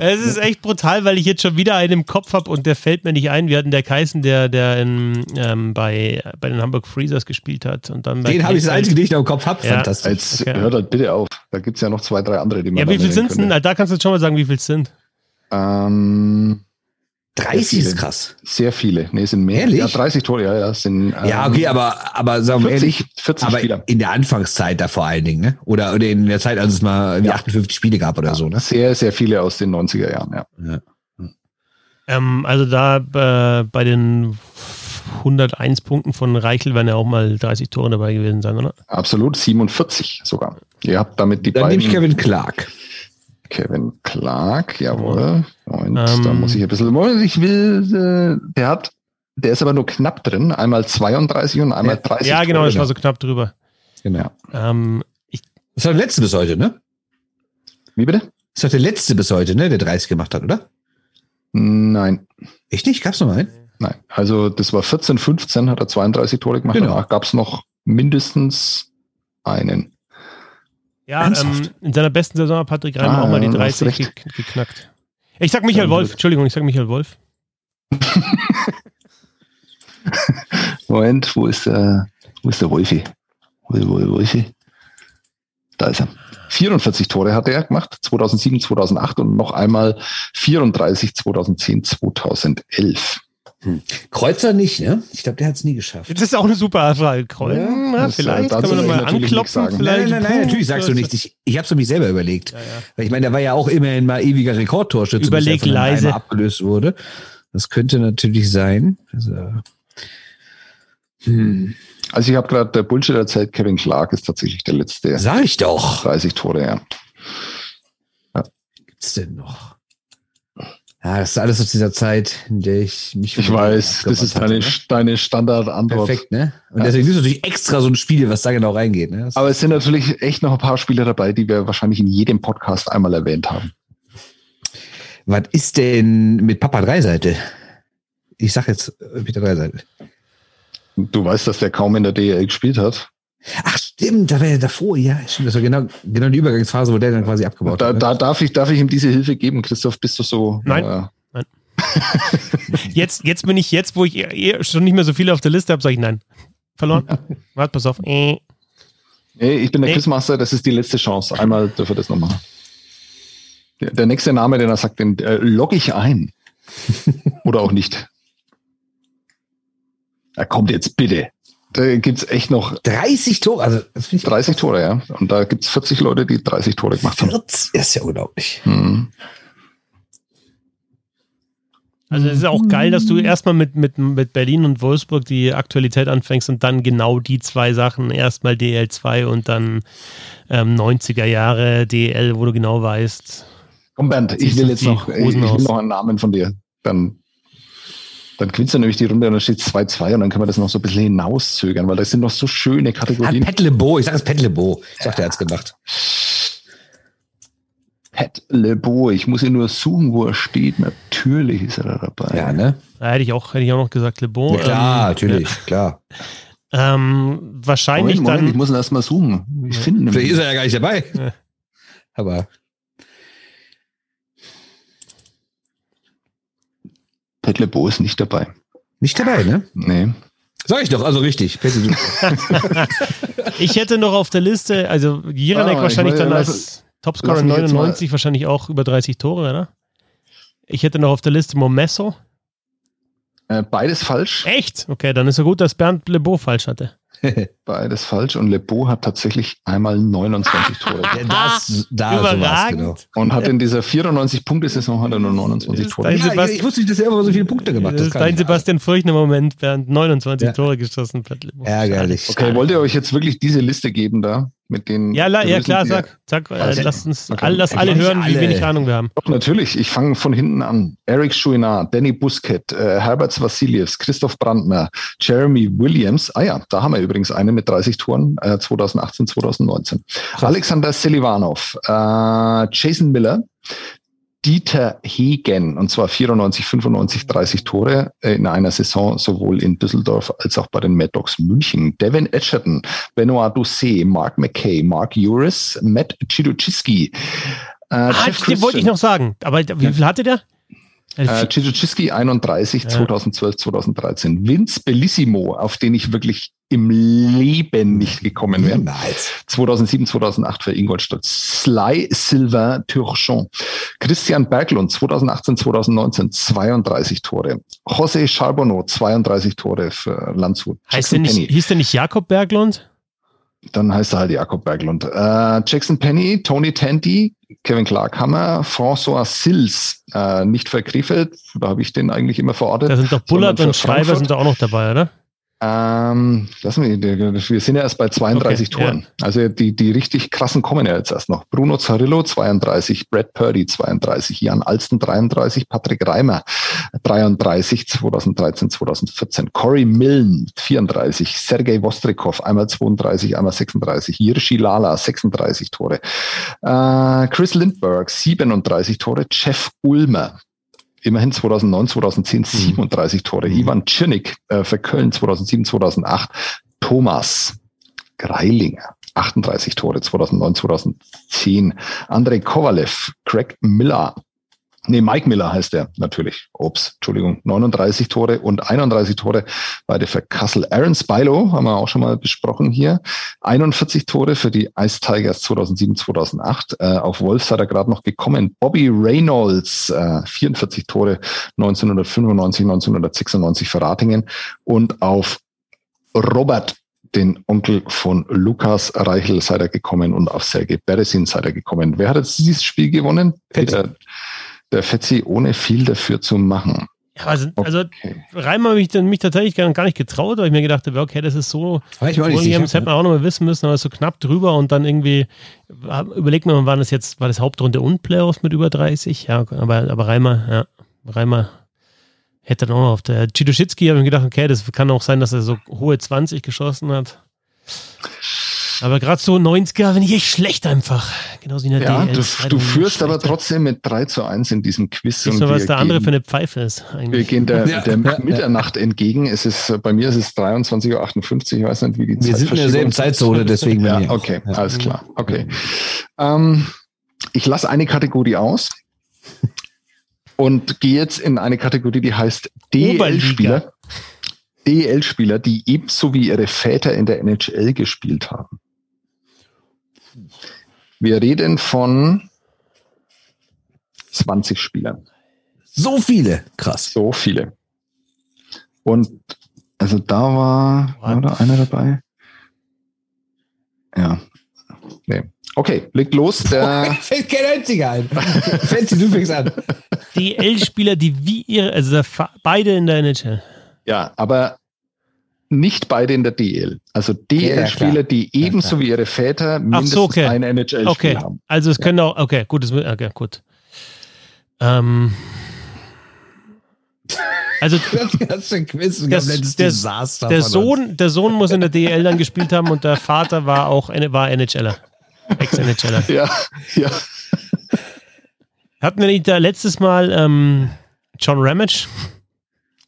Es ist echt brutal, weil ich jetzt schon wieder einen im Kopf habe und der fällt mir nicht ein. Wir hatten der Kaisen, der, der in, ähm, bei, bei den Hamburg Freezers gespielt hat. Und dann den habe ich das einzige, den ich noch im Kopf habe. Ja. Fantastisch. Jetzt okay. hört halt bitte auf. Da gibt es ja noch zwei, drei andere, die man Ja, wie viel sind es denn? Da kannst du jetzt schon mal sagen, wie viel es sind. Ähm, 30 ist krass. Sehr viele. Nee, sind mehr. Ehrlich? Ja, 30 Tore, ja, ja. Sind, ähm, ja, okay, aber, aber sagen wir 40, ehrlich, 40 aber Spieler. in der Anfangszeit da vor allen Dingen, ne? Oder, oder in der Zeit, als es mal ja. 58 Spiele gab oder ja, so, ne? Sehr, sehr viele aus den 90er Jahren, ja. ja. Ähm, also da äh, bei den 101 Punkten von Reichel werden ja auch mal 30 Tore dabei gewesen sein, oder? Absolut, 47 sogar. Ihr habt damit die Dann beiden... nehme ich Kevin Clark. Kevin Clark, jawohl. Und ähm, da muss ich ein bisschen, Moment, ich will, äh, der hat, der ist aber nur knapp drin, einmal 32 und einmal 30. Ja, genau, das war so knapp drüber. Genau. Ähm, ich, das war der letzte bis heute, ne? Wie bitte? Das war der letzte bis heute, ne, der 30 gemacht hat, oder? Nein. Echt nicht? Gab's noch mal einen? Nein. Also das war 14, 15, hat er 32 Tore gemacht. Genau. Danach gab es noch mindestens einen. Ja, ähm, in seiner besten Saison hat Patrick Reimer ah, auch mal die 30 ge geknackt. Ich sag Michael Wolf, Entschuldigung, ich sag Michael Wolf. Moment, wo ist der, wo ist der Wolfi? Wo ist der Wolfi? Da ist er. 44 Tore hat er gemacht, 2007, 2008 und noch einmal 34, 2010, 2011. Hm. Kreuzer nicht, ne? Ich glaube, der hat es nie geschafft. Das ist auch eine super Frage. Kreuzer, ja, ja, vielleicht kann man nochmal anklopfen. Vielleicht. Nein, nein, nein, natürlich sagst du nicht. Ich, ich habe es für mich selber überlegt. Ja, Weil ich meine, der war ja auch immerhin mal ewiger Rekordtorschütze, Überleg bis er leise. abgelöst wurde. Das könnte natürlich sein. Also, hm. Also ich habe gerade der Bullshit erzählt, Kevin Clark ist tatsächlich der letzte. Sag ich doch. 30 Tore, ja. ja. Gibt's denn noch? Ja, das ist alles aus dieser Zeit, in der ich mich. Ich weiß, das ist deine, ne? deine Standardantwort. Perfekt, ne? Und ja. deswegen ist natürlich extra so ein Spiel, was da genau reingeht. Ne? Aber es sind natürlich echt noch ein paar Spieler dabei, die wir wahrscheinlich in jedem Podcast einmal erwähnt haben. Was ist denn mit Papa Dreiseite? Ich sag jetzt äh, Peter Dreiseite. Du weißt, dass der kaum in der DL gespielt hat. Ach stimmt, da war ja davor, ja, stimmt, das war genau, genau die Übergangsphase, wo der dann quasi abgebaut Da, hat. ne? da darf, ich, darf ich ihm diese Hilfe geben, Christoph? Bist du so? Nein. Äh, Jetzt, jetzt bin ich, jetzt, wo ich eh schon nicht mehr so viele auf der Liste habe, sage ich nein. Verloren. Warte, pass auf. Äh. nee, ich bin der Nee. Quizmaster, das ist die letzte Chance. Einmal dürfen wir das noch machen. Der, der nächste Name, den er sagt, den äh, logge ich ein. Oder auch nicht. Er kommt jetzt bitte. Da gibt es echt noch 30 Tore, also das finde ich 30 Tore, ja. Und da gibt es 40 Leute, die 30 Tore gemacht haben. 40, ist ja unglaublich. Hm. Also es ist auch geil, dass du erstmal mit, mit, mit Berlin und Wolfsburg die Aktualität anfängst und dann genau die zwei Sachen, erstmal DL2 und dann ähm, 90er Jahre DL, wo du genau weißt. Komm, Bernd, ich will jetzt noch, ich will noch einen Namen von dir. Dann, dann gewinnst du nämlich die Runde und dann steht 2-2 und dann können wir das noch so ein bisschen hinauszögern, weil das sind noch so schöne Kategorien. Pat LeBeau, ich sag es Pat LeBeau. Ich dachte, er hat's gemacht. Pat LeBeau, ich muss ihn nur suchen, wo er steht. Natürlich ist er da dabei. Ja, ne? Da hätte ich auch, hätte ich auch noch gesagt, Le Bon. Ja, klar, ähm, natürlich, klar. Ähm, wahrscheinlich Moment, Moment, ich dann. muss ihn erst mal suchen. Ich finde ihn Vielleicht ist er ja gar nicht dabei. Ja. Aber Pat LeBeau ist nicht dabei. nicht dabei, ne? Nee. Sag ich doch, also richtig. Ich hätte noch auf der Liste, also Jiranek Ah, wahrscheinlich ich dann als Topscorer lass mich jetzt 99, wahrscheinlich auch über 30 Tore, oder? Ich hätte noch auf der Liste Momesso. Äh, beides falsch. Echt? Okay, dann ist ja gut, dass Bernd Le Beau falsch hatte. Beides falsch. Und LeBeau hat tatsächlich einmal 29 Tore. Ja, das, da sowas, Überragend. genau. Und hat in dieser 94-Punkte-Saison hat er nur 29 Ist Tore. Ja, Sebast- ich, ich wusste nicht, dass er immer so viele Punkte gemacht hat. Das ist kann dein Sebastian Furchtner Moment, Bernd. 29 Ja. Tore geschossen. Beau. Ärgerlich. Okay, wollt ihr euch jetzt wirklich diese Liste geben da? Mit den Ja, la, ja klar, sag. sag äh, Also, lass uns okay. all, lass alle hören, wie alle. wenig Ahnung wir haben. Doch, natürlich. Ich fange von hinten an. Eric Chouinard, Danny Busquet, äh, Herbert Vassilievs, Christoph Brandner, Jeremy Williams. Ah ja, da haben wir übrigens einen mit 30 Toren, äh, 2018, 2019. Alexander Selivanov, äh, Jason Miller, Dieter Hegen, und zwar 94, 95, 30 Tore äh, in einer Saison, sowohl in Düsseldorf als auch bei den Mad Dogs München. Devin Edgerton, Benoit Doucet, Mark McKay, Mark Uris, Matt Chiduchiski. Äh, Ah, den wollte ich noch sagen. Aber wie viel hatte der? Äh, Chiduchiski 31, Ja. 2012, 2013. Vince Bellissimo, auf den ich wirklich im Leben nicht gekommen wäre. Niemals. 2007, 2008 für Ingolstadt. Sly Sylvain Turchon. Christian Berglund, 2018, 2019, 32 Tore. José Charbonneau, 32 Tore für Landshut. Heißt der nicht, hieß der nicht Jakob Berglund? Dann heißt er halt Jakob Berglund. Äh, Jackson Penny, Tony Tandy, Kevin Clark Hammer, François Sills, äh, nicht für Krefeld, da habe ich den eigentlich immer verortet. Da sind doch Bullard und Schreiber sind da auch noch dabei, oder? Ähm, lassen wir, wir sind ja erst bei 32 Okay, Toren. Also die, die richtig krassen kommen ja jetzt erst noch. Bruno Zarillo 32, Brad Purdy 32, Jan Alsten 33, Patrick Reimer 33, 2013, 2014, Corey Millen 34, Sergei Vostrikov einmal 32, einmal 36, Jirschi Lala 36 Tore, äh, Chris Lindbergh 37 Tore, Jeff Ulmer immerhin 2009, 2010 37 Tore. Ivan Czernik äh, für Köln 2007, 2008. Thomas Greilinger 38 Tore 2009, 2010. Andrei Kovalev, Craig Miller. Nee, Mike Miller heißt er natürlich. Ups, Entschuldigung. 39 Tore und 31 Tore beide für Kassel. Aaron Spilo haben wir auch schon mal besprochen hier. 41 Tore für die Ice Tigers 2007, 2008. Äh, auf Wolfs hat er gerade noch gekommen. Bobby Reynolds, äh, 44 Tore 1995, 1996 für Ratingen. Und auf Robert, den Onkel von Lukas Reichel, seid ihr gekommen und auf Sergei Beresin seid ihr gekommen. Wer hat jetzt dieses Spiel gewonnen? Fetzi. Der, der Fetzi, ohne viel dafür zu machen. Ja, also, also Okay. Reimer habe ich dann mich tatsächlich gar gar nicht getraut, weil ich mir gedacht habe, okay, das ist so, War ich nicht sicher. hätte man auch noch mal wissen müssen, aber ist so knapp drüber und dann irgendwie, überlegt man, war das jetzt, war das Hauptrunde und Playoffs mit über 30? Ja, aber, aber Reimer, ja, Reimer hätte dann auch noch auf der Chidoschitski, habe ich mir gedacht, okay, das kann auch sein, dass er so hohe 20 geschossen hat. Aber gerade so 90er bin ich echt schlecht einfach. Genauso wie in der Ja, DL. du, du führst aber trotzdem mit 3 zu 1 in diesem Quiz. Siehst und du, was wir der andere gehen- für eine Pfeife ist Wir eigentlich. gehen der, Ja. der. Mitternacht entgegen. Es ist, bei mir ist es 23.58 Uhr. Ich weiß nicht, wie die Wir sind in derselben Zeitzone, deswegen Ja, okay, Ja. alles klar. Okay. Ähm, ich lasse eine Kategorie aus und gehe jetzt in eine Kategorie, die heißt DEL-Spieler. DEL-Spieler, die ebenso wie ihre Väter in der NHL gespielt haben. Wir reden von 20 Spielern. So viele. Krass. So viele. Und also da war, war da einer dabei? Ja. Nee. Okay, legt los. Der, Fällt kein einziger ein. Fancy, du fängst an. DL-Spieler, die wie ihre, also beide in der NHL. ja, aber nicht beide in der DL. Also DL-Spieler, die ebenso wie ihre Väter mindestens okay. ein NHL-Spiel Okay, haben. also es können auch, okay, gut, das, okay, gut. Ähm, also Das ist ein Quiz, ein Das- komplettes der-. Sohn, der Sohn muss in der DL dann gespielt haben und der Vater war auch war NHLer. Ex-NHLer. Ja, ja. Hatten wir nicht da letztes Mal ähm, John Ramage?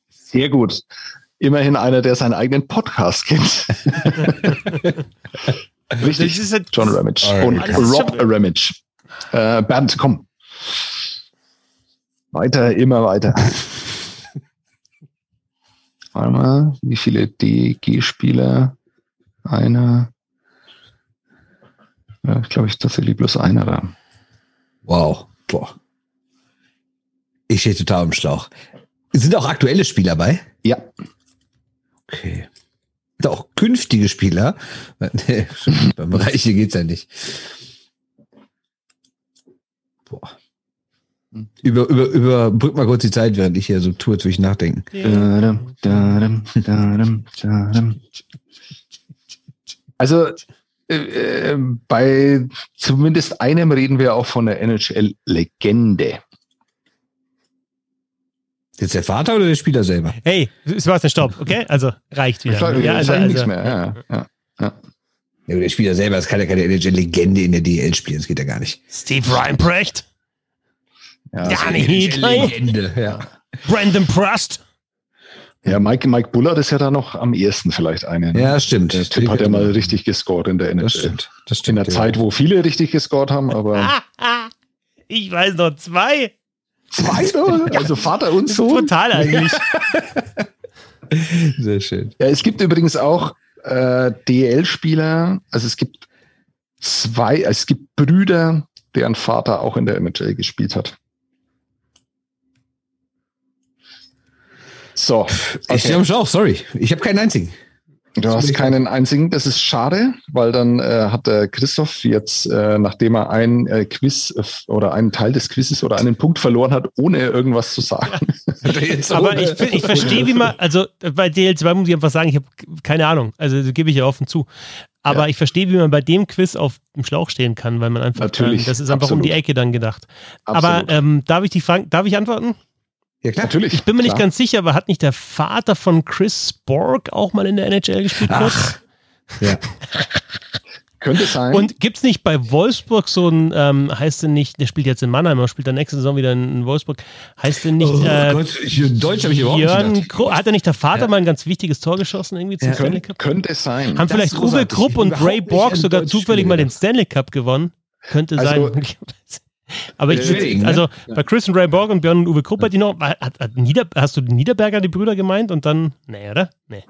Sehr gut. Immerhin einer, der seinen eigenen Podcast kennt. Richtig. John Ramage und Rob Ramage. Äh, Bernd, komm. Weiter, immer weiter. Warte mal, wie viele DG-Spieler? Einer. Ja, ich glaube, ich tatsächlich bloß einer da. Wow. Boah. Ich stehe total im Schlauch. Sind auch aktuelle Spieler bei? Ja, Okay. Sind auch künftige Spieler? Beim Bereich hier geht's ja nicht. Boah. Über, über, überbrück mal kurz die Zeit, während ich hier so tue, durch nachdenken. Also äh, äh, bei zumindest einem reden wir auch von der NHL-Legende. Jetzt der Vater oder der Spieler selber? Hey, Sebastian, stopp, okay? Also reicht wieder. Ich sage ja, also, nichts also, mehr. Ja, ja. Ja, aber der Spieler selber, das kann ja keine NHL-Legende in der DL spielen, das geht ja gar nicht. Steve Reinprecht, Ja, Ja, also, nicht. Legende, ja. Brandon Prust. ja Mike, Mike Bullard ist ja da noch am ersten vielleicht einer. ne? Ja, stimmt. Der Typ hat ja mal richtig gescored in der NHL. Das stimmt. Das In stimmt. der ja. Zeit, wo viele richtig gescored haben, aber Ah, ah, ich weiß noch zwei. Zwei nur? Also Vater und Sohn. brutal eigentlich. Sehr schön. Ja, es gibt übrigens auch äh, DL-Spieler, also es gibt zwei, es gibt Brüder, deren Vater auch in der NHL gespielt hat. So, Ich stehe am Schlauch, sorry. Ich habe keinen einzigen. Du hast keinen einzigen, das ist schade, weil dann äh, hat der Christoph jetzt, äh, nachdem er ein äh, Quiz oder einen Teil des Quizzes oder einen Punkt verloren hat, ohne irgendwas zu sagen. Aber ich, ich verstehe, wie man, also bei DL2 muss ich einfach sagen, ich habe keine Ahnung. Also das gebe ich ja offen zu. Aber Ja. ich verstehe, wie man bei dem Quiz auf dem Schlauch stehen kann, weil man einfach, Natürlich, dann, das ist einfach um absolut. die Ecke dann gedacht. Absolut. Aber ähm, darf ich die fragen, darf ich antworten? Ja, klar. Natürlich. Ich bin mir nicht klar. ganz sicher, aber hat nicht der Vater von Chris Borg auch mal in der NHL gespielt kurz? Ja. Könnte sein. Und gibt es nicht bei Wolfsburg so ein, ähm, heißt denn nicht, der spielt jetzt in Mannheim, aber spielt dann nächste Saison wieder in Wolfsburg, heißt denn nicht, Oh äh, Gott, ich, Deutsch habe ich überhaupt nicht Jörn gedacht. Krupp, hat er nicht der Vater Ja. mal ein ganz wichtiges Tor geschossen irgendwie zum Ja. Stanley könnte, Cup? könnte sein. Haben Das vielleicht Uwe. Krupp und Ray nicht Borg sogar zufällig mal den gedacht. Stanley Cup gewonnen? Könnte Also- sein. Aber ich, Deswegen, ne? also bei Chris und Ray Borg und Björn und Uwe Krupp hat die noch, hat, hat Nieder, hast du Niederberger die Brüder gemeint und dann, nee, oder? Nee.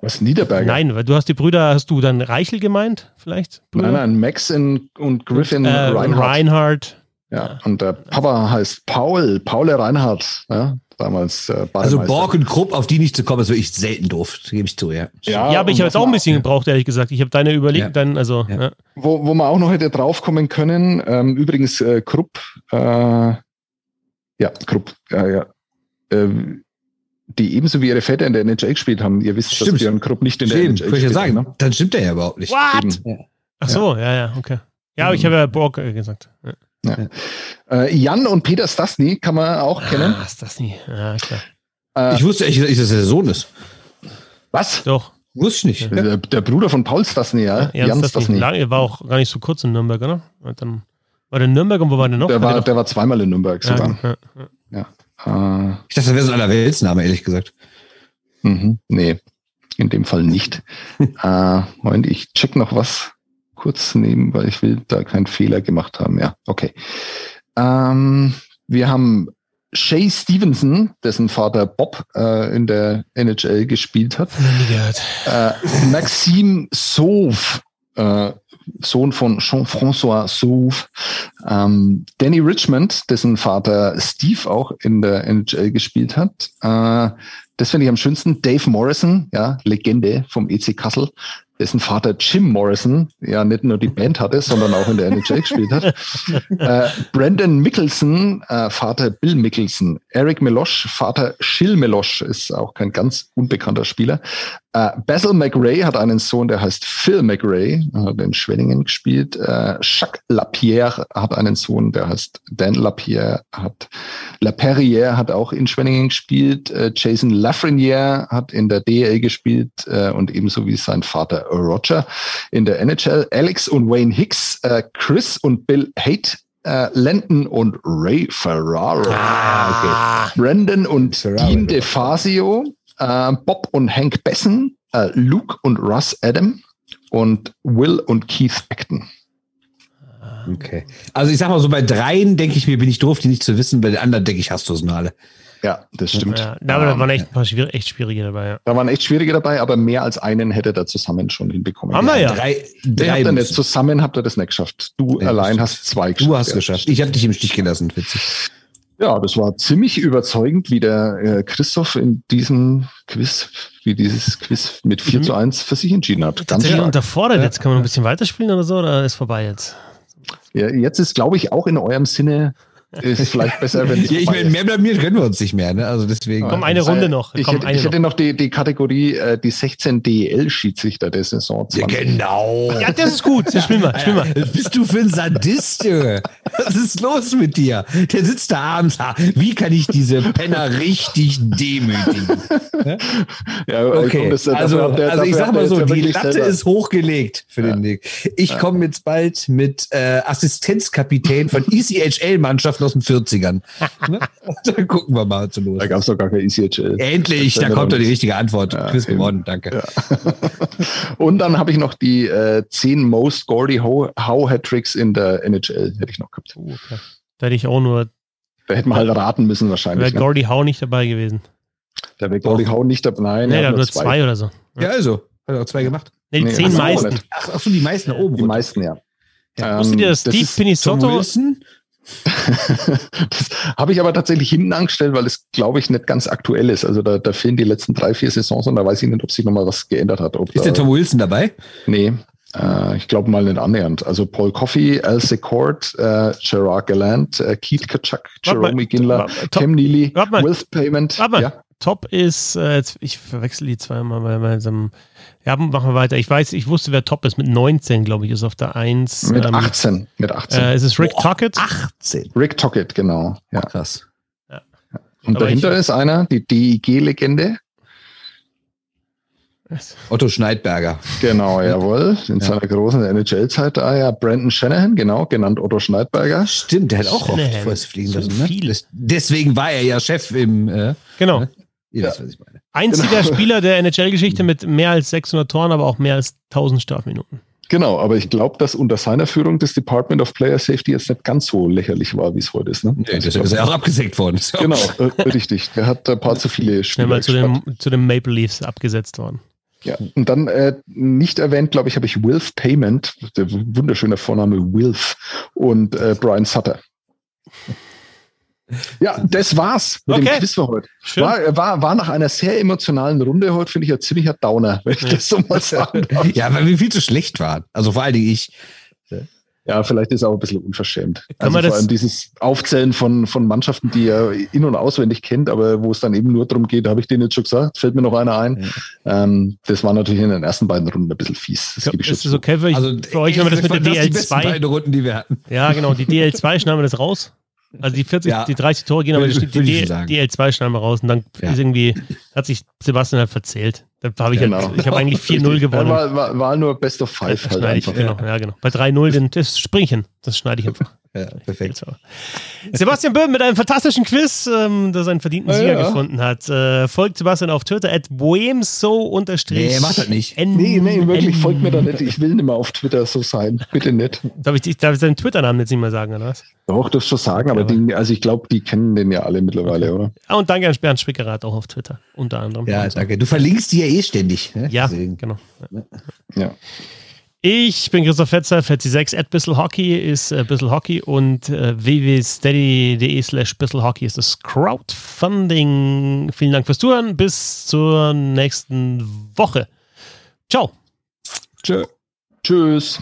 Was Niederberger? Nein, weil du hast die Brüder, hast du dann Reichel gemeint, vielleicht? Nein, nein, Max in, und Griffin äh, Reinhardt. Reinhardt. Ja, und der Papa heißt Paul, Paul Reinhardt, ja, damals äh, Also. Borg und Krupp, auf die nicht zu kommen, ist wirklich selten doof. Gebe ich zu, ja. Ja, Ja, aber ich habe jetzt auch ein man- bisschen gebraucht, ehrlich gesagt. Ich habe deine Überlegung, Ja. dann, also, Ja. ja. Wo, wo wir auch noch hätte draufkommen können, ähm, übrigens äh, Krupp, äh, ja, Krupp, ja, ja, ähm, die ebenso wie ihre Väter in der NHL gespielt haben. Ihr wisst, dass Stimmt. Björn Krupp nicht in der Stimmt, NHL ja gespielt sagen. hat, Dann stimmt der ja überhaupt nicht. What? ne? Eben. Ach so, ja, ja, okay. Ja, aber ich habe ja Borg äh, gesagt. Ja. Äh, Jan und Peter Stasny kann man auch kennen. Ah, das nie. Ja, klar. Äh, Ich wusste echt, dass das der Sohn ist. was? Doch. Wusste ich nicht. Der, der Bruder von Paul Stasny, ja. Ja, Ernst Stasny. Er war auch gar nicht so kurz in Nürnberg, oder? Und dann war der in Nürnberg und wo war der noch? Der war, noch- der war zweimal in Nürnberg ja, sogar. ja, ja. Ja. Äh, Ich dachte, das wäre so ein Allerweltsname, ehrlich gesagt. Mhm. Nee, in dem Fall nicht. äh, Moment, ich check noch was kurz neben, weil ich will da keinen Fehler gemacht haben. Ja, okay. Ähm, wir haben Shay Stevenson, dessen Vater Bob äh, in der NHL gespielt hat. Äh, Maxime Sauve, äh, Sohn von Jean-François Sauve. Ähm, Danny Richmond, dessen Vater Steve auch in der NHL gespielt hat. Äh, das finde ich am schönsten. Dave Morrison, ja, Legende vom EC Kassel, dessen Vater Jim Morrison ja nicht nur die Band hatte, sondern auch in der NHL gespielt hat. Äh, Brandon Mickelson, äh, Vater Bill Mickelson. Eric Meloche, Vater Gilles Meloche, ist auch kein ganz unbekannter Spieler. Äh, Basil McRae hat einen Sohn, der heißt Phil McRae, hat in Schwenningen gespielt. Äh, Jacques Lapierre hat einen Sohn, der heißt Dan Lapierre, hat Laperrière hat auch in Schwenningen gespielt. Äh, Jason Lafreniere hat in der DL gespielt äh, und ebenso wie sein Vater Roger in der NHL. Alex und Wayne Hicks, äh, Chris und Bill Haight, äh, Landon und Ray Ferraro. Ah, Brandon und Ferraro, Dean ja. Äh, Bob und Hank Bessen, äh, Luke und Russ Adam und Will und Keith Acton. Okay. Also ich sag mal so, bei dreien denke ich mir, bin ich doof, die nicht zu wissen. Bei den anderen denke ich, hast du es alle. Ja, das stimmt. Ja, da aber da Ähm, waren echt ein paar schwierig, echt schwierige dabei. Ja. da waren echt schwierige dabei, aber mehr als einen hätte er zusammen schon hinbekommen. Haben wir ja. Drei, drei habt ihr nicht. Zusammen habt ihr das nicht geschafft. Du Nee, allein hast zwei geschafft. Du hast ja. geschafft. Ich habe dich im Stich gelassen, witzig. Ja, das war ziemlich überzeugend, wie der äh, Christoph in diesem Quiz, wie dieses Quiz mit 4 zu 1 für sich entschieden hat. Ganz Tatsächlich stark. unterfordert. Jetzt kann man noch ein bisschen weiterspielen oder so, oder ist vorbei jetzt? Ja, jetzt ist, glaube ich, auch in eurem Sinne, ist vielleicht besser, wenn es Ja, ich meine, mehr blamiert können wir uns nicht mehr, ne? Also deswegen. Komm, eine Runde noch. Ich, Komm, hätte, ich hätte noch. noch die, die Kategorie, äh, die 16 DEL-Schiedsrichter der Saison 20. Ja, genau. Ja, das ist gut. Das spielen wir. Spielen wir. Was bist du für ein Sadist, Junge? Was ist los mit dir? Der sitzt da abends. ha, Wie kann ich diese Penner richtig demütigen? Ja, Okay, komm, dafür also, ihr- also ich sag mal so, ja die Latte selber- ist hochgelegt für den Nick. Ich komme jetzt bald mit äh, Assistenzkapitän von ECHL-Mannschaften aus den 40ern. Ne? Dann gucken wir mal, so los Da gab es doch gar kein ECHL. Endlich, da wäre kommt doch die richtige Antwort. Ja, Quiz gewonnen, danke. Und dann habe ich noch die äh, 10 Most Gordy Howe Howe Hat-Tricks in der NHL, hätte ich noch gehabt. Uh, okay. Da hätte ich auch nur, Da hätte man halt raten müssen wäre wahrscheinlich. Ne? Gordy Howe nicht dabei gewesen. Da wäre Gordy Howe nicht dabei. Nein, Nee, er hat nur zwei oder so. Ja, also. Hat er auch zwei gemacht. Nee, die Nee, zehn auch meisten. Ach, ach so, die meisten da oben. Die runter. meisten, ja. Ja. Wusstet ihr, Ähm, dass Steve Wilson? das habe ich aber tatsächlich hinten angestellt, weil es, glaube ich, nicht ganz aktuell ist. Also da, da fehlen die letzten drei, vier Saisons und da weiß ich nicht, ob sich nochmal was geändert hat. Ob Ist der Tom Wilson dabei? Nee, äh, ich glaube mal nicht annähernd. Also Paul Coffey, Al Secord, äh, Gerard Gallant, äh, Keith mal, Jerome Ginler, Tom- Cam Neely. Wilf Payment. Warte mal. Ja, Top ist, äh, jetzt, ich verwechsel die zweimal bei meinem. Ja, machen wir weiter. Ich weiß, ich wusste, wer Top ist. Mit 19, glaube ich, ist auf der 1. mit ähm, 18. Mit 18. Äh, ist es Rick Boah, Tockett? 18. Rick Tockett, genau. Ja. Krass. Und Aber dahinter ich- ist einer, die DIG-Legende. Otto Schneidberger. Genau, jawohl. In Ja. seiner großen NHL-Zeit da, ja. Brandon Shanahan, genau, genannt Otto Schneidberger. Stimmt, der hat auch oft Shanahan. Fäuste fliegen So lassen. Ne? Deswegen war er ja Chef im. Äh, Genau. Ihr wisst, was ich meine. Einziger Genau. Spieler der NHL-Geschichte mit mehr als 600 Toren, aber auch mehr als 1000 Strafminuten. Genau, aber ich glaube, dass unter seiner Führung das Department of Player Safety jetzt nicht ganz so lächerlich war, wie es heute ist. Ne? Nee, das ist ja auch abgesägt worden. Ja auch- Genau, äh, richtig. Der hat ein paar zu viele Spieler mal zu den, zu den Maple Leafs abgesetzt worden. Ja, und dann äh, nicht erwähnt, glaube ich, habe ich Wilf Payment, der wunderschöne Vorname Wilf und äh, Brian Sutter. Ja, das war's mit Okay. dem Quiz für heute. Schön. War, war, war nach einer sehr emotionalen Runde heute, finde ich, ein ziemlicher Downer, wenn ich Ja. das so mal sagen darf. ja, weil wir viel zu schlecht waren. Also vor allen Dingen ich. Ja, vielleicht ist es auch ein bisschen unverschämt. Kann also vor allem dieses Aufzählen von, von Mannschaften, die er in- und auswendig kennt, aber wo es dann eben nur darum geht, habe ich den jetzt schon gesagt, fällt mir noch einer ein. Ähm, das war natürlich in den ersten beiden Runden ein bisschen fies. Das gebe ich schon ist zu. okay für, Also für euch, wenn wir das mit der waren die besten DL2 beiden Runden, die wir hatten. Ja, genau, die DL2 schneiden wir das raus. Also die 40, ja. die 30 Tore gehen, aber die, die, die, die L2 schneiden wir raus und dann ja. ist irgendwie, hat sich Sebastian halt verzählt. Da habe ich, genau. halt, ich habe eigentlich 4-0 gewonnen. War, war, war, nur Best of Five. halt schneide ich, genau, ja, genau. Bei 3-0, das Springchen, das schneide ich einfach. Ja, perfekt. Sebastian Böhm mit einem fantastischen Quiz, ähm, das einen verdienten Sieger ja, ja. gefunden hat. Äh, folgt Sebastian auf Twitter at boemso unterstrich. Nee, macht das nicht. N nee, nee, wirklich, N folgt mir da nicht. Ich will nicht mehr auf Twitter so sein. Bitte nicht. Darf ich, darf ich seinen Twitter-Namen jetzt nicht mehr sagen, oder was? Doch, das schon sagen, aber die, also ich glaube, die kennen den ja alle mittlerweile, okay. oder? Ah, und danke an Bernd Spickerath auch auf Twitter, unter anderem. Ja, danke. Du verlinkst die ja eh ständig. Ne? Ja, Deswegen. genau. Ja. Ich bin Christoph Fetzer, Fetzi6 at Bisselhockey ist äh, Bisselhockey und äh, www.steady.de slash Bisselhockey ist das Crowdfunding. Vielen Dank fürs Zuhören. Bis zur nächsten Woche. Ciao. Tschö. Tschüss.